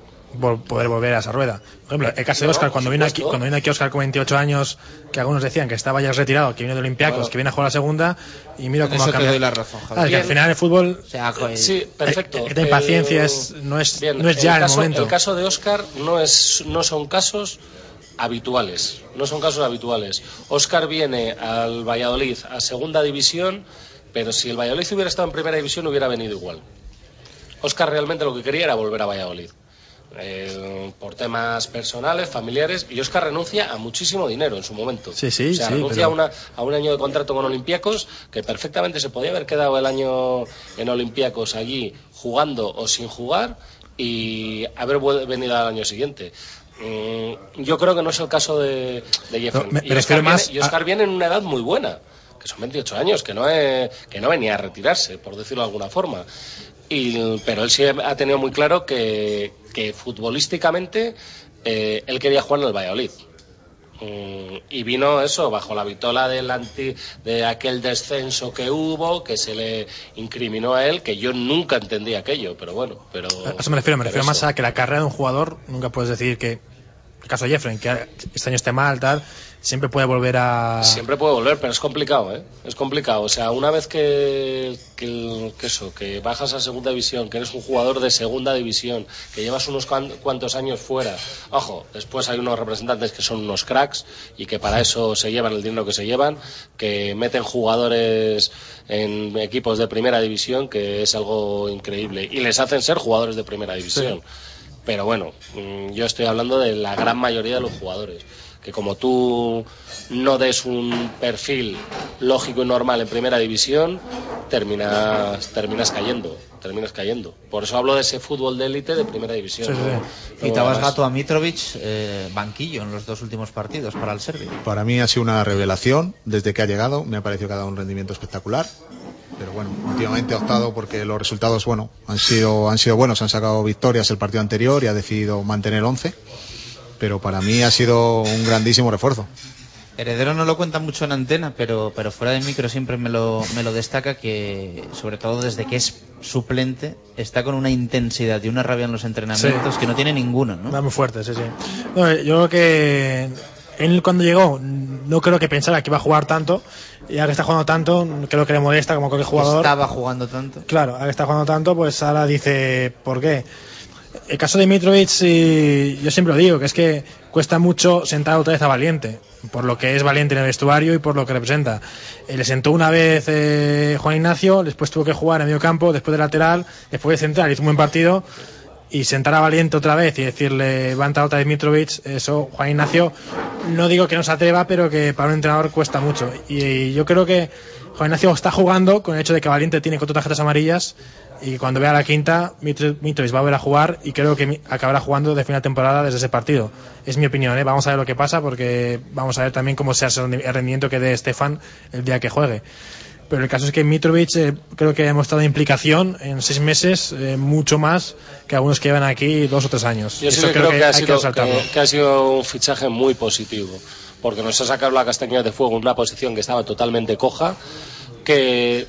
poder volver a esa rueda. Por ejemplo, el caso de Oscar, cuando vino, aquí, cuando vino aquí Oscar con 28 años, que algunos decían que estaba ya retirado, que viene de Olympiacos, Claro. que viene a jugar a la segunda, y mira cómo ha te cambiado. doy la razón, Javier. Claro, es que al final el fútbol, O sea, Sí, perfecto. esta impaciencia es, no es, Bien, no es ya el, caso, momento. El caso de Oscar no, es, no son casos habituales. No son casos habituales. Oscar viene al Valladolid a segunda división, pero si el Valladolid hubiera estado en primera división hubiera venido igual. Oscar realmente lo que quería era volver a Valladolid. Eh, por temas personales, familiares, y Oscar renuncia a muchísimo dinero en su momento. Sí, sí, o sea, sí, renuncia pero- a, una- a un año de contrato con Olympiacos, que perfectamente se podía haber quedado el año en Olympiacos allí jugando o sin jugar y haber venido al año siguiente. Mm, yo creo que no es el caso de, de Jeffrey. No, y, Oscar viene, más y Oscar viene en una edad muy buena, que son 28 años, que no, es- que no venía a retirarse, por decirlo de alguna forma. Y, pero él sí ha tenido muy claro que, que futbolísticamente eh, él quería jugar en el Valladolid. Mm, y vino eso bajo la vitola del anti, de aquel descenso que hubo, que se le incriminó a él, que yo nunca entendí aquello, pero bueno, pero A eso me refiero, me refiero más a que la carrera de un jugador, nunca puedes decir que, el caso de Jeffrey, que este año esté mal, tal, siempre puede volver a... Siempre puede volver, pero es complicado, ¿eh? Es complicado. O sea, una vez que, que, que eso, que bajas a segunda división, que eres un jugador de segunda división, que llevas unos cuan- cuantos años fuera. Ojo, después hay unos representantes que son unos cracks y que para eso se llevan el dinero que se llevan, que meten jugadores en equipos de primera división, que es algo increíble. Y les hacen ser jugadores de primera división. Pero bueno, mm, yo estoy hablando de la gran mayoría de los jugadores. Que como tú no des un perfil lógico y normal en primera división, terminas, terminas cayendo. Terminas cayendo. Por eso hablo de ese fútbol de élite de primera división. ¿no? No Citabas más. gato a Mitrovic, eh, banquillo en los dos últimos partidos para el Serbia. Para mí ha sido una revelación desde que ha llegado. Me ha parecido que ha dado un rendimiento espectacular. Pero bueno, últimamente ha optado porque los resultados, bueno, han sido, han sido buenos. Han sacado victorias el partido anterior y ha decidido mantener 11. Pero para mí ha sido un grandísimo refuerzo. Heredero no lo cuenta mucho en antena, pero, pero fuera del micro siempre me lo, me lo destaca que, sobre todo desde que es suplente, está con una intensidad y una rabia en los entrenamientos Sí. que no tiene ninguna, ¿no? Va muy fuerte, sí, sí. No, yo creo que él cuando llegó no creo que pensara que iba a jugar tanto y ahora que está jugando tanto creo que le molesta como cualquier jugador. Estaba jugando tanto. Claro, ahora que está jugando tanto pues ahora dice ¿por qué? El caso de Mitrovic yo siempre lo digo, que es que cuesta mucho sentar otra vez a Valiente, por lo que es Valiente en el vestuario y por lo que representa. Eh, le sentó una vez eh, Juan Ignacio, después tuvo que jugar en medio campo, después de lateral, después de central, hizo un buen partido y sentar a Valiente otra vez y decirle va a entrar otra vez Mitrovic, eso Juan Ignacio no digo que no se atreva, pero que para un entrenador cuesta mucho. Y, yo creo que Juan Ignacio está jugando con el hecho de que Valiente tiene cuatro tarjetas amarillas y cuando vea la quinta Mitro- Mitrovic va a volver a jugar y creo que acabará jugando de final de temporada desde ese partido. Es mi opinión, ¿eh? vamos a ver lo que pasa porque vamos a ver también cómo sea el rendimiento que dé Estefan el día que juegue. Pero el caso es que Mitrovic eh, creo que ha demostrado implicación en seis meses eh, mucho más que algunos que llevan aquí dos o tres años. Yo sí Eso que creo que, ha sido, que ha sido un fichaje muy positivo, porque nos ha sacado la castaña de fuego en una posición que estaba totalmente coja, que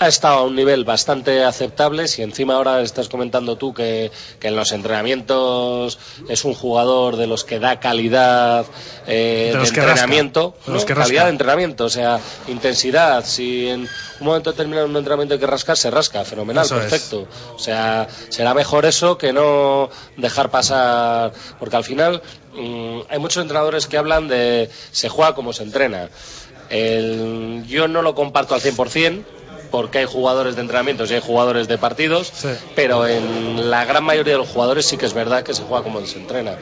ha estado a un nivel bastante aceptable. Si encima ahora estás comentando tú que, que en los entrenamientos es un jugador de los que da calidad eh, De entrenamiento, calidad rasca. de entrenamiento, o sea, intensidad. Si en un momento determinado en un entrenamiento hay que rascar, se rasca, fenomenal, Eso es. perfecto. O sea, será mejor eso que no dejar pasar, porque al final mm, hay muchos entrenadores que hablan de se juega como se entrena. El- yo no lo comparto al 100%. Porque hay jugadores de entrenamientos y hay jugadores de partidos, pero en la gran mayoría de los jugadores sí que es verdad que se juega como se entrena.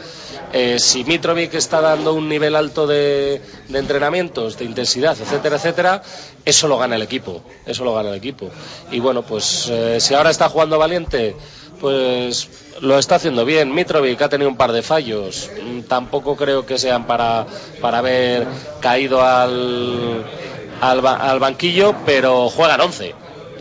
Eh, si Mitrovic está dando un nivel alto de, de entrenamientos, de intensidad, etcétera, etcétera, eso lo gana el equipo, eso lo gana el equipo. Y bueno, pues eh, si ahora está jugando Valiente, pues lo está haciendo bien. Mitrovic ha tenido un par de fallos, Mm, tampoco creo que sean para, para haber caído al, al, ba- al banquillo, pero juegan 11.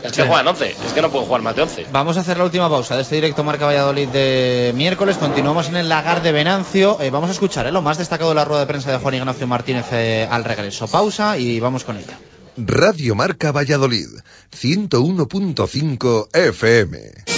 Es que Sí. juegan 11, es que no pueden jugar más de 11. Vamos a hacer la última pausa de este directo Marca Valladolid de miércoles. Continuamos en el lagar de Venancio. Eh, vamos a escuchar eh, lo más destacado de la rueda de prensa de Juan Ignacio Martínez eh, al regreso. Pausa y vamos con ella. Radio Marca Valladolid, 101.5 FM.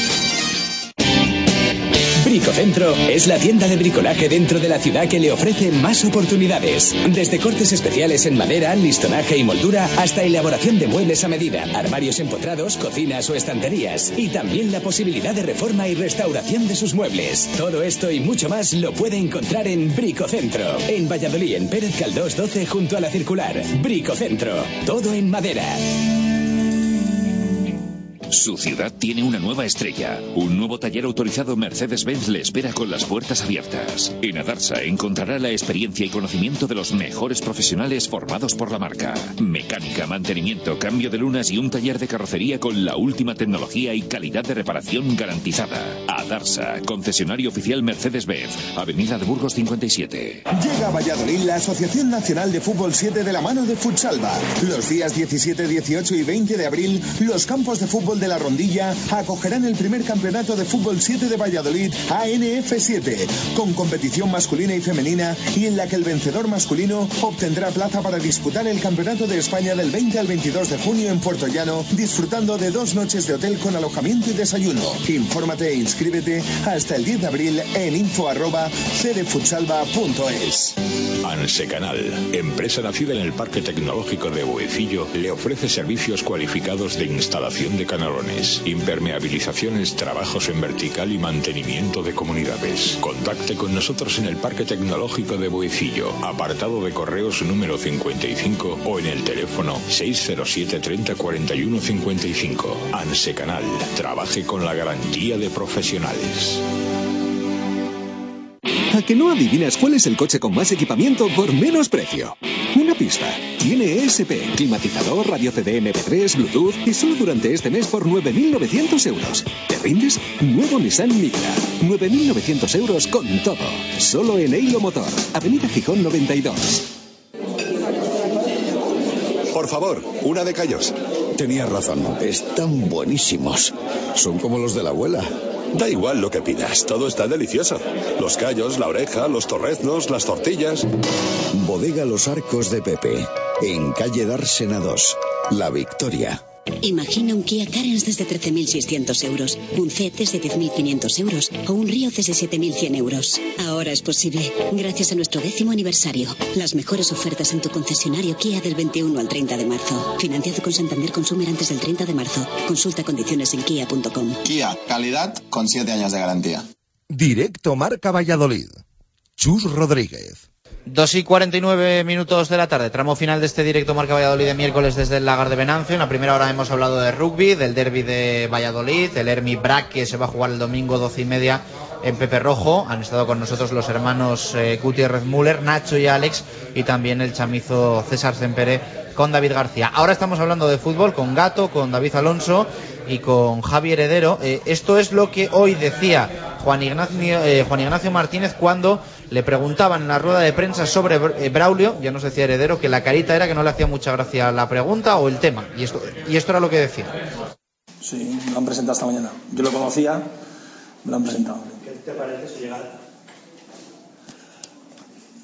Bricocentro es la tienda de bricolaje dentro de la ciudad que le ofrece más oportunidades. Desde cortes especiales en madera, listonaje y moldura hasta elaboración de muebles a medida, armarios empotrados, cocinas o estanterías. Y también la posibilidad de reforma y restauración de sus muebles. Todo esto y mucho más lo puede encontrar en Bricocentro. En Valladolid, en Pérez Caldós 12 junto a la circular. Bricocentro. Todo en madera. Su ciudad tiene una nueva estrella. Un nuevo taller autorizado Mercedes-Benz le espera con las puertas abiertas. En Adarsa encontrará la experiencia y conocimiento de los mejores profesionales formados por la marca. Mecánica, mantenimiento, cambio de lunas y un taller de carrocería con la última tecnología y calidad de reparación garantizada. Adarsa, concesionario oficial Mercedes-Benz, Avenida de Burgos 57. Llega a Valladolid la Asociación Nacional de Fútbol 7 de la mano de Futsalva. Los días 17, 18 y 20 de abril, los campos de fútbol de la Rondilla acogerán el primer campeonato de fútbol 7 de Valladolid, ANF7, con competición masculina y femenina y en la que el vencedor masculino obtendrá plaza para disputar el Campeonato de España del 20 al 22 de junio en Puerto Llano, disfrutando de dos noches de hotel con alojamiento y desayuno. Infórmate e inscríbete hasta el 10 de abril en info arroba cdfutsalva.es. Anse Canal, empresa nacida en el Parque Tecnológico de Boecillo, le ofrece servicios cualificados de instalación de impermeabilizaciones, trabajos en vertical y mantenimiento de comunidades. Contacte con nosotros en el Parque Tecnológico de Boecillo, apartado de correos número 55 o en el teléfono 607 30 41 55. Anse Canal, trabaje con la garantía de profesionales. ¿A que no adivinas cuál es el coche con más equipamiento por menos precio? Una pista. Tiene ESP, climatizador, radio CD MP3, Bluetooth y solo durante este mes por 9.900 euros. ¿Te rindes? Nuevo Nissan Micra. 9.900 euros con todo. Solo en Eilo Motor. Avenida Gijón 92. Por favor, una de callos. Tenías razón, están buenísimos. Son como los de la abuela. Da igual lo que pidas, todo está delicioso. Los callos, la oreja, los torreznos, las tortillas. Bodega Los Arcos de Pepe, en calle Dársena 2, La Victoria. Imagina un Kia Carens desde 13.600 euros, un C desde 10.500 euros o un Río desde 7.100 euros. Ahora es posible, gracias a nuestro décimo aniversario. Las mejores ofertas en tu concesionario Kia del 21 al 30 de marzo. Financiado con Santander Consumer antes del 30 de marzo. Consulta condiciones en kia.com. Kia, calidad con 7 años de garantía. Directo Marca Valladolid. Chus Rodríguez. 2 y 49 minutos de la tarde, tramo final de este directo Marca Valladolid de miércoles desde el Lagar de Venancio. En la primera hora hemos hablado de rugby, del derby de Valladolid, el Hermi Brac que se va a jugar el domingo 12 y media en Pepe Rojo. Han estado con nosotros los hermanos eh, Gutiérrez Müller, Nacho y Alex, y también el chamizo César Sempere con David García. Ahora estamos hablando de fútbol con Gato, con David Alonso y con Javi Heredero. Eh, esto es lo que hoy decía Juan Ignacio, eh, Juan Ignacio Martínez cuando le preguntaban en la rueda de prensa sobre eh, Braulio, ya nos decía Heredero, que la carita era que no le hacía mucha gracia la pregunta o el tema. Y esto, y esto era lo que decía. Sí, me lo han presentado esta mañana. Yo lo conocía, me lo han presentado. ¿Qué te parece su llegada?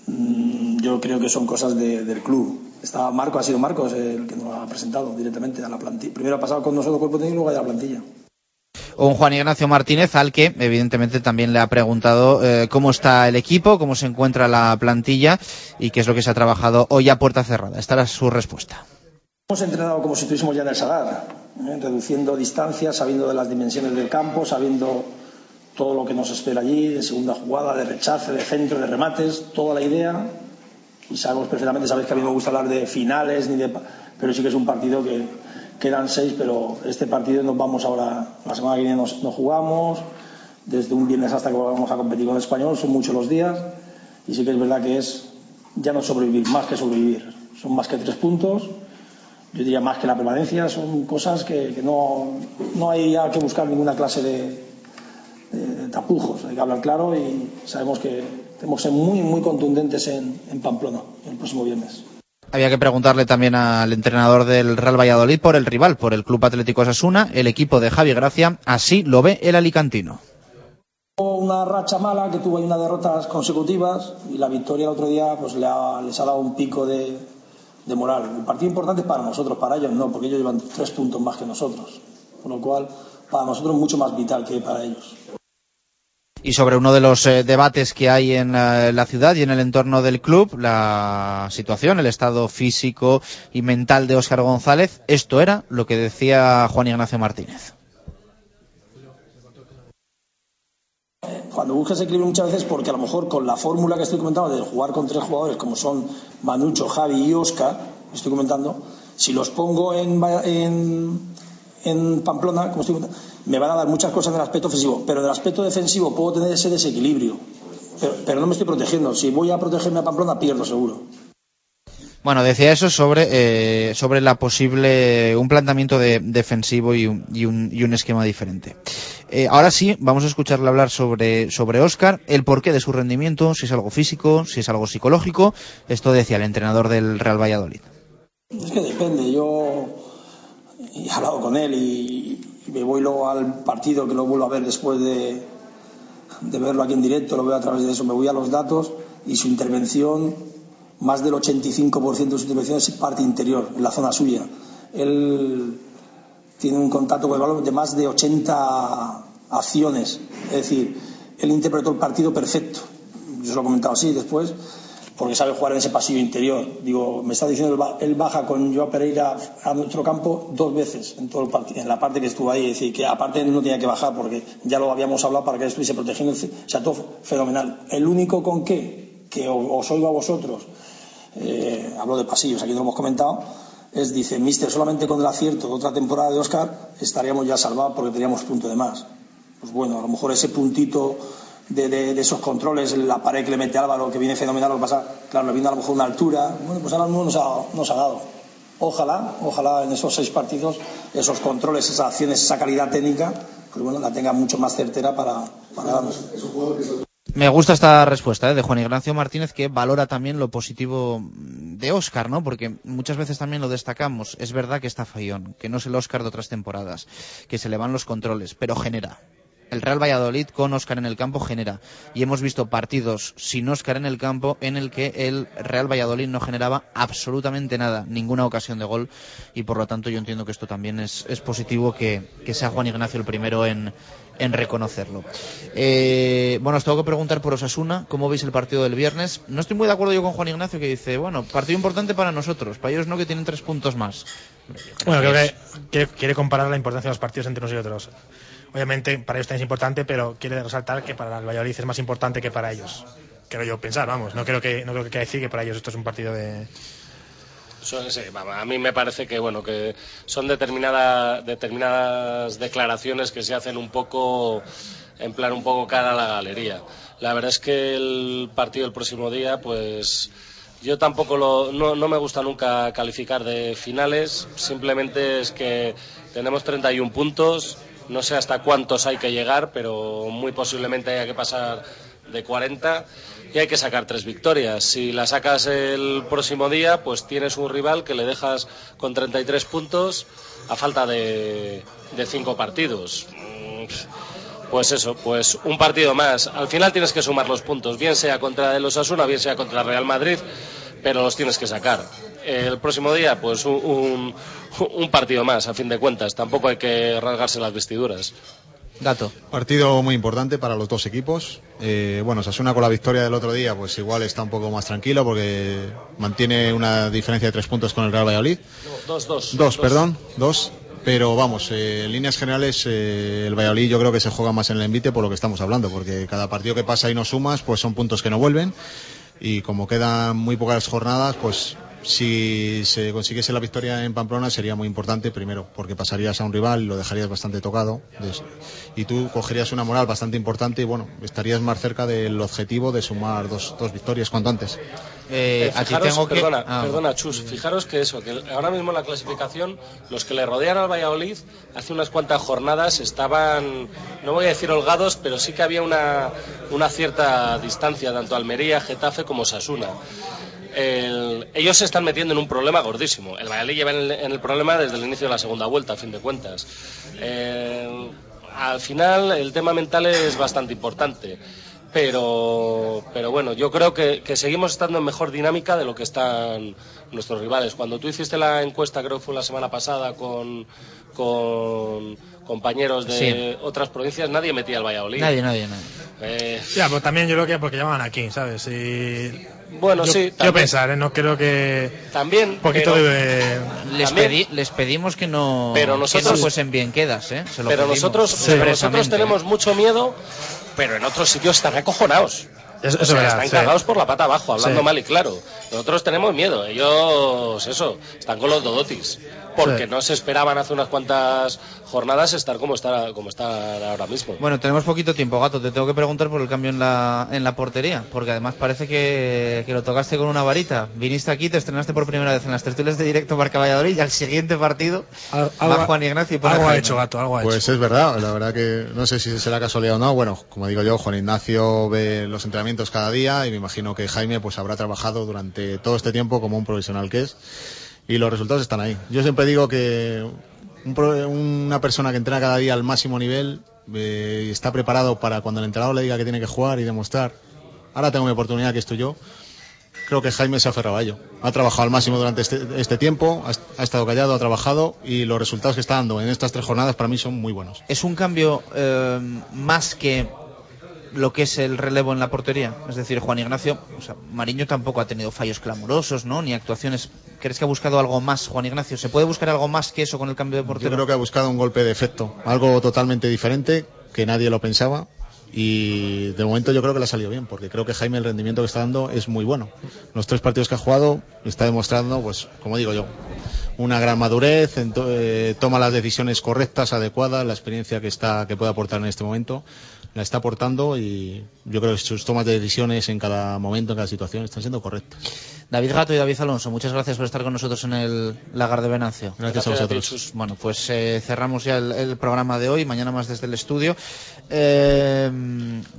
Mm, Yo creo que son cosas de- del club. Estaba Marco, ha sido Marcos el que nos lo ha presentado directamente a la plantilla. Primero ha pasado con nosotros cuerpo técnico y luego a la plantilla. Un Juan Ignacio Martínez al que evidentemente también le ha preguntado eh, cómo está el equipo, cómo se encuentra la plantilla y qué es lo que se ha trabajado hoy a puerta cerrada. Esta era su respuesta. Hemos entrenado como si estuviésemos ya en el Sadar, ¿eh? reduciendo distancias, sabiendo de las dimensiones del campo, sabiendo todo lo que nos espera allí, de segunda jugada, de rechace, de centro, de remates, toda la idea. Y sabemos perfectamente, sabéis que a mí no me gusta hablar de finales, ni de, pero sí que es un partido que quedan seis, pero este partido nos vamos ahora, la semana que viene nos, jugamos, desde un viernes hasta que volvamos a competir con el español, son muchos los días, y sí que es verdad que es ya no sobrevivir, más que sobrevivir. Son más que tres puntos, yo diría más que la permanencia, son cosas que, no, no hay ya que buscar ninguna clase de, tapujos, hay que hablar claro y sabemos que tenemos que ser muy, muy contundentes en, en Pamplona el próximo viernes. Había que preguntarle también al entrenador del Real Valladolid por el rival, por el Club Atlético Osasuna, el equipo de Javi Gracia. Así lo ve el alicantino. Una racha mala que tuvo ahí unas derrotas consecutivas y la victoria el otro día pues le ha- les ha dado un pico de, de moral. El partido importante para nosotros, para ellos no, porque ellos llevan tres puntos más que nosotros. Con lo cual, para nosotros mucho más vital que para ellos. Y sobre uno de los eh, debates que hay en eh, la ciudad y en el entorno del club, la situación, el estado físico y mental de Óscar González, esto era lo que decía Juan Ignacio Martínez. Cuando buscas equilibrio muchas veces porque a lo mejor con la fórmula que estoy comentando de jugar con tres jugadores como son Manucho, Javi y Óscar, estoy comentando, si los pongo en, en, en Pamplona, como estoy comentando, me van a dar muchas cosas en el aspecto ofensivo, pero en el aspecto defensivo puedo tener ese desequilibrio. Pero, pero no me estoy protegiendo. Si voy a protegerme a Pamplona, pierdo seguro. Bueno, decía eso sobre, eh, sobre la posible, un planteamiento de, defensivo y un, y, un, y un, esquema diferente. Eh, ahora sí, vamos a escucharle hablar sobre, sobre Oscar, el porqué de su rendimiento, si es algo físico, si es algo psicológico. Esto decía el entrenador del Real Valladolid. Es que depende. Yo he hablado con él y me voy luego al partido que lo vuelvo a ver después de, de verlo aquí en directo, lo veo a través de eso, me voy a los datos y su intervención más del 85% de sus intervenciones es parte interior, en la zona suya. Él tiene un contacto con el balón de más de 80 acciones. Es decir, él interpretó el partido perfecto. Yo se lo he comentado así después, porque sabe jugar en ese pasillo interior. Digo, me está diciendo, él baja con Joao Pereira a nuestro campo dos veces en todo el en la parte que estuvo ahí. Es decir, que aparte no tenía que bajar porque ya lo habíamos hablado para que él estuviese protegiendo. O sea, todo fenomenal. El único con qué que os oigo a vosotros, eh, hablo de pasillos, aquí no lo hemos comentado, es, dice, Mister, solamente con el acierto de otra temporada de Oscar estaríamos ya salvados porque teníamos punto de más. Pues bueno, a lo mejor ese puntito de, de, esos controles, la pared que le mete Álvaro, que viene fenomenal, lo que pasa, claro, le viene a lo mejor una altura, bueno, pues ahora no nos ha, nos ha dado. Ojalá, ojalá en esos seis partidos, esos controles, esas acciones, esa calidad técnica, pues bueno, la tenga mucho más certera para, para darnos. Me gusta esta respuesta ¿eh? de Juan Ignacio Martínez que valora también lo positivo de Oscar, ¿no? Porque muchas veces también lo destacamos. Es verdad que está fallón, que no es el Oscar de otras temporadas, que se le van los controles, pero genera. El Real Valladolid con Oscar en el campo genera. Y hemos visto partidos sin Oscar en el campo en el que el Real Valladolid no generaba absolutamente nada, ninguna ocasión de gol. Y por lo tanto yo entiendo que esto también es, positivo que, sea Juan Ignacio el primero en, reconocerlo. Eh, bueno, os tengo que preguntar por Osasuna, ¿cómo veis el partido del viernes? No estoy muy de acuerdo yo con Juan Ignacio que dice, bueno, partido importante para nosotros, para ellos no que tienen tres puntos más. Bueno, creo que quiere comparar la importancia de los partidos entre unos y otros. Obviamente para ellos también es importante, pero quiere resaltar que para el Valladolid es más importante que para ellos. Creo yo pensar, vamos, no creo que no creo que decir que para ellos esto es un partido de sí, a mí me parece que bueno que son determinada, determinadas declaraciones que se hacen un poco en plan un poco cara a la galería. La verdad es que el partido del próximo día, pues yo tampoco lo, no, no, me gusta nunca calificar de finales, simplemente es que tenemos 31 puntos, no sé hasta cuántos hay que llegar, pero muy posiblemente haya que pasar de 40 y hay que sacar tres victorias. Si la sacas el próximo día, pues tienes un rival que le dejas con 33 puntos a falta de, de cinco partidos. Pues eso, pues un partido más. Al final tienes que sumar los puntos, bien sea contra el Osasuna, bien sea contra el Real Madrid, pero los tienes que sacar. El próximo día, pues un, un, un partido más, a fin de cuentas. Tampoco hay que rasgarse las vestiduras. Dato. Partido muy importante para los dos equipos. Eh, bueno, Sasuna con la victoria del otro día, pues igual está un poco más tranquilo porque mantiene una diferencia de tres puntos con el Real Valladolid. Dos, dos. Dos, dos. perdón, dos. Pero vamos, eh, en líneas generales, eh, el Valladolid yo creo que se juega más en el envite por lo que estamos hablando, porque cada partido que pasa y no sumas, pues son puntos que no vuelven. Y como quedan muy pocas jornadas, pues si se consiguiese la victoria en Pamplona sería muy importante, primero, porque pasarías a un rival y lo dejarías bastante tocado. Y tú cogerías una moral bastante importante y bueno, estarías más cerca del objetivo de sumar dos, dos victorias cuanto antes. Eh, aquí tengo perdona, que... ah, perdona, Chus, fijaros que eso, que ahora mismo en la clasificación, los que le rodean al Valladolid hace unas cuantas jornadas estaban, no voy a decir holgados, pero sí que había una, una cierta distancia, tanto Almería, Getafe como Sasuna. El, ellos se están metiendo en un problema gordísimo. El Valladolid lleva en el, en el, problema desde el inicio de la segunda vuelta, a fin de cuentas. Eh, al final, el tema mental es bastante importante. Pero, pero bueno, yo creo que, que, seguimos estando en mejor dinámica de lo que están nuestros rivales. Cuando tú hiciste la encuesta, creo que fue la semana pasada, con, con compañeros de sí. otras provincias, nadie metía al Valladolid. Nadie, nadie, nadie. Eh, Ya, pues también yo creo que porque llaman aquí, ¿sabes? Y Bueno, yo, sí, Yo también. pensar, ¿eh? No creo que... También, Un poquito pero- de... Les, También- pedi- les pedimos que no, Pero que nosotros- no fuesen bien quedas, ¿eh? Se lo pero pedimos nosotros, pero nosotros tenemos mucho miedo, pero en otros sitios están acojonados. Eso, O eso sea, es verdad, están sí. cagados por la pata abajo, hablando Sí. mal y claro. Nosotros tenemos miedo, ellos, eso, están con los dodotis. Porque Sí. no se esperaban hace unas cuantas jornadas estar como estar, como estar ahora mismo. Bueno, tenemos poquito tiempo, Gato. Te tengo que preguntar por el cambio en la, en la portería, porque además parece que, que lo tocaste con una varita. Viniste aquí, te estrenaste por primera vez en las tertulias de directo Marca Valladolid y al siguiente partido Al- va Juan Ignacio algo ha hecho, Gato, algo ha Pues hecho. es verdad, la verdad que no sé si será casualidad o no. Bueno, como digo yo, Juan Ignacio ve los entrenamientos cada día y me imagino que Jaime pues habrá trabajado durante todo este tiempo como un profesional que es y los resultados están ahí. Yo siempre digo que una persona que entrena cada día al máximo nivel eh, está preparado para cuando el entrenador le diga que tiene que jugar y demostrar. Ahora tengo mi oportunidad que estoy yo. Creo que Jaime se ha aferrado a ello. Ha trabajado al máximo durante este, este tiempo, ha, ha estado callado, ha trabajado y los resultados que está dando en estas tres jornadas para mí son muy buenos. ¿Es un cambio eh, más que lo que es el relevo en la portería? Es decir, Juan Ignacio, o sea, Mariño tampoco ha tenido fallos clamorosos, ¿no? Ni actuaciones. ¿Crees que ha buscado algo más, Juan Ignacio? ¿Se puede buscar algo más que eso con el cambio de Yo portero? creo que ha buscado un golpe de efecto, algo totalmente diferente que nadie lo pensaba y de momento yo creo que le ha salido bien porque creo que Jaime el rendimiento que está dando es muy bueno. Los tres partidos que ha jugado está demostrando, pues como digo yo, una gran madurez, eh, toma las decisiones correctas, adecuadas, la experiencia que está que puede aportar en este momento la está aportando y yo creo que sus tomas de decisiones en cada momento, en cada situación están siendo correctas. David Gato y David Alonso, muchas gracias por estar con nosotros en el Lagar de Venancio. Gracias a Gracias a ti, vosotros. Bueno, pues eh, cerramos ya el, el programa de hoy, mañana más desde el estudio. Eh,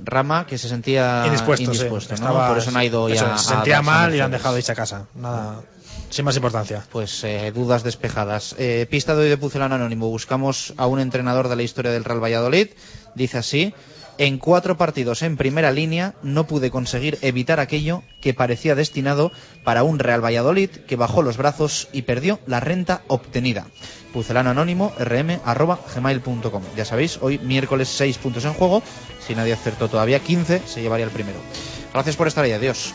Rama, que se sentía Indispuesto, sí. ¿no? Estaba- Por eso no ha ido eso ya se sentía mal y han dejado irse a casa. Nada, sin más importancia. Pues eh, dudas despejadas. Eh, pista de hoy de Pucelano Anónimo. Buscamos a un entrenador de la historia del Real Valladolid. Dice así. En cuatro partidos en primera línea no pude conseguir evitar aquello que parecía destinado para un Real Valladolid que bajó los brazos y perdió la renta obtenida. Pucelano Anónimo, rm, arroba, gmail.com. Ya sabéis, hoy miércoles 6 puntos en juego. Si nadie acertó todavía 15, se llevaría el primero. Gracias por estar ahí. Adiós.